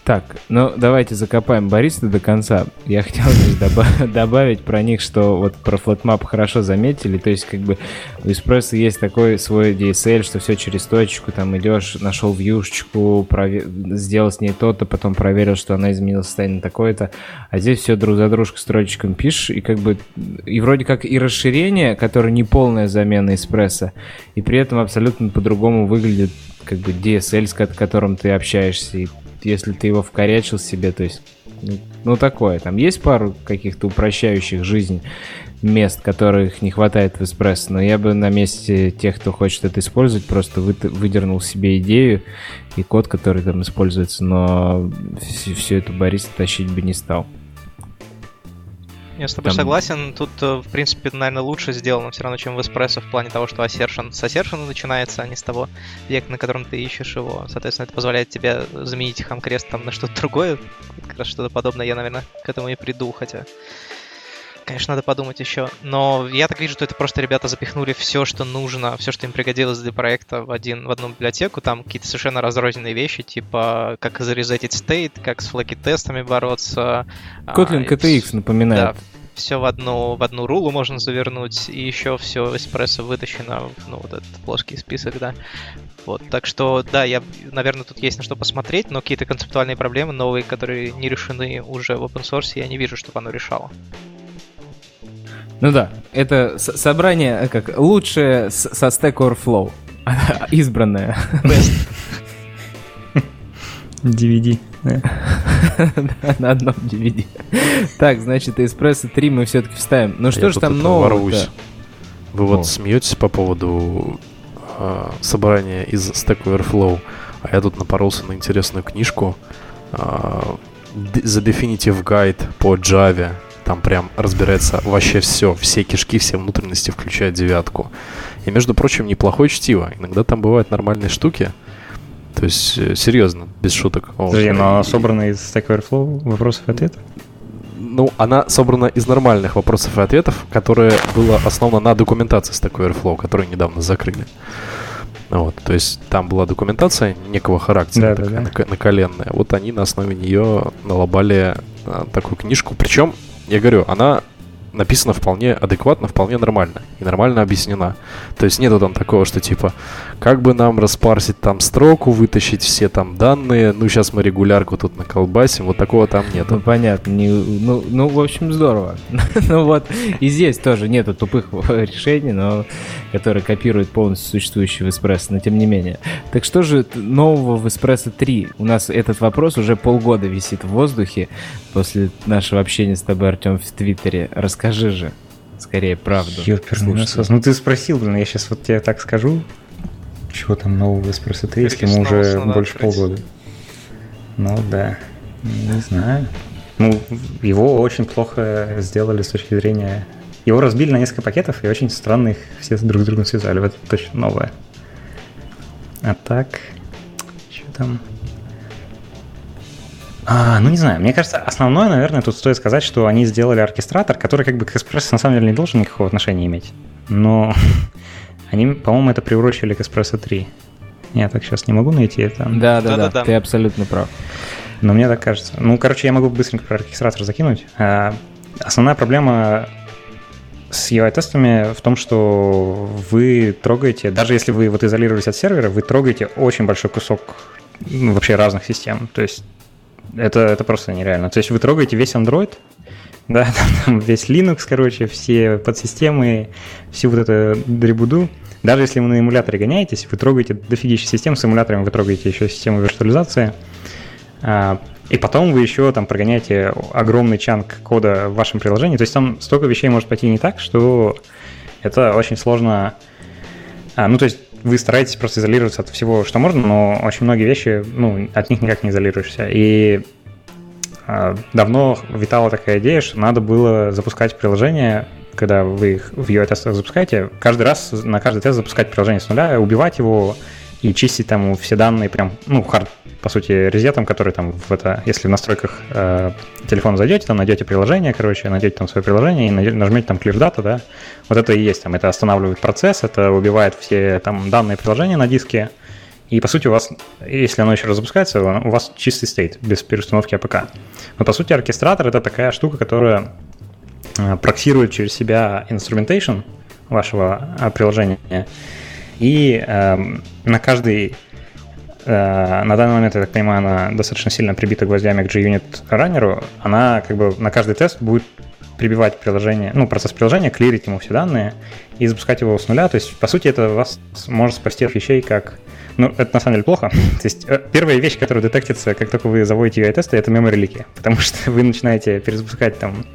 Так, ну давайте закопаем Бориса до конца. Я хотел здесь добав- добавить про них, что вот про flatMap хорошо заметили. То есть, как бы у Espresso есть такой свой DSL, что все через точку, там идешь, нашел вьюшечку, провер... сделал с ней то-то, потом проверил, что она изменила состояние такое-то. А здесь все друг за дружкой строчком пишешь, и как бы и вроде как и расширение, которое не полная замена Espresso, и при этом абсолютно по-другому выглядит как бы DSL, с которым ты общаешься, и если ты его вкорячил себе, то есть, ну, такое. Там есть пару каких-то упрощающих жизнь мест, которых не хватает в эспрессо, но я бы на месте тех, кто хочет это использовать, просто вы, выдернул себе идею и код, который там используется, но всю, всю эту баристу тащить бы не стал. Я с тобой Там... согласен. Тут, э, в принципе, наверное, лучше сделано все равно, чем в эспрессо в плане того, что Assertion с Assertion начинается, а не с того века, на котором ты ищешь его. Соответственно, это позволяет тебе заменить хамкрест там на что-то другое. Как раз что-то подобное я, наверное, к этому и приду, хотя Конечно, надо подумать еще. Но я так вижу, что это просто ребята запихнули все, что нужно, все, что им пригодилось для проекта в, один, в одну библиотеку. Там какие-то совершенно разрозненные вещи, типа как зарезать стейт, как с флаги-тестами бороться. Kotlin KTX напоминает. Да, все в одну, в одну рулу можно завернуть, и еще все эспрессо вытащено в ну, вот этот плоский список, да. Вот, так что, да, я, наверное, тут есть на что посмотреть, но какие-то концептуальные проблемы новые, которые не решены уже в open source, я не вижу, чтобы оно решало. Ну да, это собрание э, как лучшее со Stack Overflow. Избранное. Best. DVD. На одном DVD. Так, значит, Espresso 3 мы все-таки вставим. Ну что же там нового Вы вот смеетесь по поводу а, собрания из Stack Overflow, а я тут напоролся на интересную книжку а, The Definitive Guide по Java там прям разбирается вообще все, все кишки, все внутренности, включая девятку. И, между прочим, неплохое чтиво. Иногда там бывают нормальные штуки. То есть, э, серьезно, без шуток. Подожди, но она собрана из Stack Overflow вопросов и ответов? Ну, она собрана из нормальных вопросов и ответов, которые было основано на документации Stack Overflow, которую недавно закрыли. Вот, то есть там была документация некого характера, да, такая, да, да. наколенная. Вот они на основе нее налобали а, такую книжку. Причем я говорю, она написана вполне адекватно, вполне нормально. И нормально объяснена. То есть нету там такого, что типа, как бы нам распарсить там строку, вытащить все там данные, ну сейчас мы регулярку тут наколбасим, вот такого там нет. Ну понятно, не, ну, ну в общем здорово. ну вот и здесь тоже нету тупых решений, но которые копируют полностью существующий в Espresso, но тем не менее. Так что же нового в Espresso 3? У нас этот вопрос уже полгода висит в воздухе после нашего общения с тобой, Артем, в Твиттере. Расскажи же скорее правду. Ёперный Ну ты спросил, блин, я сейчас вот тебе так скажу. Чего там нового Espresso 3, если мы уже больше открыть. полгода? Ну да, не знаю. Ну, его очень плохо сделали с точки зрения... Его разбили на несколько пакетов, и очень странно их все друг с другом связали. Вот это точно новое. А так... Что там? А, ну, не знаю. Мне кажется, основное, наверное, тут стоит сказать, что они сделали оркестратор, который как бы к Espresso на самом деле не должен никакого отношения иметь. Но они, по-моему, это приурочили к Espresso 3. Я так сейчас не могу найти это. Да, да, да, да, ты абсолютно прав. Но мне так кажется. Ну, короче, я могу быстренько про оркестратор закинуть. А, основная проблема с UI-тестами в том, что вы трогаете, даже если вы вот изолировались от сервера, вы трогаете очень большой кусок ну, вообще разных систем. То есть это, это просто нереально. То есть вы трогаете весь Android, да, там весь Linux, короче, все подсистемы, всю вот эту дребуду. Даже если вы на эмуляторе гоняетесь, вы трогаете дофигища систем, с эмулятором вы трогаете еще систему виртуализации. А, И потом вы еще там прогоняете огромный чанк кода в вашем приложении. То есть там столько вещей может пойти не так, что это очень сложно. А, ну, то есть вы стараетесь просто изолироваться от всего, что можно, но очень многие вещи, ну, от них никак не изолируешься. И а, давно витала такая идея, что надо было запускать приложение, когда вы их в UI-тестах запускаете, каждый раз на каждый тест запускать приложение с нуля, убивать его, и чистить там все данные прям, ну, hard, по сути, reset ом, который там в это, если в настройках э, телефона зайдете, там найдете приложение, короче, найдете там свое приложение и нажмете там Clear Data, да, вот это и есть там, это останавливает процесс, это убивает все там данные приложения на диске, и, по сути, у вас, если оно еще раз запускается, у вас чистый стейт, без переустановки APK. Но, по сути, оркестратор — это такая штука, которая э, проксирует через себя instrumentation вашего э, приложения, и э, на каждый э, на данный момент, я так понимаю, она достаточно сильно прибита гвоздями к JUnit раннеру. Она как бы на каждый тест будет прибивать приложение, ну, процесс приложения, клирить ему все данные и запускать его с нуля. То есть, по сути, это вас может спасти от вещей, как... Ну, это на самом деле плохо. То есть, э, первая вещь, которая детектится, как только вы заводите UI-тесты, это memory лики. Потому что вы начинаете перезапускать там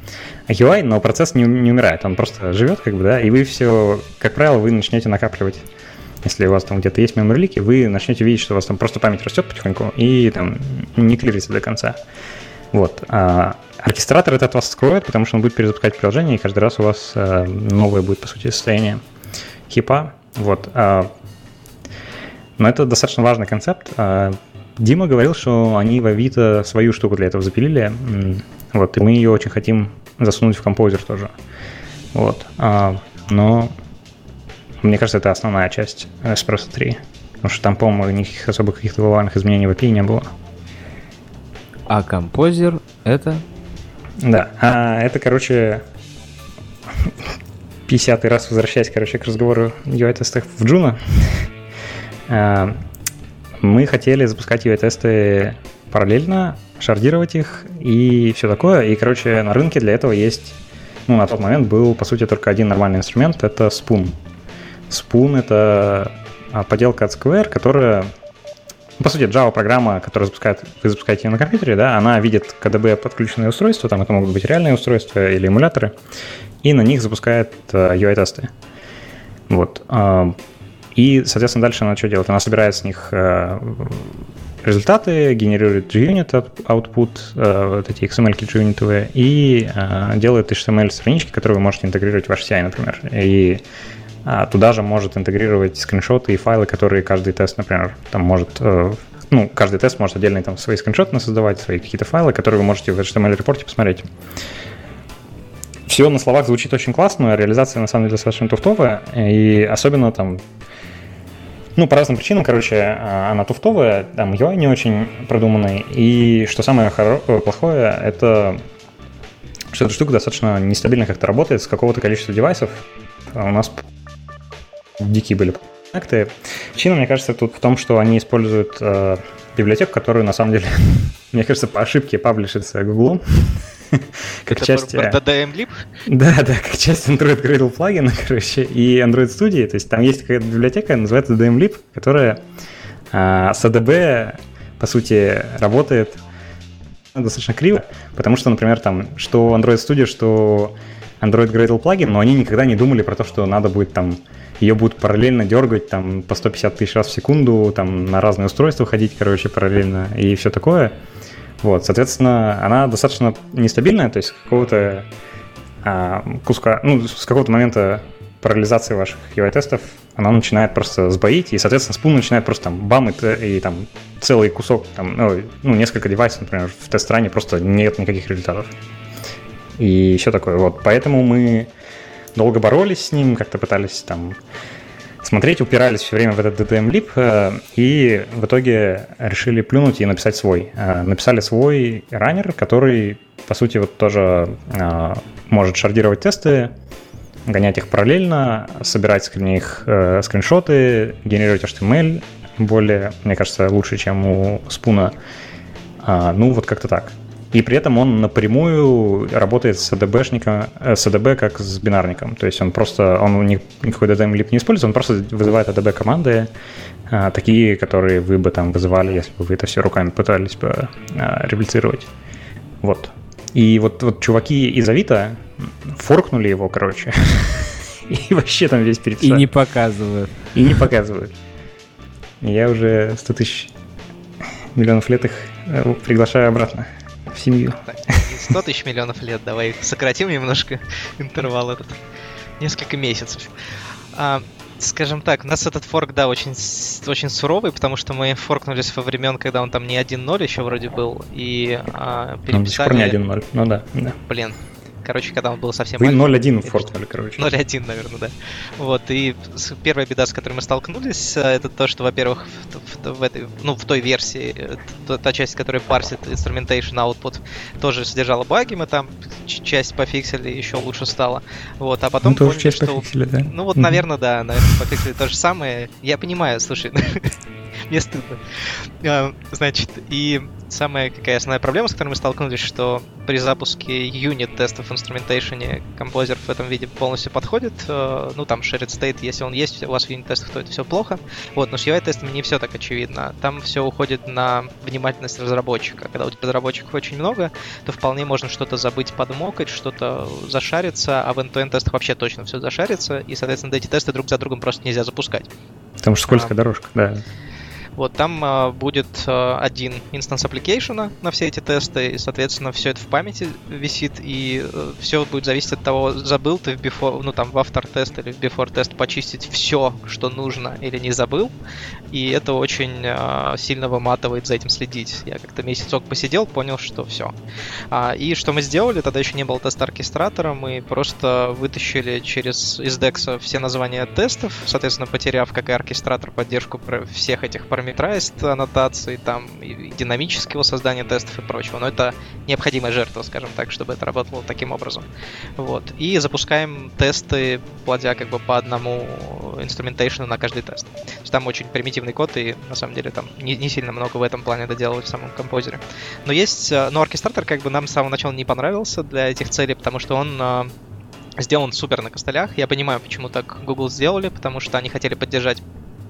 UI, но процесс не, не умирает. Он просто живет, как бы, да, и вы все, как правило, вы начнете накапливать если у вас там где-то есть меморилики, вы начнете видеть, что у вас там просто память растет потихоньку и там не клирится до конца. Вот. А оркестратор это от вас скроет, потому что он будет перезапускать приложение, и каждый раз у вас а, новое будет, по сути, состояние хипа. Вот. А, но это достаточно важный концепт. А, Дима говорил, что они в Авито свою штуку для этого запилили. Вот, и мы ее очень хотим засунуть в композер тоже. Вот. А, но мне кажется, это основная часть Espresso 3. Потому что там, по-моему, никаких особо каких-то глобальных изменений в API не было. А композер это? Да, а это, короче, 50 раз возвращаясь, короче, к разговору UI-тестах в Juno, а, мы хотели запускать UI-тесты параллельно, шардировать их и все такое. И, короче, на рынке для этого есть, ну, на тот момент был, по сути, только один нормальный инструмент, это Spoon. Spoon — это а, поделка от Square, которая по сути, Java-программа, которая запускает, вы запускаете ее на компьютере, да, она видит КДБ подключенные устройства, там это могут быть реальные устройства или эмуляторы, и на них запускает UI-тесты. Вот. А, и, соответственно, дальше она что делает? Она собирает с них э, результаты, генерирует JUnit output, э, вот эти XML-ки JUnit, и э, делает HTML-странички, которые вы можете интегрировать в ваш CI, например. И туда же может интегрировать скриншоты и файлы, которые каждый тест, например, там может э, ну, каждый тест может отдельные там свои скриншоты создавать, свои какие-то файлы, которые вы можете в HTML-репорте посмотреть. Все на словах звучит очень классно, а реализация на самом деле достаточно туфтовая, и особенно там, ну, по разным причинам, короче, а, она туфтовая, там UI не очень продуманный, и что самое хоро- э, плохое, это что эта штука достаточно нестабильно как-то работает с какого-то количества девайсов. А у нас дикие были проекты. Причина, мне кажется, тут в том, что они используют э, библиотеку, которую на самом деле, мне кажется, по ошибке паблишится Google. как часть... Про DDM-lib? Да, да, как часть Android Gradle плагина, короче, и Android Studio. То есть там есть какая-то библиотека, называется DDM-lib, которая э, с ADB, по сути, работает достаточно криво, потому что, например, там, что Android Studio, что Android Gradle плагин, но они никогда не думали про то, что надо будет там ее будут параллельно дергать там по 150 тысяч раз в секунду, там на разные устройства ходить, короче, параллельно и все такое. Вот, соответственно, она достаточно нестабильная, то есть какого-то а, куска, ну, с какого-то момента парализации ваших UI-тестов она начинает просто сбоить, и, соответственно, спун начинает просто там бам, и, и там целый кусок, там, ну, ну, несколько девайсов, например, в тест-стране просто нет никаких результатов. И еще такое. Вот, поэтому мы долго боролись с ним, как-то пытались там смотреть, упирались все время в этот DTM-лип, э, и в итоге решили плюнуть и написать свой. Э, написали свой раннер, который, по сути, вот тоже э, может шардировать тесты, гонять их параллельно, собирать с них скриншоты, генерировать HTML, более, мне кажется, лучше, чем у Спуна. Ну, вот как-то так. И при этом он напрямую работает с ADB-шником, э, с ADB как с бинарником. То есть он просто, он никакой data лип не использует, он просто вызывает ADB команды, а, такие, которые вы бы там вызывали, если бы вы это все руками пытались бы а, реплицировать. Вот. И вот, вот чуваки из Авито форкнули его, короче. И вообще там весь переписали. И не показывают. И не показывают. Я уже 100 тысяч миллионов лет их э, приглашаю обратно в семью. Так, не 100 тысяч миллионов лет, давай сократим немножко интервал этот. Несколько месяцев. А, скажем так, у нас этот форк, да, очень, очень суровый, потому что мы форкнулись во времен, когда он там не 1.0 еще вроде был, и а, переписали... Он до сих пор не 1.0, ну да, да. Блин, короче, когда он был совсем Вы 0.1 форкнули, короче. 0.1, наверное, да. Вот, и первая беда, с которой мы столкнулись, э, это то, что, во-первых, в, в, этой, ну, в той версии, э, та часть, которая парсит instrumentation output, тоже содержала баги, мы там часть пофиксили, еще лучше стало. Вот, а потом ну, тоже поняли, часть что... пофиксили, да? Ну, вот, наверное, да, наверное, пофиксили то же самое. Я понимаю, слушай, мне стыдно. А, значит, и самая какая основная проблема, с которой мы столкнулись, что при запуске юнит тестов в инструментейшене композер в этом виде полностью подходит. Э, ну, там shared state, если он есть у вас в юнит тестах, то это все плохо. Вот, но с UI тестами не все так очевидно. Там все уходит на внимательность разработчика. Когда у тебя разработчиков очень много, то вполне можно что-то забыть подмокать, что-то зашариться, а в end-to-end тестах вообще точно все зашарится, и, соответственно, эти тесты друг за другом просто нельзя запускать. Потому что скользкая а, дорожка, да. Вот там э, будет э, один инстанс application на все эти тесты, и, соответственно, все это в памяти висит, и э, все будет зависеть от того, забыл ты в before, ну там в автор тест или в before тест почистить все, что нужно, или не забыл, и это очень э, сильно выматывает за этим следить. Я как-то месяцок посидел, понял, что все. А, и что мы сделали, тогда еще не было тест оркестратора, мы просто вытащили через из DEX все названия тестов, соответственно, потеряв как и оркестратор поддержку всех этих параметров parameterized аннотации, там, и динамического создания тестов и прочего. Но это необходимая жертва, скажем так, чтобы это работало таким образом. Вот. И запускаем тесты, платя как бы по одному инструментейшну на каждый тест. То есть там очень примитивный код, и на самом деле там не, не сильно много в этом плане доделывать в самом композере. Но есть, э, но оркестратор как бы нам с самого начала не понравился для этих целей, потому что он э, сделан супер на костылях. Я понимаю, почему так Google сделали, потому что они хотели поддержать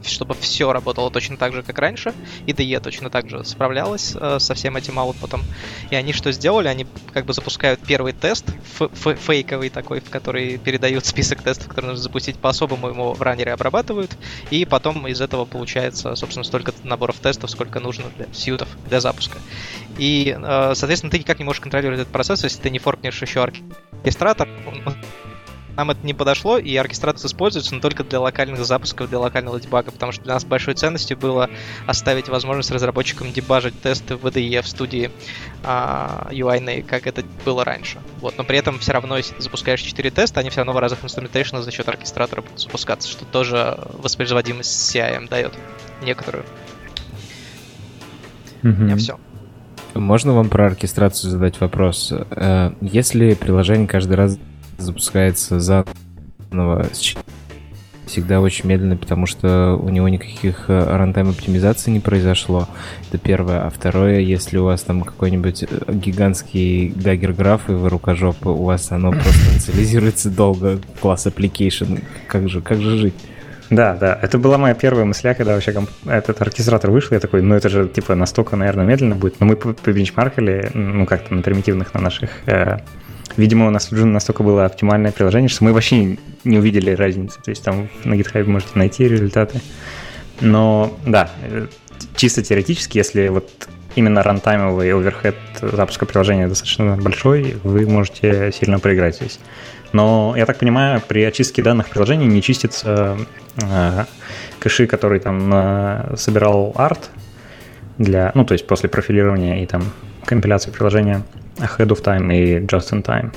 чтобы все работало точно так же, как раньше, и DE точно так же справлялась э, со всем этим аутпутом. И они что сделали? Они как бы запускают первый тест, фейковый такой, в который передают список тестов, которые нужно запустить по-особому, его в раннере обрабатывают, и потом из этого получается, собственно, столько наборов тестов, сколько нужно для сьютов, для запуска. И, э, соответственно, ты никак не можешь контролировать этот процесс, если ты не форкнешь еще оркестратор, нам это не подошло, и оркестратор используется, но только для локальных запусков, для локального дебага, потому что для нас большой ценностью было оставить возможность разработчикам дебажить тесты в VDE в студии а, UI, как это было раньше. Вот, но при этом все равно, если ты запускаешь 4 теста, они все равно в разных инструментейшенах за счет оркестратора будут запускаться, что тоже воспроизводимость CIM дает некоторую. Mm-hmm. У меня все. Можно вам про оркестрацию задать вопрос? Э, если приложение каждый раз запускается заново, всегда очень медленно, потому что у него никаких э, runtime оптимизаций не произошло. Это первое. А второе, если у вас там какой-нибудь э, гигантский Dagger граф и вы рукожопы, у вас оно просто инициализируется долго, класс application. Как же, как же жить? Да, да, это была моя первая мысля, когда вообще этот оркестратор вышел, я такой, ну это же типа настолько, наверное, медленно будет, но мы побенчмаркали, ну как-то на примитивных на наших э, Видимо, у нас уже настолько было оптимальное приложение, что мы вообще не увидели разницы. То есть там на GitHub можете найти результаты. Но да, э, чисто теоретически, если вот именно рантаймовый оверхед запуска приложения достаточно большой, вы можете сильно проиграть здесь. Но, я так понимаю, при очистке данных приложений не чистится э, кэши, который там э, собирал арт для, ну, то есть после профилирования и там компиляции приложения ahead of time и just in time.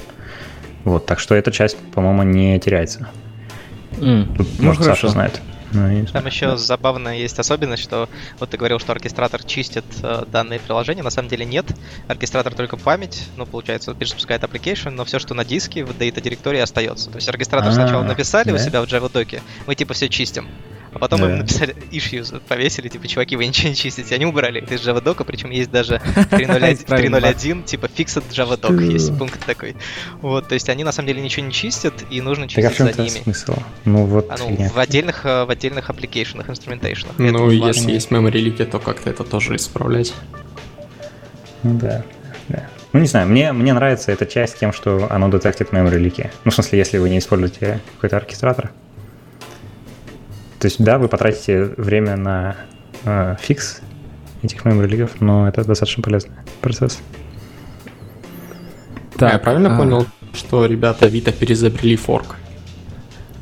Вот, так что эта часть, по-моему, не теряется. Mm. Тут, ну, может, хорошо. Саша знает. Ну, Там еще забавная есть особенность, что вот ты говорил, что оркестратор чистит э, данные приложения, на самом деле нет. Оркестратор только память, ну, получается, перезапускает application, но все, что на диске в data директории остается. То есть оркестратор А-а-а, сначала написали да? у себя в Java доке, мы типа все чистим. А потом Да. им написали issues, повесили, типа, чуваки, вы ничего не чистите. Они убрали это из JavaDoc, причем есть даже в 3.0.1, в Правильно. 3.0.1, типа, fixed JavaDoc, есть пункт такой. Вот, то есть они на самом деле ничего не чистят, и нужно а чистить за ними. смысл? Ну вот, А, ну, в отдельных, э, в отдельных аппликейшенах, инструментейшенах. Ну, если есть memory лики, то как-то это тоже исправлять. Ну да, да. Ну не знаю, мне, мне нравится эта часть тем, что оно детектит memory лики. Ну, в смысле, если вы не используете какой-то оркестратор. То есть, да, вы потратите время на э, фикс этих memory ликов, но это достаточно полезный процесс. А я правильно а, понял, что ребята Vita переизобрели форк?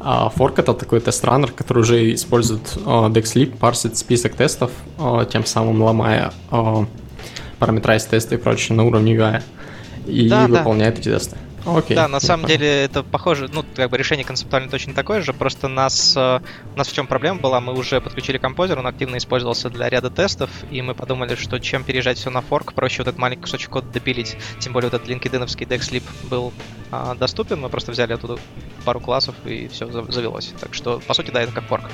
А форк это такой тест-раннер, который уже использует э, DexLib, парсит список тестов, э, тем самым ломая э, параметрайз тесты и прочее на уровне UI. И Да, да. выполняет эти тесты. Окей. Да, на самом деле это похоже, ну, как бы решение концептуально точно такое же, просто нас, э, у нас в чем проблема была, мы уже подключили композер, он активно использовался для ряда тестов, и мы подумали, что чем переезжать все на форк, проще вот этот маленький кусочек кода допилить, тем более вот этот LinkedIn-овский DexLib был а, доступен, мы просто взяли оттуда пару классов и все завелось. Так что, по сути, да, это как форк.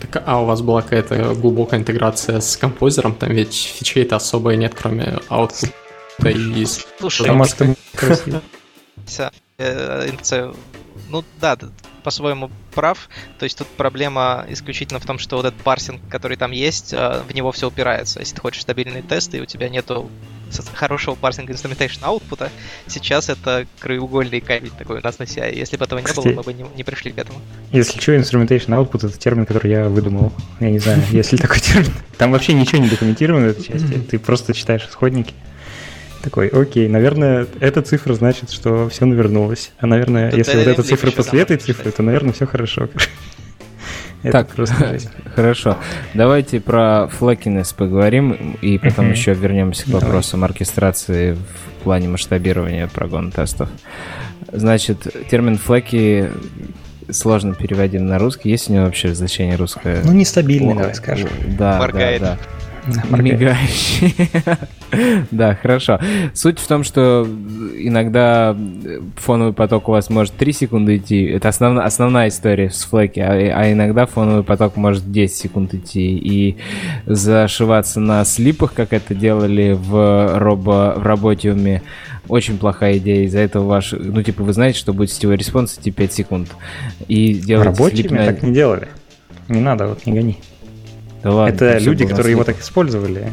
Так, а у вас была какая-то глубокая интеграция с композером? Там ведь фичей-то особо и нет, кроме output и с- Слушай, Потому что э, ну да, по-своему прав. То есть тут проблема исключительно в том, что вот этот парсинг, который там есть, э, в него все упирается. Если ты хочешь стабильные тесты, и у тебя нету хорошего парсинга instrumentation аутпута, сейчас это краеугольный камень такой у нас на CI. Если бы этого не было, Кстати, мы бы не, не пришли к этому. Если что, instrumentation output это термин, который я выдумал. Я не знаю, есть ли такой термин. Там вообще ничего не документировано в этой части. Ты просто читаешь исходники. Такой, окей, наверное, эта цифра значит, что все навернулось. А, наверное, Тут если вот эта цифра после этой цифры, то, наверное, все хорошо. Это Так, просто жесть. Хорошо. Давайте про флекинес поговорим, и потом Мгм. еще вернемся к Давай. вопросам оркестрации в плане масштабирования прогон тестов. Значит, термин флеки сложно переводим на русский. Есть у него вообще значение русское? Ну, нестабильный, О, давай скажем. Да, Моргает. да, да. Мигающий. Да, хорошо. Суть в том, что иногда фоновый поток у вас может 3 секунды идти. Это основна, основная история с флеки. А, а иногда фоновый поток может 10 секунд идти. И зашиваться на слипах, как это делали в, робо, в работиуме, очень плохая идея. Из-за этого ваш... Ну, типа, вы знаете, что будет сетевой респонс идти 5 секунд. И В делать работе слип на- так не делали. Не надо, вот не гони. Да ладно, Это люди, которые его так использовали.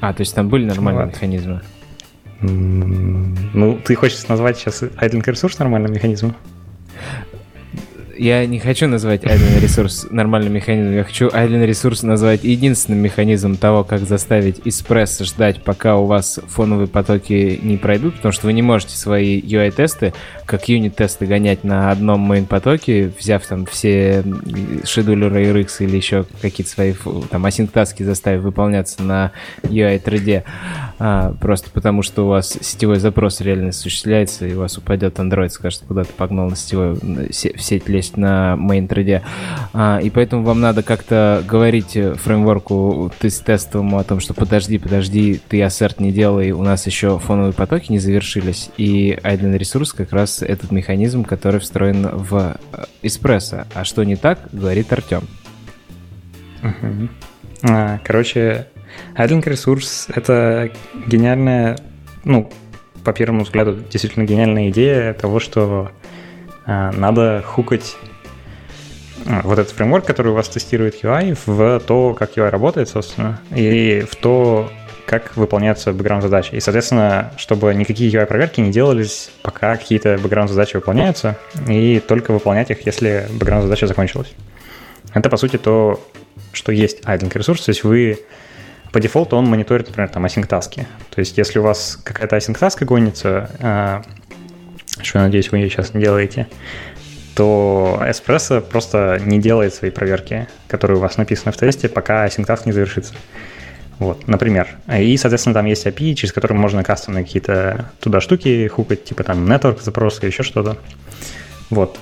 А, то есть там были нормальные Ладно. механизмы? Ну, ты хочешь назвать сейчас idling ресурс нормальным механизмом? Я не хочу назвать idle ресурс нормальным механизмом. Я хочу idle ресурс назвать единственным механизмом того, как заставить эспрессо ждать, пока у вас фоновые потоки не пройдут, потому что вы не можете свои UI-тесты, как юнит-тесты гонять на одном main потоке, взяв там все шедулеры RX или еще какие-то свои там асинктаски заставив выполняться на UI-треде, а, просто потому что у вас сетевой запрос реально осуществляется, и у вас упадет Android, скажет, куда ты погнал на сетевой, в сеть лезть на main треде. А, и поэтому вам надо как-то говорить э, фреймворку тест тестовому о том, что подожди, подожди, ты ассерт не делай, у нас еще фоновые потоки не завершились. И idle ресурс как раз этот механизм, который встроен в э, эспрессо. А что не так, говорит Артем. А, Короче, idling ресурс — это гениальная, ну, по первому взгляду, действительно гениальная идея того, что надо хукать а, вот этот фреймворк, который у вас тестирует UI, в то, как UI работает, собственно, и в то, как выполняются бэкграунд-задачи. И, соответственно, чтобы никакие UI-проверки не делались, пока какие-то бэкграунд-задачи выполняются, и только выполнять их, если бэкграунд-задача закончилась. Это, по сути, то, что есть idling ресурс, то есть вы по дефолту он мониторит, например, там async-таски. То есть если у вас какая-то async-таска гонится, а, что, надеюсь, вы сейчас не делаете, то Espresso просто не делает свои проверки, которые у вас написаны в тесте, пока async-task не завершится. Вот, например. И, соответственно, там есть API, через который можно кастомные какие-то туда штуки хукать, типа там network запросы, еще что-то. Вот.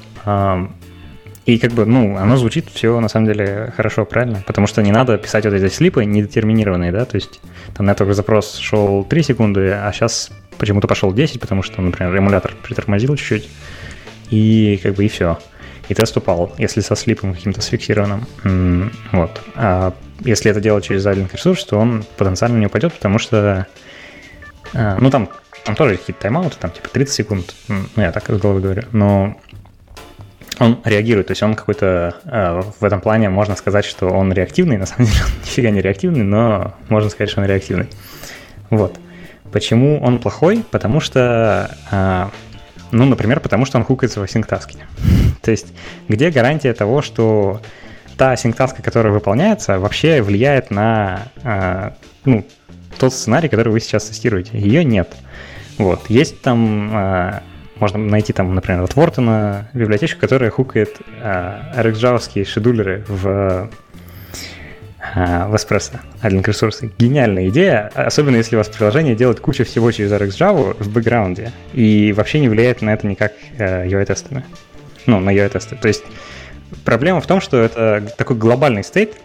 И как бы, ну, оно звучит все на самом деле хорошо, правильно? Потому что не надо писать вот эти слипы недетерминированные, да, то есть там network запрос шел 3 секунды, а сейчас почему-то пошел 10, потому что, например, эмулятор притормозил чуть-чуть, и как бы и все. и тест упал, если со слипом каким-то сфиксированным. Вот. А если это делать через idling ресурс, то он потенциально не упадет, потому что а, ну там, там тоже какие-то тайм-ауты, там типа 30 секунд, ну я так из головы говорю, но он реагирует, то есть он какой-то э, в этом плане можно сказать, что он реактивный, на самом деле он нифига не реактивный, но можно сказать, что он реактивный. Вот. Почему он плохой? Потому что, э, ну, например, потому что он хукается в асинктаске. то есть где гарантия того, что та асинктаска, которая выполняется, вообще влияет на э, ну, тот сценарий, который вы сейчас тестируете? Ее нет. Вот. Есть там э, можно найти там, например, от Вортона библиотечку, которая хукает э, RxJava шедулеры в, э, в Espresso, Adlink ресурсы. Гениальная идея, особенно если у вас приложение делает кучу всего через RxJava в бэкграунде и вообще не влияет на это никак э, UI-тестами. Ну, на UI-тесты. То есть проблема в том, что это такой глобальный стейт,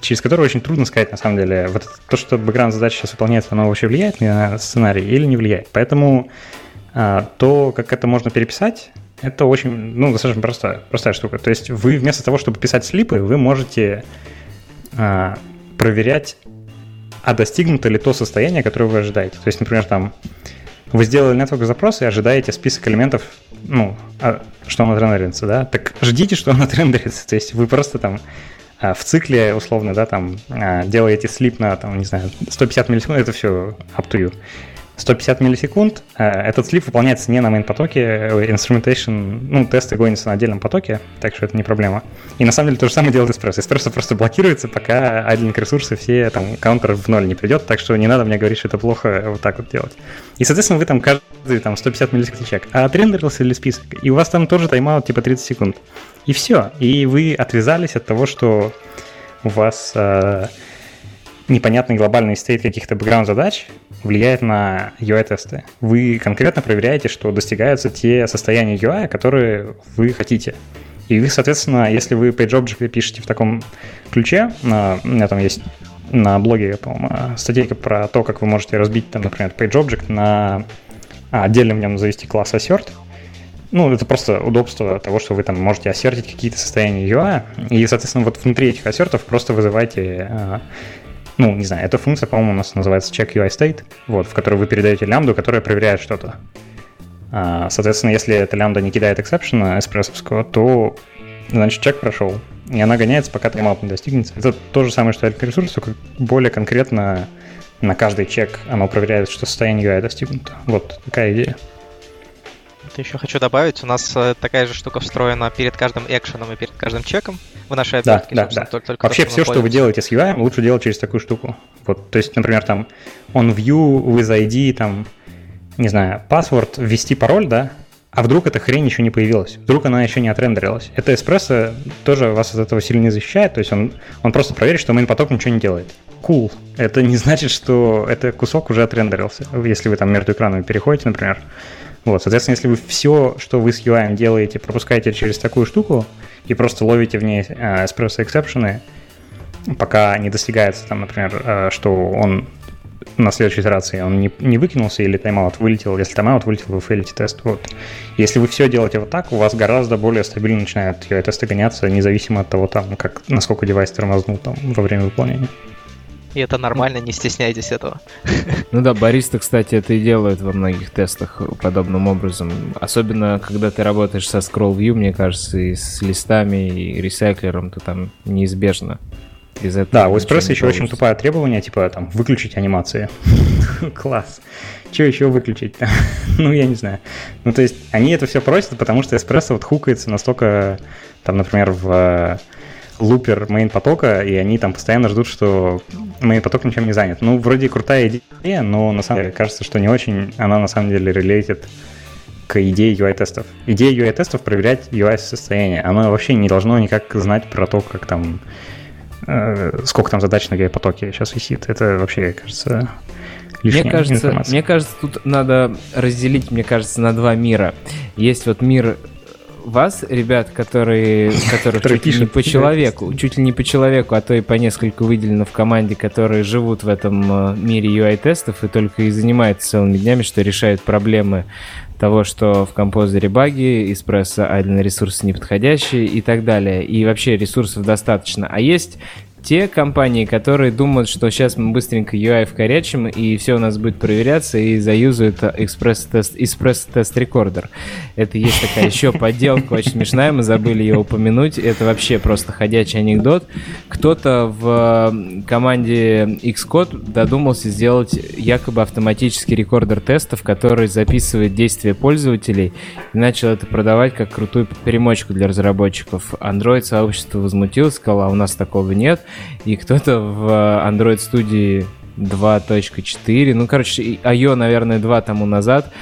через который очень трудно сказать, на самом деле, вот то, что бэкграунд задача сейчас выполняется, оно вообще влияет на сценарий или не влияет. Поэтому а, то, как это можно переписать, это очень, ну, достаточно простая, простая штука. То есть вы вместо того, чтобы писать слипы, вы можете а, проверять, а достигнуто ли то состояние, которое вы ожидаете. То есть, например, там вы сделали network запрос и ожидаете список элементов, ну, а, что он отрендерится, да? Так ждите, что он отрендерится. То есть вы просто там а, в цикле, условно, да, там делаете слип на, там, не знаю, 150 миллисекунд, это все up to you. 150 миллисекунд. Э, этот слив выполняется не на main-потоке, э, instrumentation, ну, тесты гонятся на отдельном потоке, так что это не проблема. И на самом деле то же самое делает Espresso. Espresso просто блокируется, пока idling ресурсы все, там, каунтер в ноль не придет, так что не надо мне говорить, что это плохо вот так вот делать. И, соответственно, вы там каждый там о150 миллисекунд чек. А отрендерился ли список? И у вас там тоже тайм-аут типа 30 секунд. И все. И вы отвязались от того, что у вас э, непонятный глобальный стейт каких-то бэкграунд задач влияет на UI-тесты. Вы конкретно проверяете, что достигаются те состояния UI, которые вы хотите. И вы, соответственно, если вы PageObject пишете в таком ключе, на, у меня там есть на блоге, по-моему, статейка про то, как вы можете разбить, там, например, PageObject на а, отдельно в нем завести класс assert. Ну, это просто удобство того, что вы там можете ассертить какие-то состояния UI, и, соответственно, вот внутри этих ассертов просто вызывайте а, ну, не знаю, эта функция, по-моему, у нас называется check UI state, вот, в которой вы передаете лямбду, которая проверяет что-то. А, соответственно, если эта лямбда не кидает эксепшена эспрессовского, то, значит, чек прошел. И она гоняется, пока тайм не достигнется. Это то же самое, что ресурс, только более конкретно на каждый чек оно проверяет, что состояние UI достигнуто. Вот такая идея. Вот еще хочу добавить, у нас э, такая же штука встроена перед каждым экшеном и перед каждым чеком в нашей обертке. Да, да, да. Только, только Вообще все, что вы делаете с UI, лучше делать через такую штуку. Вот, то есть, например, там on view with ID, там, не знаю, password, ввести пароль, да, а вдруг эта хрень еще не появилась, вдруг она еще не отрендерилась. Это эспрессо тоже вас от этого сильно не защищает, то есть он, он просто проверит, что main поток ничего не делает. Cool. Это не значит, что этот кусок уже отрендерился, если вы там между экранами переходите, например. Вот, соответственно, если вы все, что вы с UI делаете, пропускаете через такую штуку и просто ловите в ней э, espresso эксепшены, пока не достигается, там, например, э, что он на следующей итерации он не, не выкинулся или тайм-аут вылетел. Если тайм-аут вылетел, вы фейлите тест. Вот. Если вы все делаете вот так, у вас гораздо более стабильно начинают UI-тесты гоняться, независимо от того, там, как, насколько девайс тормознул там, во время выполнения. И это нормально, не стесняйтесь этого. Ну да, Barista, кстати, это и делают во многих тестах подобным образом. Особенно, когда ты работаешь со scroll view, мне кажется, и с листами, и recycler ом, то там неизбежно. Из этого да, у Espresso еще очень тупое требование, типа там выключить анимации. Класс. Что еще выключить? ну, я не знаю. Ну, то есть, они это все просят, потому что Espresso вот хукается настолько, там, например, в looper main потока, и они там постоянно ждут, что main поток ничем не занят. Ну, вроде крутая идея, но на самом деле кажется, что не очень она на самом деле related к идее UI-тестов. Идея UI-тестов проверять UI-состояние. Оно вообще не должно никак знать про то, как там э, сколько там задач на UI-потоке сейчас висит. Это вообще, кажется, мне кажется, мне кажется, тут надо разделить, мне кажется, на два мира. Есть вот мир вас, ребят, которые, которых чуть ли не по человеку, чуть ли не по человеку, а то и по нескольку выделено в команде, которые живут в этом э, мире UI-тестов и только и занимаются целыми днями, что решают проблемы того, что в композере баги, эспрессо айдленные ресурсы неподходящие и так далее. И вообще ресурсов достаточно. А есть те компании, которые думают, что сейчас мы быстренько UI вкорячим, и все у нас будет проверяться, и заюзают экспресс-тест, экспресс-тест рекордер. Это есть такая еще подделка, очень смешная, мы забыли ее упомянуть. Это вообще просто ходячий анекдот. Кто-то в команде Xcode додумался сделать якобы автоматический рекордер тестов, который записывает действия пользователей, и начал это продавать как крутую перемочку для разработчиков. Android-сообщество возмутилось, сказало, а у нас такого нет и кто-то в Android студии 2.4, ну, короче, IO, наверное, два тому назад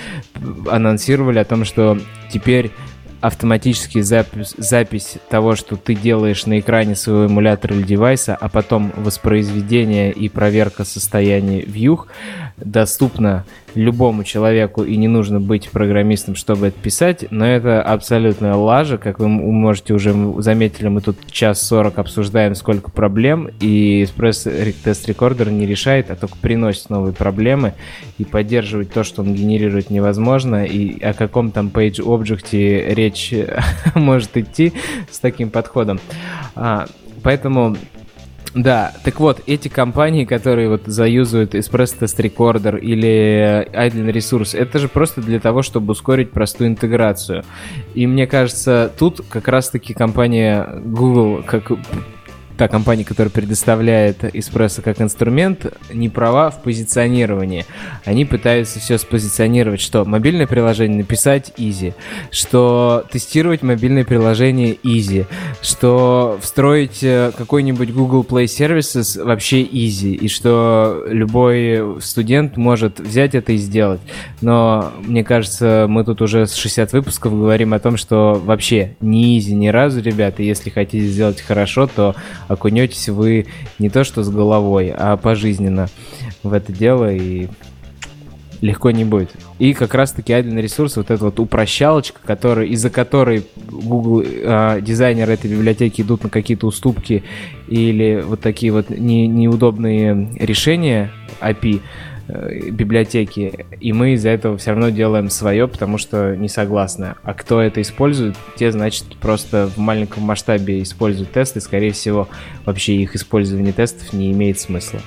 анонсировали о том, что теперь автоматически запись, запись того, что ты делаешь на экране своего эмулятора или девайса, а потом воспроизведение и проверка состояния вьюх доступна любому человеку, и не нужно быть программистом, чтобы это писать, но это абсолютная лажа, как вы можете уже заметили, мы тут час сорок обсуждаем, сколько проблем, и Express Test Recorder не решает, а только приносит новые проблемы, и поддерживать то, что он генерирует, невозможно, и о каком там page object речь может идти с таким подходом. А, поэтому да, так вот, эти компании, которые вот заюзывают Espresso Test Recorder или Idle Resource, это же просто для того, чтобы ускорить простую интеграцию. И мне кажется, тут как раз-таки компания Google, как та компания, которая предоставляет эспрессо как инструмент, не права в позиционировании. Они пытаются все спозиционировать, что мобильное приложение написать easy, что тестировать мобильное приложение easy, что встроить э, какой-нибудь Google Play Services вообще easy, и что любой студент может взять это и сделать. Но мне кажется, мы тут уже с 60 выпусков говорим о том, что вообще не easy ни разу, ребята. Если хотите сделать хорошо, то окунетесь вы не то что с головой, а пожизненно в это дело и легко не будет. И как раз-таки один ресурс, вот эта вот упрощалочка, который, из-за которой Google э, дизайнеры этой библиотеки идут на какие-то уступки или вот такие вот не, неудобные решения API, библиотеки, и мы из-за этого все равно делаем свое, потому что не согласны. А кто это использует, те, значит, просто в маленьком масштабе используют тесты, скорее всего, вообще их использование тестов не имеет смысла.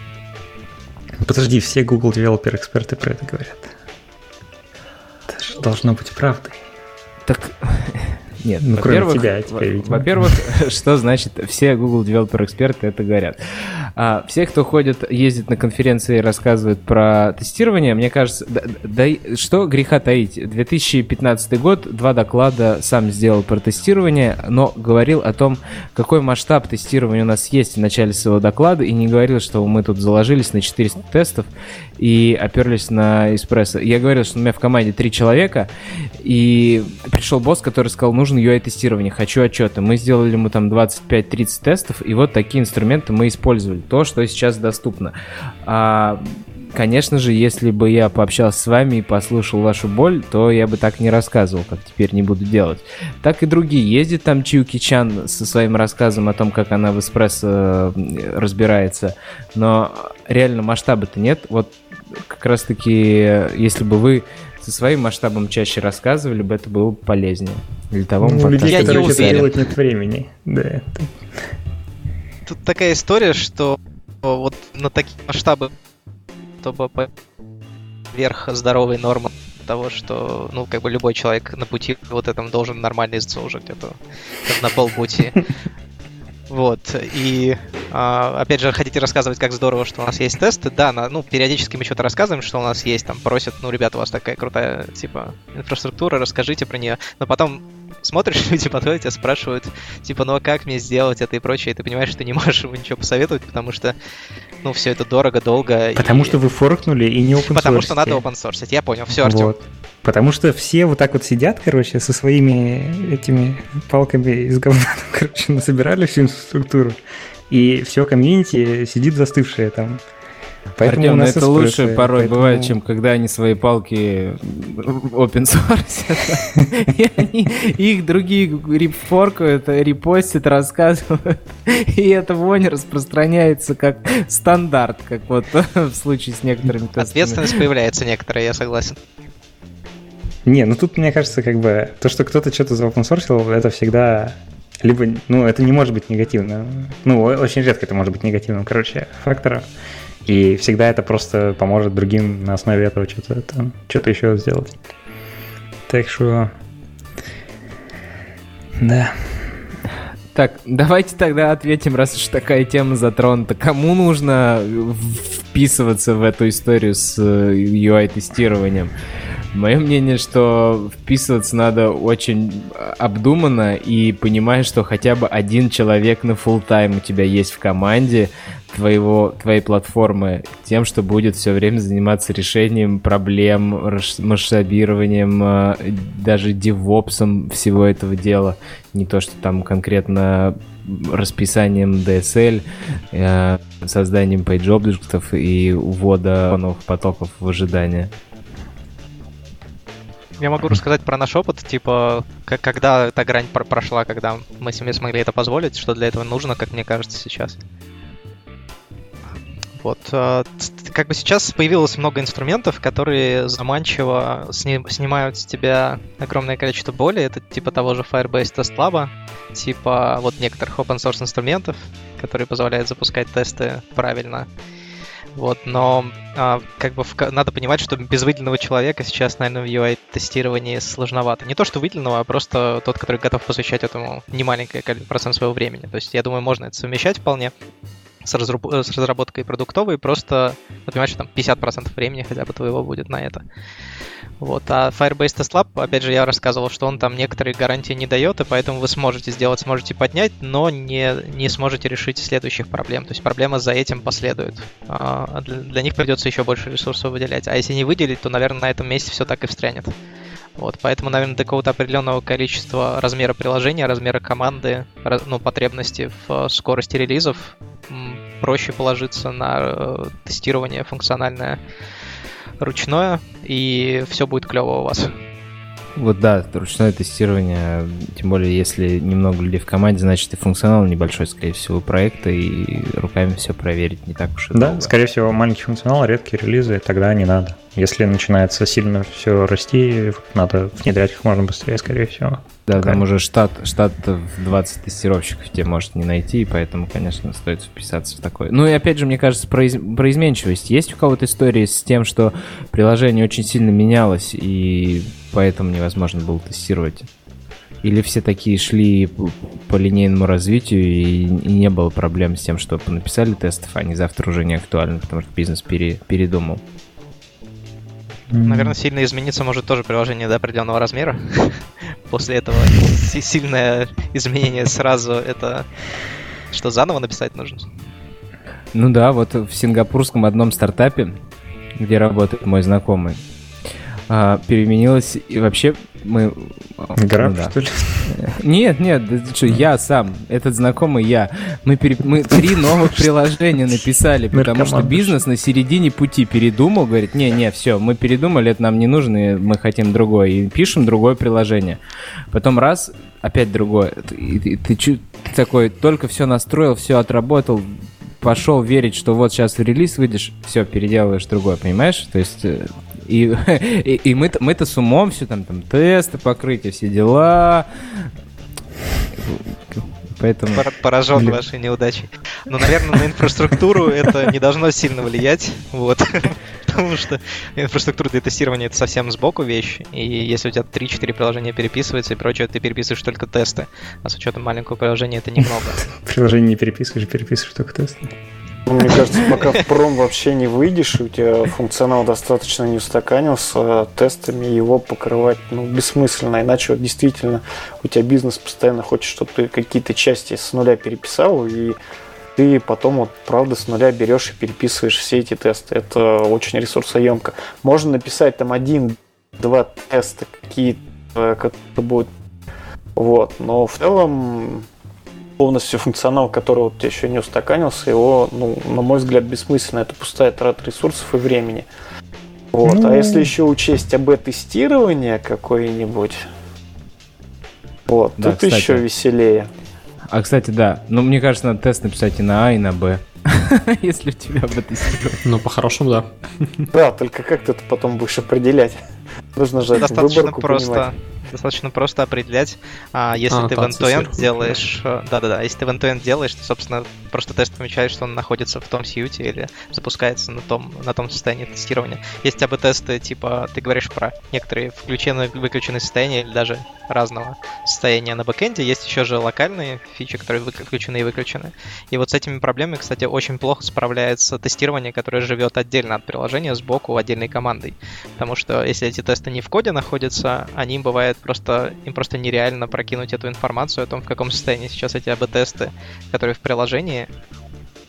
Подожди, все Google Developer эксперты про это говорят. Это же должно быть правдой. Так нет, ну, во-первых, тебя теперь, во-первых, что значит все Google Developer эксперты это говорят? А, все, кто ходит, ездит на конференции и рассказывают про тестирование, мне кажется, да, да, что греха таить? 2015 год, два доклада сам сделал про тестирование, но говорил о том, какой масштаб тестирования у нас есть в начале своего доклада, и не говорил, что мы тут заложились на 400 тестов и оперлись на эспрессо. Я говорил, что у меня в команде три человека, и пришел босс, который сказал, нужно нужно UI-тестирование, хочу отчеты. Мы сделали ему там 25-30 тестов, и вот такие инструменты мы использовали. То, что сейчас доступно. А, конечно же, если бы я пообщался с вами и послушал вашу боль, то я бы так не рассказывал, как теперь не буду делать. Так и другие. Ездит там Чиуки Чан со своим рассказом о том, как она в эспрессо э, разбирается, но реально масштаба-то нет. Вот как раз-таки, если бы вы со своим масштабом чаще рассказывали бы, это было бы полезнее. Для того ну, людей, я которые это делать, нет времени. Да. Тут такая история, что вот на такие масштабы, чтобы вверх здоровой нормы того, что, ну, как бы любой человек на пути вот этом должен нормально уже где-то на полпути. Вот, и а, опять же, хотите рассказывать, как здорово, что у нас есть тесты? Да, на, ну, периодически мы что-то рассказываем, что у нас есть, там, просят, ну, ребята, у вас такая крутая, типа, инфраструктура, расскажите про нее. Но потом смотришь, люди подходят, тебя спрашивают, типа, ну а как мне сделать это и прочее, и ты понимаешь, что ты не можешь ему ничего посоветовать, потому что, ну, все это дорого, долго. Потому и... что вы форкнули и не open Потому что надо open source. Я понял, все, Артем. Вот. Потому что все вот так вот сидят, короче, со своими этими палками из говна, короче, насобирали всю инфраструктуру. И все комьюнити сидит застывшее там. Поэтому Артем, ну это лучше порой поэтому... бывает, чем когда они свои палки open source, их другие репфоркают, репостят, рассказывают, и эта вонь распространяется как стандарт, как вот в случае с некоторыми тестами. Ответственность появляется некоторая, я согласен. Не, ну тут, мне кажется, как бы то, что кто-то что-то заопенсорсил, это всегда либо, ну, это не может быть негативно. Ну, очень редко это может быть негативным, короче, фактором. И всегда это просто поможет другим на основе этого что-то что-то еще сделать. Так что... Да. Так, давайте тогда ответим, раз уж такая тема затронута. Кому нужно вписываться в эту историю с UI-тестированием? Мое мнение, что вписываться надо очень обдуманно и понимая, что хотя бы один человек на full тайм у тебя есть в команде твоего, твоей платформы тем, что будет все время заниматься решением проблем, масштабированием, э, даже девопсом всего этого дела. Не то, что там конкретно расписанием DSL, э, созданием page и увода потоков в ожидание. Я могу рассказать про наш опыт, типа, как, когда эта грань прошла, когда мы себе смогли это позволить, что для этого нужно, как мне кажется, сейчас. Вот. Э, как бы сейчас появилось много инструментов, которые заманчиво сни- снимают с тебя огромное количество боли. Это типа того же Firebase Test Lab, типа вот некоторых open source инструментов, которые позволяют запускать тесты правильно. Вот, но а, как бы в, надо понимать, что без выделенного человека сейчас, наверное, в UI-тестировании сложновато. Не то, что выделенного, а просто тот, который готов посвящать этому немаленький процент своего времени. То есть, я думаю, можно это совмещать вполне с, разраб- с разработкой продуктовой, просто понимать, что там 50% времени хотя бы твоего будет на это. Вот. А Firebase Test Lab, опять же, я рассказывал, что он там некоторые гарантии не дает, и поэтому вы сможете сделать, сможете поднять, но не, не сможете решить следующих проблем. То есть проблема за этим последует. А для, для них придется еще больше ресурсов выделять. А если не выделить, то, наверное, на этом месте все так и встрянет. Вот, поэтому, наверное, до какого-то определенного количества размера приложения, размера команды, ну, потребности в скорости релизов проще положиться на э, тестирование функциональное ручное, и все будет клево у вас. Вот да, ручное тестирование, тем более если немного людей в команде, значит и функционал небольшой, скорее всего, проекта, и руками все проверить не так уж и Да, долго. скорее всего, маленький функционал, редкие релизы, тогда не надо. Если начинается сильно все расти, надо внедрять их можно быстрее, скорее всего. Да, там уже штат, штат в 20 тестировщиков тебе может не найти, и поэтому, конечно, стоит вписаться в такое. Ну и опять же, мне кажется, про, из... про изменчивость. Есть у кого-то истории с тем, что приложение очень сильно менялось, и поэтому невозможно было тестировать? Или все такие шли по линейному развитию, и, не было проблем с тем, что написали тестов, а они завтра уже не актуальны, потому что бизнес пере... передумал? Наверное, сильно измениться может тоже приложение до определенного размера. После этого сильное изменение сразу это что заново написать нужно? Ну да, вот в сингапурском одном стартапе, где работает мой знакомый, а, переменилось и вообще мы... Граф, ну, да. что ли? Нет, нет, что, я сам, этот знакомый я. Мы, пере... мы три новых приложения написали, потому что бизнес на середине пути передумал, говорит, не-не, все, мы передумали, это нам не нужно, и мы хотим другое, и пишем другое приложение. Потом раз, опять другое. И, и, ты, ты такой, только все настроил, все отработал, пошел верить, что вот сейчас в релиз выйдешь, все, переделываешь другое, понимаешь? То есть э, и, и, и мы-то, мы-то с умом все там, там тесты, покрытие, все дела. Поэтому... Поражен Блин. вашей неудачей. Но, наверное, на инфраструктуру это не должно сильно влиять. Вот. Потому что инфраструктура для тестирования это совсем сбоку вещь. И если у тебя 3-4 приложения переписываются и прочее, ты переписываешь только тесты. А с учетом маленького приложения это немного. Приложение не переписываешь, переписываешь только тесты. Мне кажется, пока в пром вообще не выйдешь, у тебя функционал достаточно не устаканился, тестами его покрывать ну, бессмысленно, иначе вот действительно у тебя бизнес постоянно хочет, чтобы ты какие-то части с нуля переписал, и ты потом вот правда с нуля берешь и переписываешь все эти тесты. Это очень ресурсоемко. Можно написать там один-два теста какие-то, которые будут вот, но в целом полностью функционал, который вот еще не устаканился, его, ну, на мой взгляд, бессмысленно. Это пустая трата ресурсов и времени. Вот. Ну... А если еще учесть АБ-тестирование какое-нибудь, вот, да, тут кстати. еще веселее. А, кстати, да. Ну, мне кажется, надо тест написать и на А, и на Б. Если у тебя АБ-тестирование. Ну, по-хорошему, да. Да, только как ты это потом будешь определять? Нужно же Достаточно просто. Понимать достаточно просто определять, а, если а, ты в end-to-end делаешь... Э, да-да-да, если ты в end-to-end делаешь, то, собственно, просто тест помечает, что он находится в том сьюте или запускается на том, на том состоянии тестирования. Есть АБ тесты, типа, ты говоришь про некоторые включенные, выключенные состояния или даже разного состояния на бэкэнде. Есть еще же локальные фичи, которые выключены и выключены. И вот с этими проблемами, кстати, очень плохо справляется тестирование, которое живет отдельно от приложения, сбоку отдельной командой. Потому что если эти тесты не в коде находятся, они бывают просто, им просто нереально прокинуть эту информацию о том, в каком состоянии сейчас эти АБ-тесты, которые в приложении,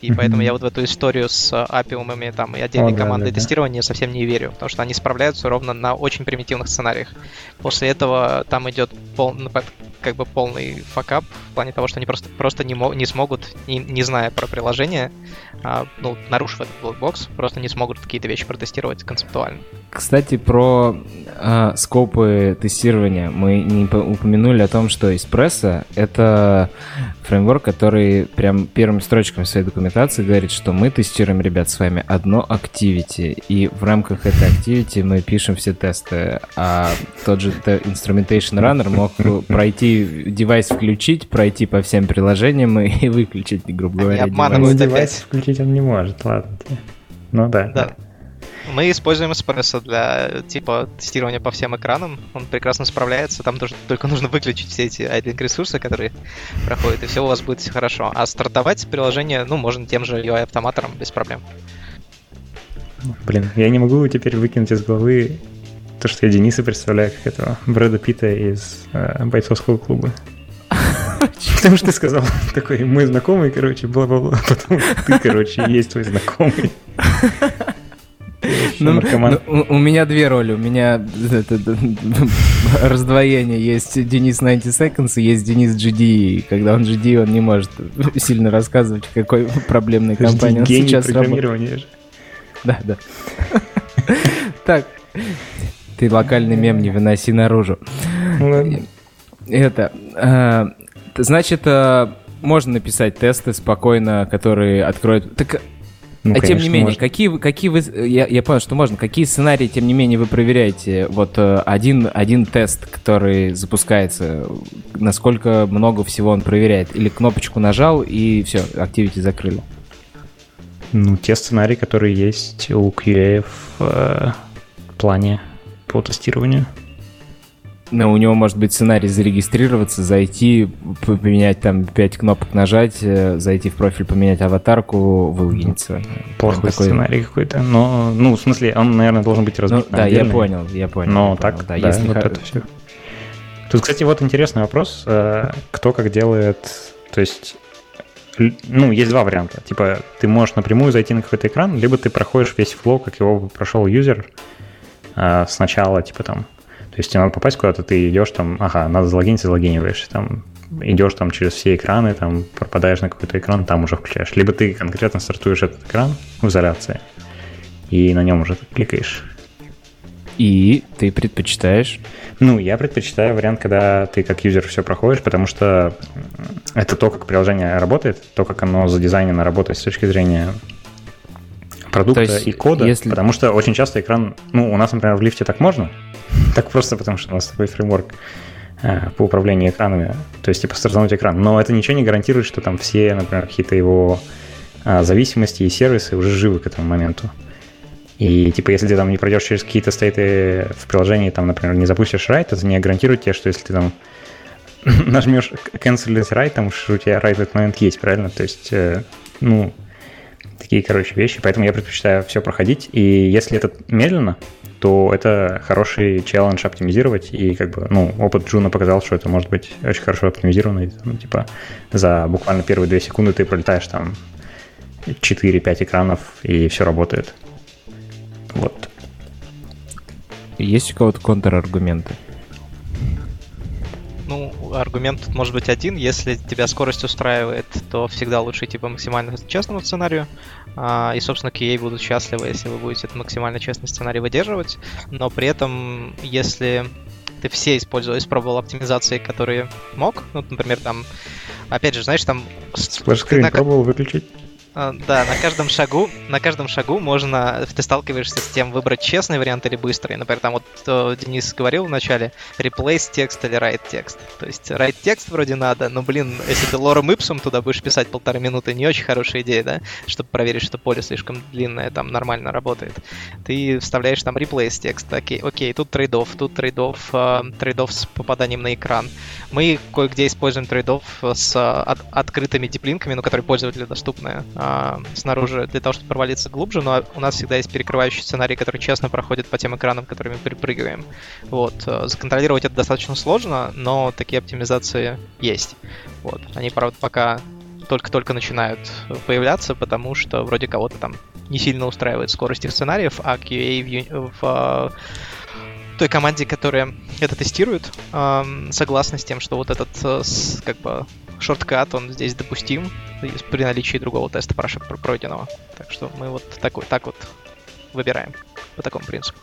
и mm-hmm. поэтому я вот в эту историю с апиумами там и отдельной oh, командой да, да, тестирования совсем не верю, потому что они справляются ровно на очень примитивных сценариях. После этого там идет пол, ну, как бы полный факап в плане того, что они просто, просто не, мо- не смогут, не, не зная про приложение, а, ну, нарушив этот black box, просто не смогут какие-то вещи протестировать концептуально. Кстати, про э, scope ы тестирования мы не упомянули о том, что Espresso — это фреймворк, который прям первыми строчками своей документации говорит, что мы тестируем, ребят, с вами одно activity, и в рамках этой activity мы пишем все тесты, а тот же Instrumentation Runner мог пройти, девайс включить, пройти по всем приложениям и выключить, грубо говоря, Они обманывают девайс. девайс включить он не может, ладно. Ну да. Да. Мы используем Espresso для типа тестирования по всем экранам. Он прекрасно справляется. Там тоже, только нужно выключить все эти idling ресурсы, которые проходят, и все у вас будет хорошо. А стартовать приложение, ну, можно тем же UI-автоматором без проблем. Блин, я не могу теперь выкинуть из головы то, что я Дениса представляю как этого Брэда Питта из э, бойцовского клуба. Потому что ты сказал такой, мы знакомый, короче, бла-бла-бла. Потом ты, короче, есть твой знакомый. Ну, ну, у меня две роли. У меня это, раздвоение. Есть Денис 90 Seconds и есть Денис GD. Когда он GD, он не может сильно рассказывать, какой проблемной компании он сейчас работает. Да, да. Так, ты локальный мем не выноси наружу. Это, а, значит, а, можно написать тесты спокойно, которые откроют... Так ну, а тем не менее, можно. какие, какие вы... Я, я понял, что можно. Какие сценарии, тем не менее, вы проверяете? Вот э, один, один тест, который запускается, насколько много всего он проверяет? Или кнопочку нажал, и все, activity закрыли? Ну, те сценарии, которые есть у QA в э, плане по тестированию. Но у него может быть сценарий зарегистрироваться, зайти, поменять там 5 кнопок нажать, э, зайти в профиль, поменять аватарку, вылогиниться. Плохой такой... сценарий какой-то. Но, ну, в смысле, он, наверное, должен быть разбит ну, Да, я понял, я понял. Но я так, понял, да, да если вот это все. Тут, кстати, вот интересный вопрос. Э, кто как делает... То есть ну, есть два варианта. Типа, ты можешь напрямую зайти на какой-то экран, либо ты проходишь весь флоу, как его прошел юзер э, сначала, типа там, то есть тебе надо попасть куда-то, ты идешь там, ага, надо залогиниться, залогиниваешь, там, идешь там через все экраны, там, пропадаешь на какой-то экран, там уже включаешь. Либо ты конкретно стартуешь этот экран в изоляции, и на нем уже кликаешь. И ты предпочитаешь? Ну, я предпочитаю вариант, когда ты как юзер все проходишь, потому что это то, как приложение работает, то, как оно задизайнено работает с точки зрения продукта есть, и кода, если... потому что очень часто экран, ну, у нас, например, в лифте так можно, так просто, потому что у нас такой фреймворк э, по управлению экранами, то есть типа стартануть экран. Но это ничего не гарантирует, что там все, например, какие-то его а, зависимости и сервисы уже живы к этому моменту. И типа если ты там не пройдешь через какие-то стейты в приложении, там, например, не запустишь write, это не гарантирует тебе, что если ты там нажмешь cancel write, там уж у тебя write в этот момент есть, правильно? То есть, э, ну, такие, короче, вещи. Поэтому я предпочитаю все проходить. И если это медленно, то это хороший челлендж оптимизировать. И как бы, ну, опыт Джуна показал, что это может быть очень хорошо оптимизировано. Ну, типа за буквально первые две секунды ты пролетаешь там 4-5 экранов, и все работает. Вот. Есть у кого-то контраргументы? Ну, аргумент тут может быть один. Если тебя скорость устраивает, то всегда лучше идти по максимально честному сценарию. А, и, собственно, QA будут счастливы, если вы будете этот максимально честный сценарий выдерживать. Но при этом, если ты все использовал, испробовал оптимизации, которые мог, ну, например, там, опять же, знаешь, там... Сплэшскрин пробовал выключить? А, да, на каждом шагу, на каждом шагу можно, ты сталкиваешься с тем, выбрать честный вариант или быстрый. Например, там вот Денис говорил в начале, replace text или write text. То есть write text вроде надо, но, блин, если ты lorem ipsum ом туда будешь писать полторы минуты, не очень хорошая идея, да, чтобы проверить, что поле слишком длинное, там нормально работает. Ты вставляешь там replace text, окей, окей, тут trade-off, тут trade-off, э, trade-off с попаданием на экран. Мы кое-где используем trade-off с от, открытыми deep link ами, ну, которые пользователю доступны а, снаружи для того, чтобы провалиться глубже, но у нас всегда есть перекрывающий сценарий, который честно проходит по тем экранам, которыми перепрыгиваем. Вот. Э, законтролировать это достаточно сложно, но такие оптимизации есть. Вот. Они, правда, пока только-только начинают появляться, потому что вроде кого-то там не сильно устраивает скорость их сценариев, а QA в, в той команде, которая это тестирует, согласна с тем, что вот этот э, как бы шорткат, он здесь допустим при наличии другого теста пройденного. Так что мы вот такой, так вот выбираем по такому принципу.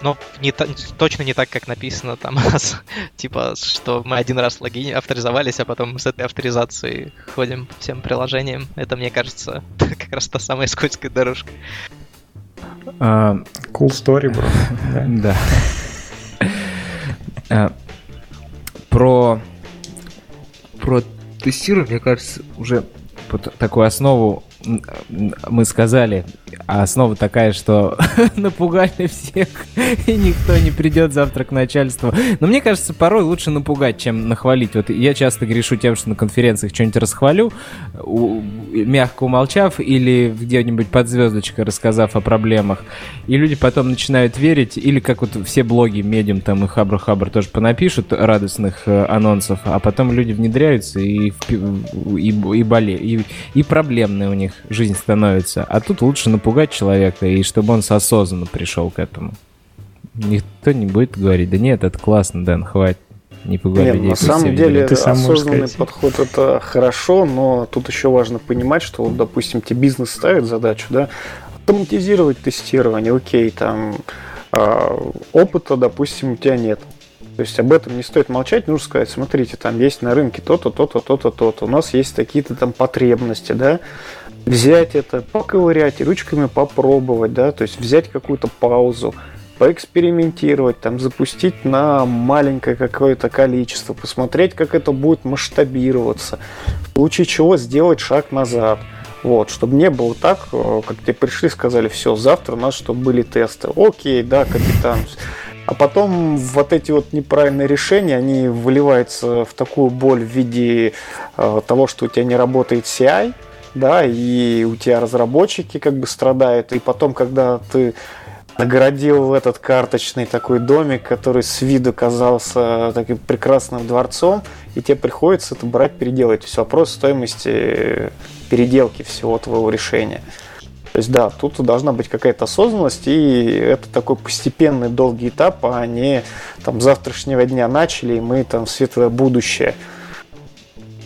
Но не, точно не так, как написано там, типа, что мы один раз логин авторизовались, а потом с этой авторизацией ходим по всем приложениям. Это, мне кажется, как раз та самая скользкая дорожка. А, cool story, бро. Да. А, про про тестирование, мне кажется, уже такую основу мы сказали, основа такая, что напугали всех, и никто не придет завтра к начальству. Но мне кажется, порой лучше напугать, чем нахвалить. Вот я часто грешу тем, что на конференциях что-нибудь расхвалю, мягко умолчав, или где-нибудь под звездочкой рассказав о проблемах. И люди потом начинают верить, или как вот все блоги, медиум там и хабр-хабр тоже понапишут радостных э, анонсов, а потом люди внедряются и, и, и, боле, и, и проблемные у них жизнь становится. А тут лучше напугать человека, и чтобы он осознанно пришел к этому. Никто не будет говорить, да нет, это классно, Дэн, хватит. Не пугай Нет, людей. На самом деле, Ты сам осознанный подход это хорошо, но тут еще важно понимать, что, вот, допустим, тебе бизнес ставит задачу, да, автоматизировать тестирование, окей, там э, опыта, допустим, у тебя нет. То есть об этом не стоит молчать, нужно сказать, смотрите, там есть на рынке то-то, то-то, то-то, то-то, у нас есть такие-то там потребности, да, взять это, поковырять, ручками попробовать, да, то есть взять какую-то паузу, поэкспериментировать, там, запустить на маленькое какое-то количество, посмотреть, как это будет масштабироваться, в случае чего сделать шаг назад. Вот, чтобы не было так, э, как тебе пришли, сказали, все, завтра у нас чтобы были тесты. Окей, да, капитан. А потом вот эти вот неправильные решения, они выливаются в такую боль в виде э, того, что у тебя не работает CI, да, и у тебя разработчики как бы страдают, и потом, когда ты наградил этот карточный такой домик, который с виду казался таким прекрасным дворцом, и тебе приходится это брать, переделать. Есть вопрос стоимости переделки всего твоего решения. То есть да, тут должна быть какая-то осознанность, и это такой постепенный долгий этап, а не там завтрашнего дня начали, и мы там светлое будущее –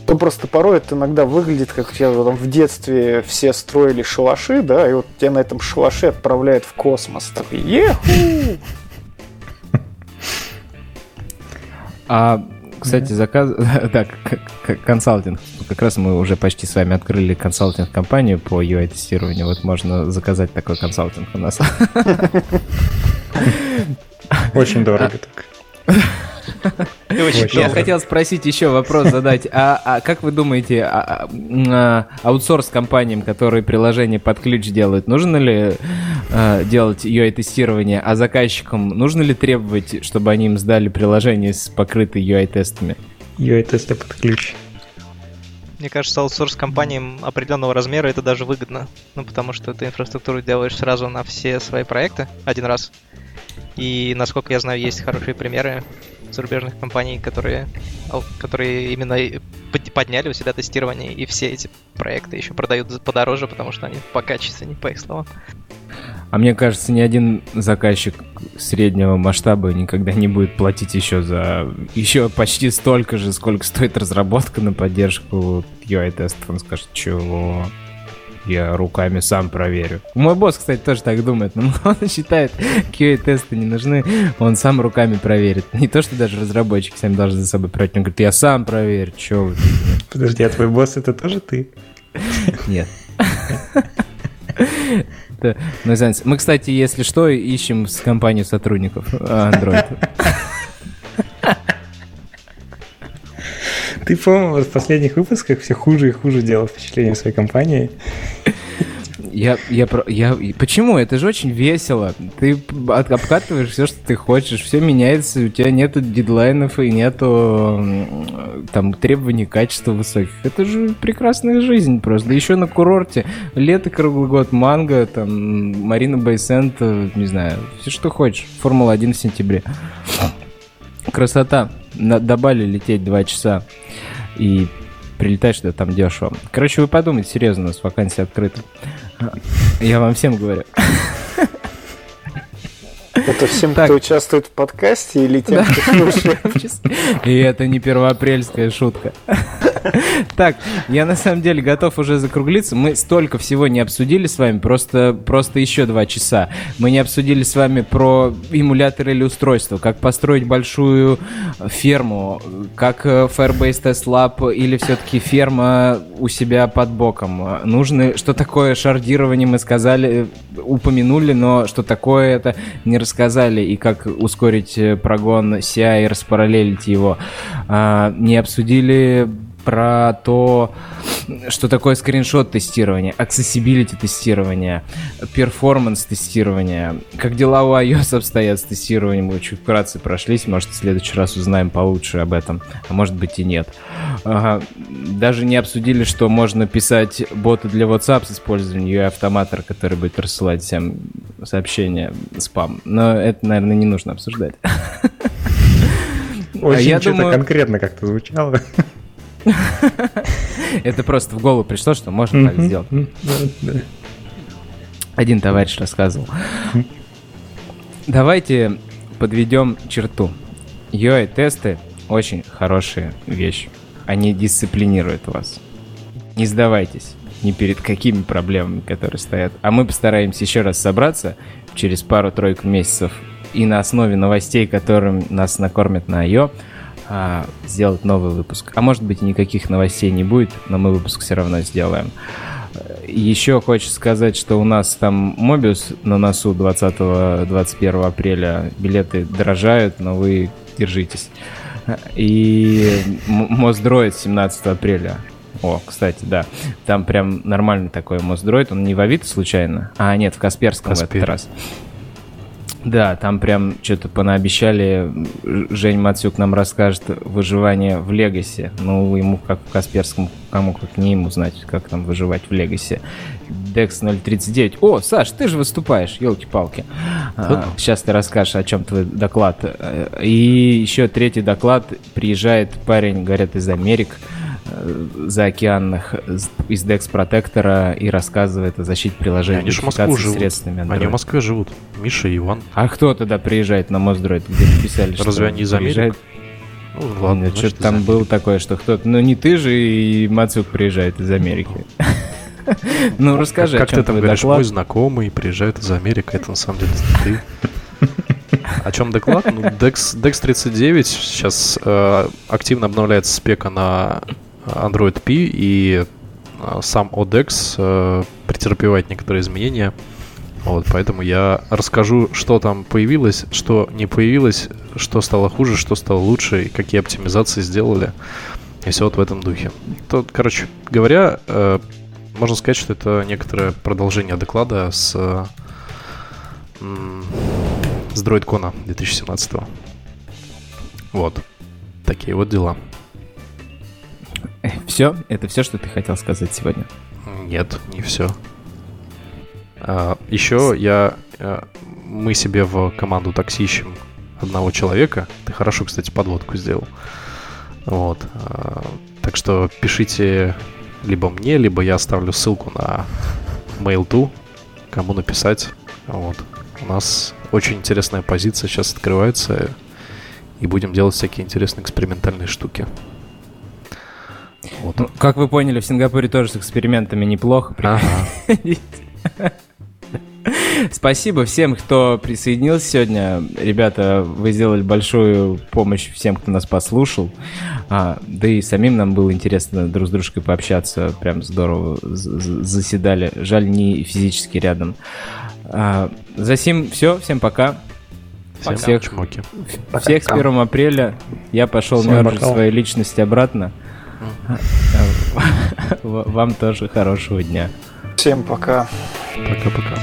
ну, просто порой это иногда выглядит, как я там в детстве все строили шалаши, да, и вот тебя на этом шалаше отправляют в космос. Такой, еху! А, кстати, заказ... Да, консалтинг. Как раз мы уже почти с вами открыли консалтинг-компанию по UI-тестированию. Вот можно заказать такой консалтинг у нас. Очень дорого так. Я хотел спросить еще вопрос задать. А, а как вы думаете, а, а, аутсорс компаниям, которые приложение под ключ делают, нужно ли а, делать UI-тестирование, а заказчикам нужно ли требовать, чтобы они им сдали приложение с покрытой UI-тестами? UI-тесты под ключ. Мне кажется, аутсорс компаниям определенного размера это даже выгодно. Ну, потому что ты инфраструктуру делаешь сразу на все свои проекты один раз. И, насколько я знаю, есть хорошие примеры зарубежных компаний, которые, которые именно подняли у себя тестирование, и все эти проекты еще продают подороже, потому что они покачественнее, по их словам. А мне кажется, ни один заказчик среднего масштаба никогда не будет платить еще за еще почти столько же, сколько стоит разработка на поддержку UI-тестов. Он скажет, чего? Я руками сам проверю. Мой босс, кстати, тоже так думает. Но он считает, QA-тесты не нужны. Он сам руками проверит. Не то, что даже разработчики сами должны за собой проверить. Он говорит, я сам проверю. Че вы? Подожди, а твой босс это тоже ты? Нет. Ну, мы, кстати, если что, ищем с компанией сотрудников а, Android. Ты, по-моему, в последних выпусках все хуже и хуже делал впечатление своей компании. Я, я, про- я, почему? Это же очень весело. Ты обкатываешь все, что ты хочешь, все меняется, у тебя нету дедлайнов и нету там требований качества высоких. Это же прекрасная жизнь просто. Да еще на курорте. Лето круглый год, манго, там, Марина Байсент, э, не знаю, все, что хочешь. Формула-1 в сентябре. Красота. На, до Бали лететь два часа. И прилетаешь туда, там дешево. Короче, вы подумайте, серьезно, у нас вакансия открыта. Я вам всем говорю. Это всем, Так. кто участвует в подкасте или тем, кто слушает? И это не первоапрельская шутка. Так, я на самом деле готов уже закруглиться. Мы столько всего не обсудили с вами, просто, просто еще два часа. Мы не обсудили с вами про эмуляторы или устройства, как построить большую ферму, как э, Firebase Test Lab или все-таки ферма у себя под боком. Нужно, что такое шардирование, мы сказали, э, упомянули, но что такое это не рассказали, и как ускорить э, прогон CI и распараллелить его. А, не обсудили про то, что такое скриншот тестирования, accessibility тестирования, перформанс тестирования, как дела у iOS обстоят с тестированием, мы чуть вкратце прошлись, может в следующий раз узнаем получше об этом, а может быть и нет. Ага, Даже не обсудили, что можно писать боты для WhatsApp с использованием UI-автоматора, который будет рассылать всем сообщения спам. Но это, наверное, не нужно обсуждать. Очень я что-то думаю- конкретно как-то звучало. Это просто в голову пришло, что можно так сделать. Один товарищ рассказывал. Давайте подведем черту. UI-тесты очень хорошая вещь. Они дисциплинируют вас. Не сдавайтесь ни перед какими проблемами, которые стоят. А мы постараемся еще раз собраться через пару-тройку месяцев и на основе новостей, которым нас накормят на IO, а, сделать новый выпуск. А может быть никаких новостей не будет, но мы выпуск все равно сделаем. Еще хочется сказать, что у нас там Мобиус на носу 20-21 апреля. Билеты дорожают, но вы держитесь. И Моздроид 17 апреля. О, кстати, да. Там прям нормальный такой Моздроид. Он не в Авито случайно? А, нет, в Касперском в Каспер. этот раз. Да, там прям что-то понаобещали. Жень Мацюк нам расскажет выживание в Легасе. Ну, ему как в Касперском, кому как не ему знать, как там выживать в Легасе. Dex 039. О, Саш, ты же выступаешь, елки-палки. А, сейчас ты расскажешь, о чем твой доклад. Э, И еще третий доклад. Приезжает парень, говорят, из Америк э, заокеанных с- из Dex Протектора и рассказывает о защите приложений Они Москву живут. средствами Они Android. в Москве живут. Миша и Иван. А кто тогда приезжает на Моздроид? Где писали, что Разве они из Америки? Ну, ладно, Нет, значит, что-то там было такое, что кто-то... Ну, не ты же, и Мацук приезжает из Америки. Ну, расскажи, Как ты там говоришь, мой знакомый приезжает из Америки, это на самом деле ты. О чем доклад? Ну, Dex, Dex 39 сейчас э, активно обновляется спека на Android P, и э, сам ODex э, претерпевает некоторые изменения. Вот, поэтому я расскажу, что там появилось, что не появилось, что стало хуже, что стало лучше, и какие оптимизации сделали. И все вот в этом духе. Тут, короче говоря, э, можно сказать, что это некоторое продолжение доклада с, э, с DroidCon 2017. Вот. Такие вот дела. Все? Это все, что ты хотел сказать сегодня? Нет, не все. еще я... э, мы себе в команду такси ищем одного человека. Ты хорошо, кстати, подводку сделал. Вот. а, так что пишите либо мне, либо я оставлю ссылку на mail.to, кому написать. Вот. У нас очень интересная позиция сейчас открывается, и будем делать всякие интересные экспериментальные штуки. Вот. Ну, как вы поняли, в Сингапуре тоже с экспериментами неплохо. Ага. Спасибо всем, кто присоединился сегодня. Ребята, вы сделали большую помощь всем, кто нас послушал. А, да и самим нам было интересно друг с дружкой пообщаться. Прям здорово заседали. Жаль, не физически рядом. А, за сим все. Всем пока. Всем всех, чмоки. всех с 1 апреля. Я пошел мержить своей личности обратно. Вам тоже хорошего дня. Всем пока. Пока-пока.